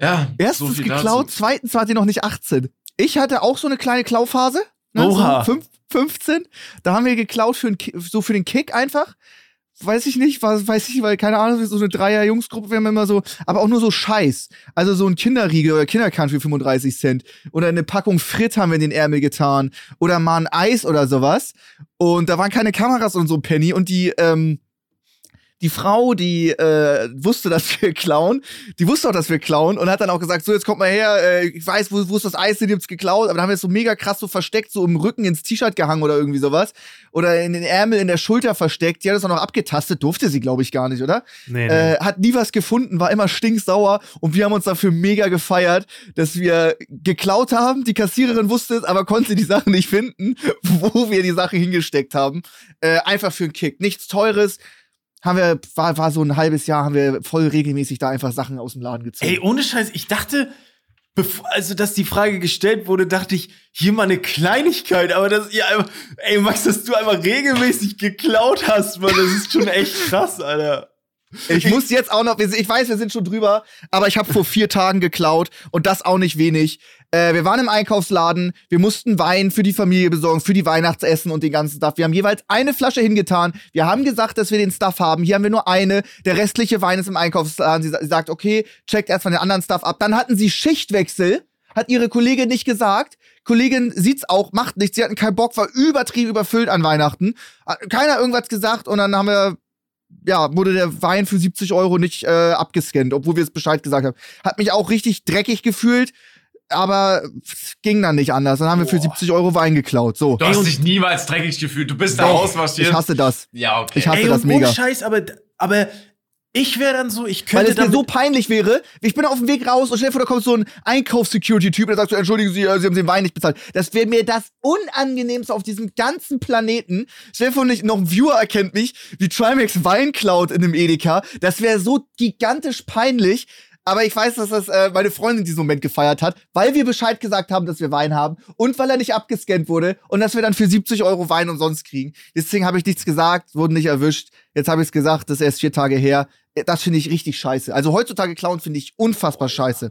Ja. Erstens viel geklaut, dazu. zweitens wart ihr noch nicht 18. Ich hatte auch so eine kleine Klauphase. Ne, Oha. So fünf, 15. Da haben wir geklaut für, so für den Kick einfach. Weiß ich nicht, was, weiß ich, weil keine Ahnung, so eine Dreier-Jungsgruppe, wir haben immer so, aber auch nur so Scheiß. Also so ein Kinderriegel oder Kinderkant für 35 Cent. Oder eine Packung Frit haben wir in den Ärmel getan. Oder mal ein Eis oder sowas. Und da waren keine Kameras und so Penny. Und die, ähm, die Frau, die äh, wusste, dass wir klauen, die wusste auch, dass wir klauen und hat dann auch gesagt, so jetzt kommt mal her, äh, ich weiß, wo, wo ist das Eis, den gibt's geklaut, aber dann haben wir es so mega krass so versteckt, so im Rücken ins T-Shirt gehangen oder irgendwie sowas oder in den Ärmel in der Schulter versteckt. Die hat es auch noch abgetastet, durfte sie, glaube ich, gar nicht, oder? Nee, nee. Äh, hat nie was gefunden, war immer stinksauer und wir haben uns dafür mega gefeiert, dass wir geklaut haben. Die Kassiererin wusste es, aber konnte die Sachen nicht finden, wo wir die Sache hingesteckt haben. Äh, einfach für einen Kick. Nichts Teures. Haben wir, war, war so ein halbes Jahr, haben wir voll regelmäßig da einfach Sachen aus dem Laden gezogen. Ey, ohne Scheiß, ich dachte, bevor, also dass die Frage gestellt wurde, dachte ich, hier mal eine Kleinigkeit, aber das, ja, einfach- ey, Max, dass du einfach regelmäßig geklaut hast, Mann, das ist schon echt krass, Alter. Ich muss jetzt auch noch, ich weiß, wir sind schon drüber, aber ich habe vor vier Tagen geklaut und das auch nicht wenig. Äh, wir waren im Einkaufsladen, wir mussten Wein für die Familie besorgen, für die Weihnachtsessen und den ganzen Stuff. Wir haben jeweils eine Flasche hingetan. Wir haben gesagt, dass wir den Stuff haben. Hier haben wir nur eine. Der restliche Wein ist im Einkaufsladen. Sie, sa- sie sagt, okay, checkt erstmal den anderen Stuff ab. Dann hatten sie Schichtwechsel. Hat ihre Kollegin nicht gesagt. Kollegin sieht's auch, macht nichts. Sie hatten keinen Bock, war übertrieben überfüllt an Weihnachten. Keiner irgendwas gesagt und dann haben wir ja, wurde der Wein für 70 Euro nicht äh, abgescannt, obwohl wir es Bescheid gesagt haben. Hat mich auch richtig dreckig gefühlt, aber es ging dann nicht anders. Dann haben wir für 70 Euro Wein geklaut. So. Du hast dich niemals dreckig gefühlt. Du bist da Doch, rausmarschiert. ich hasse das. ja, okay. Ich hasse Ey, das und mega. ohne Scheiß, aber, aber ich wäre dann so, ich Weil könnte es mir so peinlich wäre, ich bin auf dem Weg raus und stell dir vor, da kommt so ein Einkaufs-Security-Typ, der sagt so, entschuldigen Sie, äh, Sie haben den Wein nicht bezahlt. Das wäre mir das Unangenehmste auf diesem ganzen Planeten. Stell dir vor, nicht, noch ein Viewer erkennt mich, wie Trimax Wein klaut in einem Edeka. Das wäre so gigantisch peinlich. Aber ich weiß, dass das äh, meine Freundin in diesem Moment gefeiert hat, weil wir Bescheid gesagt haben, dass wir Wein haben und weil er nicht abgescannt wurde und dass wir dann für 70 Euro Wein umsonst kriegen. Deswegen habe ich nichts gesagt, wurden nicht erwischt. Jetzt habe ich es gesagt, das ist erst vier Tage her. Das finde ich richtig scheiße. Also heutzutage klauen finde ich unfassbar scheiße.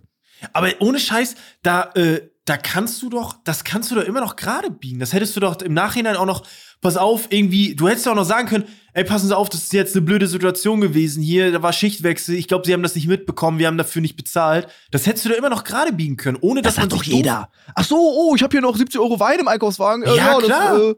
aber ohne Scheiß, da, äh, da kannst du doch, das kannst du doch immer noch gerade biegen. Das hättest du doch im Nachhinein auch noch, pass auf, irgendwie, du hättest auch noch sagen können, ey, passen Sie auf, das ist jetzt eine blöde Situation gewesen hier, da war Schichtwechsel, ich glaube, Sie haben das nicht mitbekommen, wir haben dafür nicht bezahlt. Das hättest du doch immer noch gerade biegen können, ohne dass man sich doof- Ach so, oh, ich habe hier noch 70 Euro Wein im Einkaufswagen. Äh, Ja, klar. Das, äh,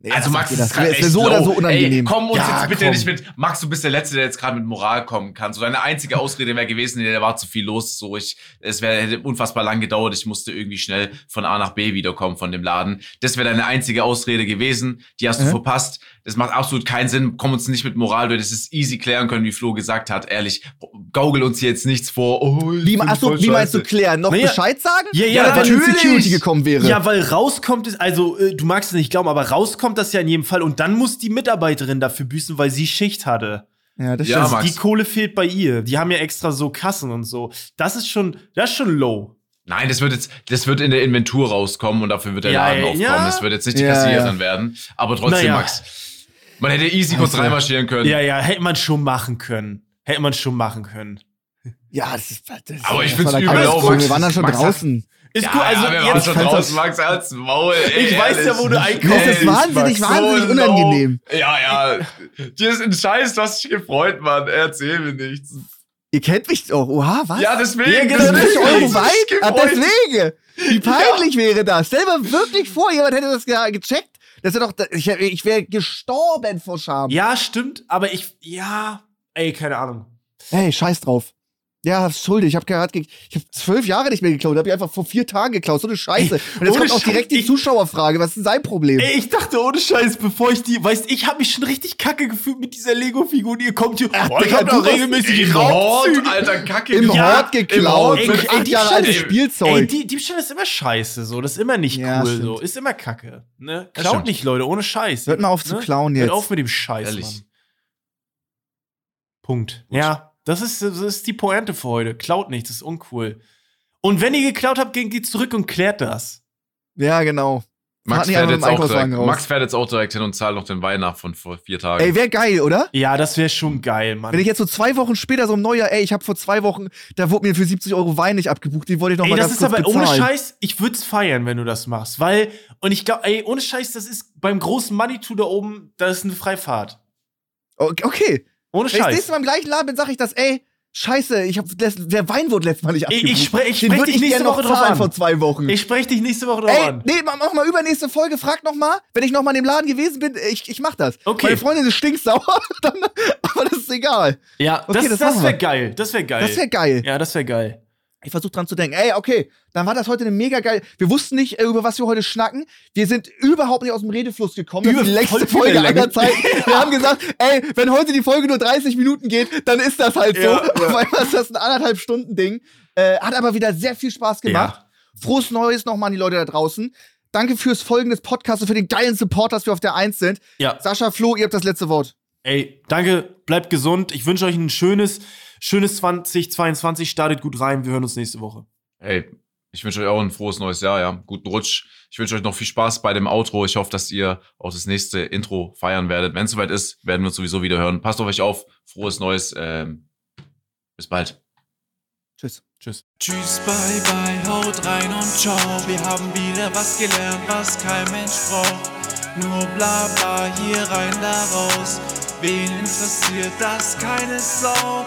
nee, Also das Max, das, das das wäre ist so oder so low. unangenehm. Ey, komm uns Ja, jetzt bitte komm. nicht mit. Max, du bist der Letzte, der jetzt gerade mit Moral kommen kann. So deine einzige Ausrede wäre gewesen, nee, da war zu viel los. So ich, es wäre hätte unfassbar lang gedauert. Ich musste irgendwie schnell von A nach B wiederkommen von dem Laden. Das wäre deine einzige Ausrede gewesen. Die hast du Mhm. verpasst. Das macht absolut keinen Sinn. Komm uns nicht mit Moral durch. Das ist easy klären können, wie Flo gesagt hat. Ehrlich, gaugel uns hier jetzt nichts vor. Oh, wie, bin ach so, voll wie meinst du klären? Noch Naja, Bescheid sagen? Ja, ja, wenn natürlich. die Security gekommen wäre? Ja, weil rauskommt es, also äh, du magst es nicht glauben, aber rauskommt das ja in jedem Fall und dann muss die Mitarbeiterin dafür büßen, weil sie Schicht hatte. ja das Ja, stimmt. Max. Die Kohle fehlt bei ihr. Die haben ja extra so Kassen und so. Das ist schon, das ist schon low. Nein, das wird jetzt, das wird in der Inventur rauskommen und dafür wird der Ja, Laden ja, aufkommen. ja. Das wird jetzt nicht die Ja, Kassiererin ja. werden. Aber trotzdem, Naja. Max. Man hätte easy kurz reinmarschieren können. Ja, ja, hätte man schon machen können. Hätte man schon machen können. ja, das ist. Das ist Aber ich find's der übel, auch, Max. Wir waren dann schon Max hat- draußen. Ist Ja, gut, also ja, wir waren jetzt, schon draußen, Max, als Maul. Ey, Ich weiß ja, wo du einkaufst. Das ist wahnsinnig, Max, wahnsinnig so unangenehm. low. Ja, ja. Dir ist ein Scheiß, du hast dich gefreut, Mann. Erzähl mir nichts. Ihr kennt mich doch. Oha, was? Ja, deswegen. Ja, genau, 70 deswegen. Euro Wein? mich Ah, deswegen. Wie peinlich wäre das? Stell dir mal wirklich vor, jemand hätte das ge gecheckt. Das wäre doch, ich, ich wäre gestorben vor Scham. Ja, stimmt, aber ich, ja, ey, keine Ahnung. Hey, scheiß drauf. Ja, schuldig. Ich habe gerade, ge ich habe zwölf Jahre nicht mehr geklaut. Hab ich einfach vor vier Tagen geklaut. So eine Scheiße. Ey, Und jetzt kommt auch direkt die ich- Zuschauerfrage. Was ist denn sein Problem? Ey, ich dachte ohne Scheiß, bevor ich die, weißt, ich habe mich schon richtig kacke gefühlt mit dieser Lego-Figur und ihr kommt hier, boah, ich hab hast regelmäßig Im Raubzüge. Hort, alter Kacke. Im Ja, Hort im geklaut. Hort. Ey, Mit ey, acht die Jahre Scheiße- altes Ey, Spielzeug. die Diebstahl ist immer scheiße, so. Das ist immer nicht Ja, cool, stimmt. so. Ist immer kacke. Ne? Das Klaut stimmt. nicht, Leute, ohne Scheiß. Hört mal auf zu klauen jetzt. Hört auf mit dem Scheiß, Ehrlich. Mann. Punkt. Ja, das ist, das ist die Pointe für heute. Klaut nicht, das ist uncool. Und wenn ihr geklaut habt, geht, zurück und klärt das. ja, genau. Max fährt, jetzt auch direkt, raus. Max fährt jetzt auch direkt hin und zahlt noch den Wein nach von vor vier Tagen. Ey, wäre geil, oder? Ja, das wäre schon geil, Mann. Wenn ich jetzt so zwei Wochen später so im Neujahr, ey, ich habe vor zwei Wochen, da wurde mir für 70 Euro Wein nicht abgebucht, die wollte ich noch Ey, mal das ganz ist kurz aber ohne bezahlen. Scheiß, ich würde es feiern, wenn du das machst. Weil, und ich glaube, ey, ohne Scheiß, das ist beim großen Manitou da oben, da ist eine Freifahrt. Okay. Ohne Wenn ich das Scheiß. nächste Mal im gleichen Laden bin, sag ich das, ey, Scheiße, ich hab der Wein wurde letztes Mal nicht Ich- abgebucht. ich sprech- ich Den sprech würd dich ich nächste Woche drauf an. vor zwei Wochen. Ich spreche dich nächste Woche drauf Ey, an. nee, mach, mal übernächste Folge, frag noch mal, wenn ich noch mal in dem Laden gewesen bin, ich, ich mach das. Okay. Meine Freundin ist stinksauer, dann, aber das ist egal. Ja, Okay, das, das das, wäre geil. Das wäre geil. Das wäre geil. ja, das wäre geil. Ich versuche dran zu denken. Ey, okay, dann war das heute eine mega geil. Wir wussten nicht, äh, über was wir heute schnacken. Wir sind überhaupt nicht aus dem Redefluss gekommen. Das die Über- längste voll Folge aller Zeiten. Wir haben gesagt, ey, wenn heute die Folge nur 30 Minuten geht, dann ist das halt so. Ja, ja. Auf einmal ist das ein anderthalb Stunden Ding. Äh, hat aber wieder sehr viel Spaß gemacht. Frohes Neues nochmal an die Leute da draußen. Danke fürs Folgen des Podcasts und für den geilen Support, dass wir auf der Eins sind. Ja. Sascha, Flo, ihr habt das letzte Wort. Ey, danke, bleibt gesund. Ich wünsche euch ein schönes, schönes 2022. Startet gut rein. Wir hören uns nächste Woche. Hey, ich wünsche euch auch ein frohes neues Jahr, ja. Guten Rutsch. Ich wünsche euch noch viel Spaß bei dem Outro. Ich hoffe, dass ihr auch das nächste Intro feiern werdet. Wenn es soweit ist, werden wir uns sowieso wieder hören. Passt auf euch auf. Frohes Neues. Ähm, bis bald. Tschüss. Tschüss. Tschüss, bye bye, haut rein und ciao. Wir haben wieder was gelernt, was kein Mensch braucht. Nur bla bla, hier rein, da raus. Wen interessiert das? Keine Sau.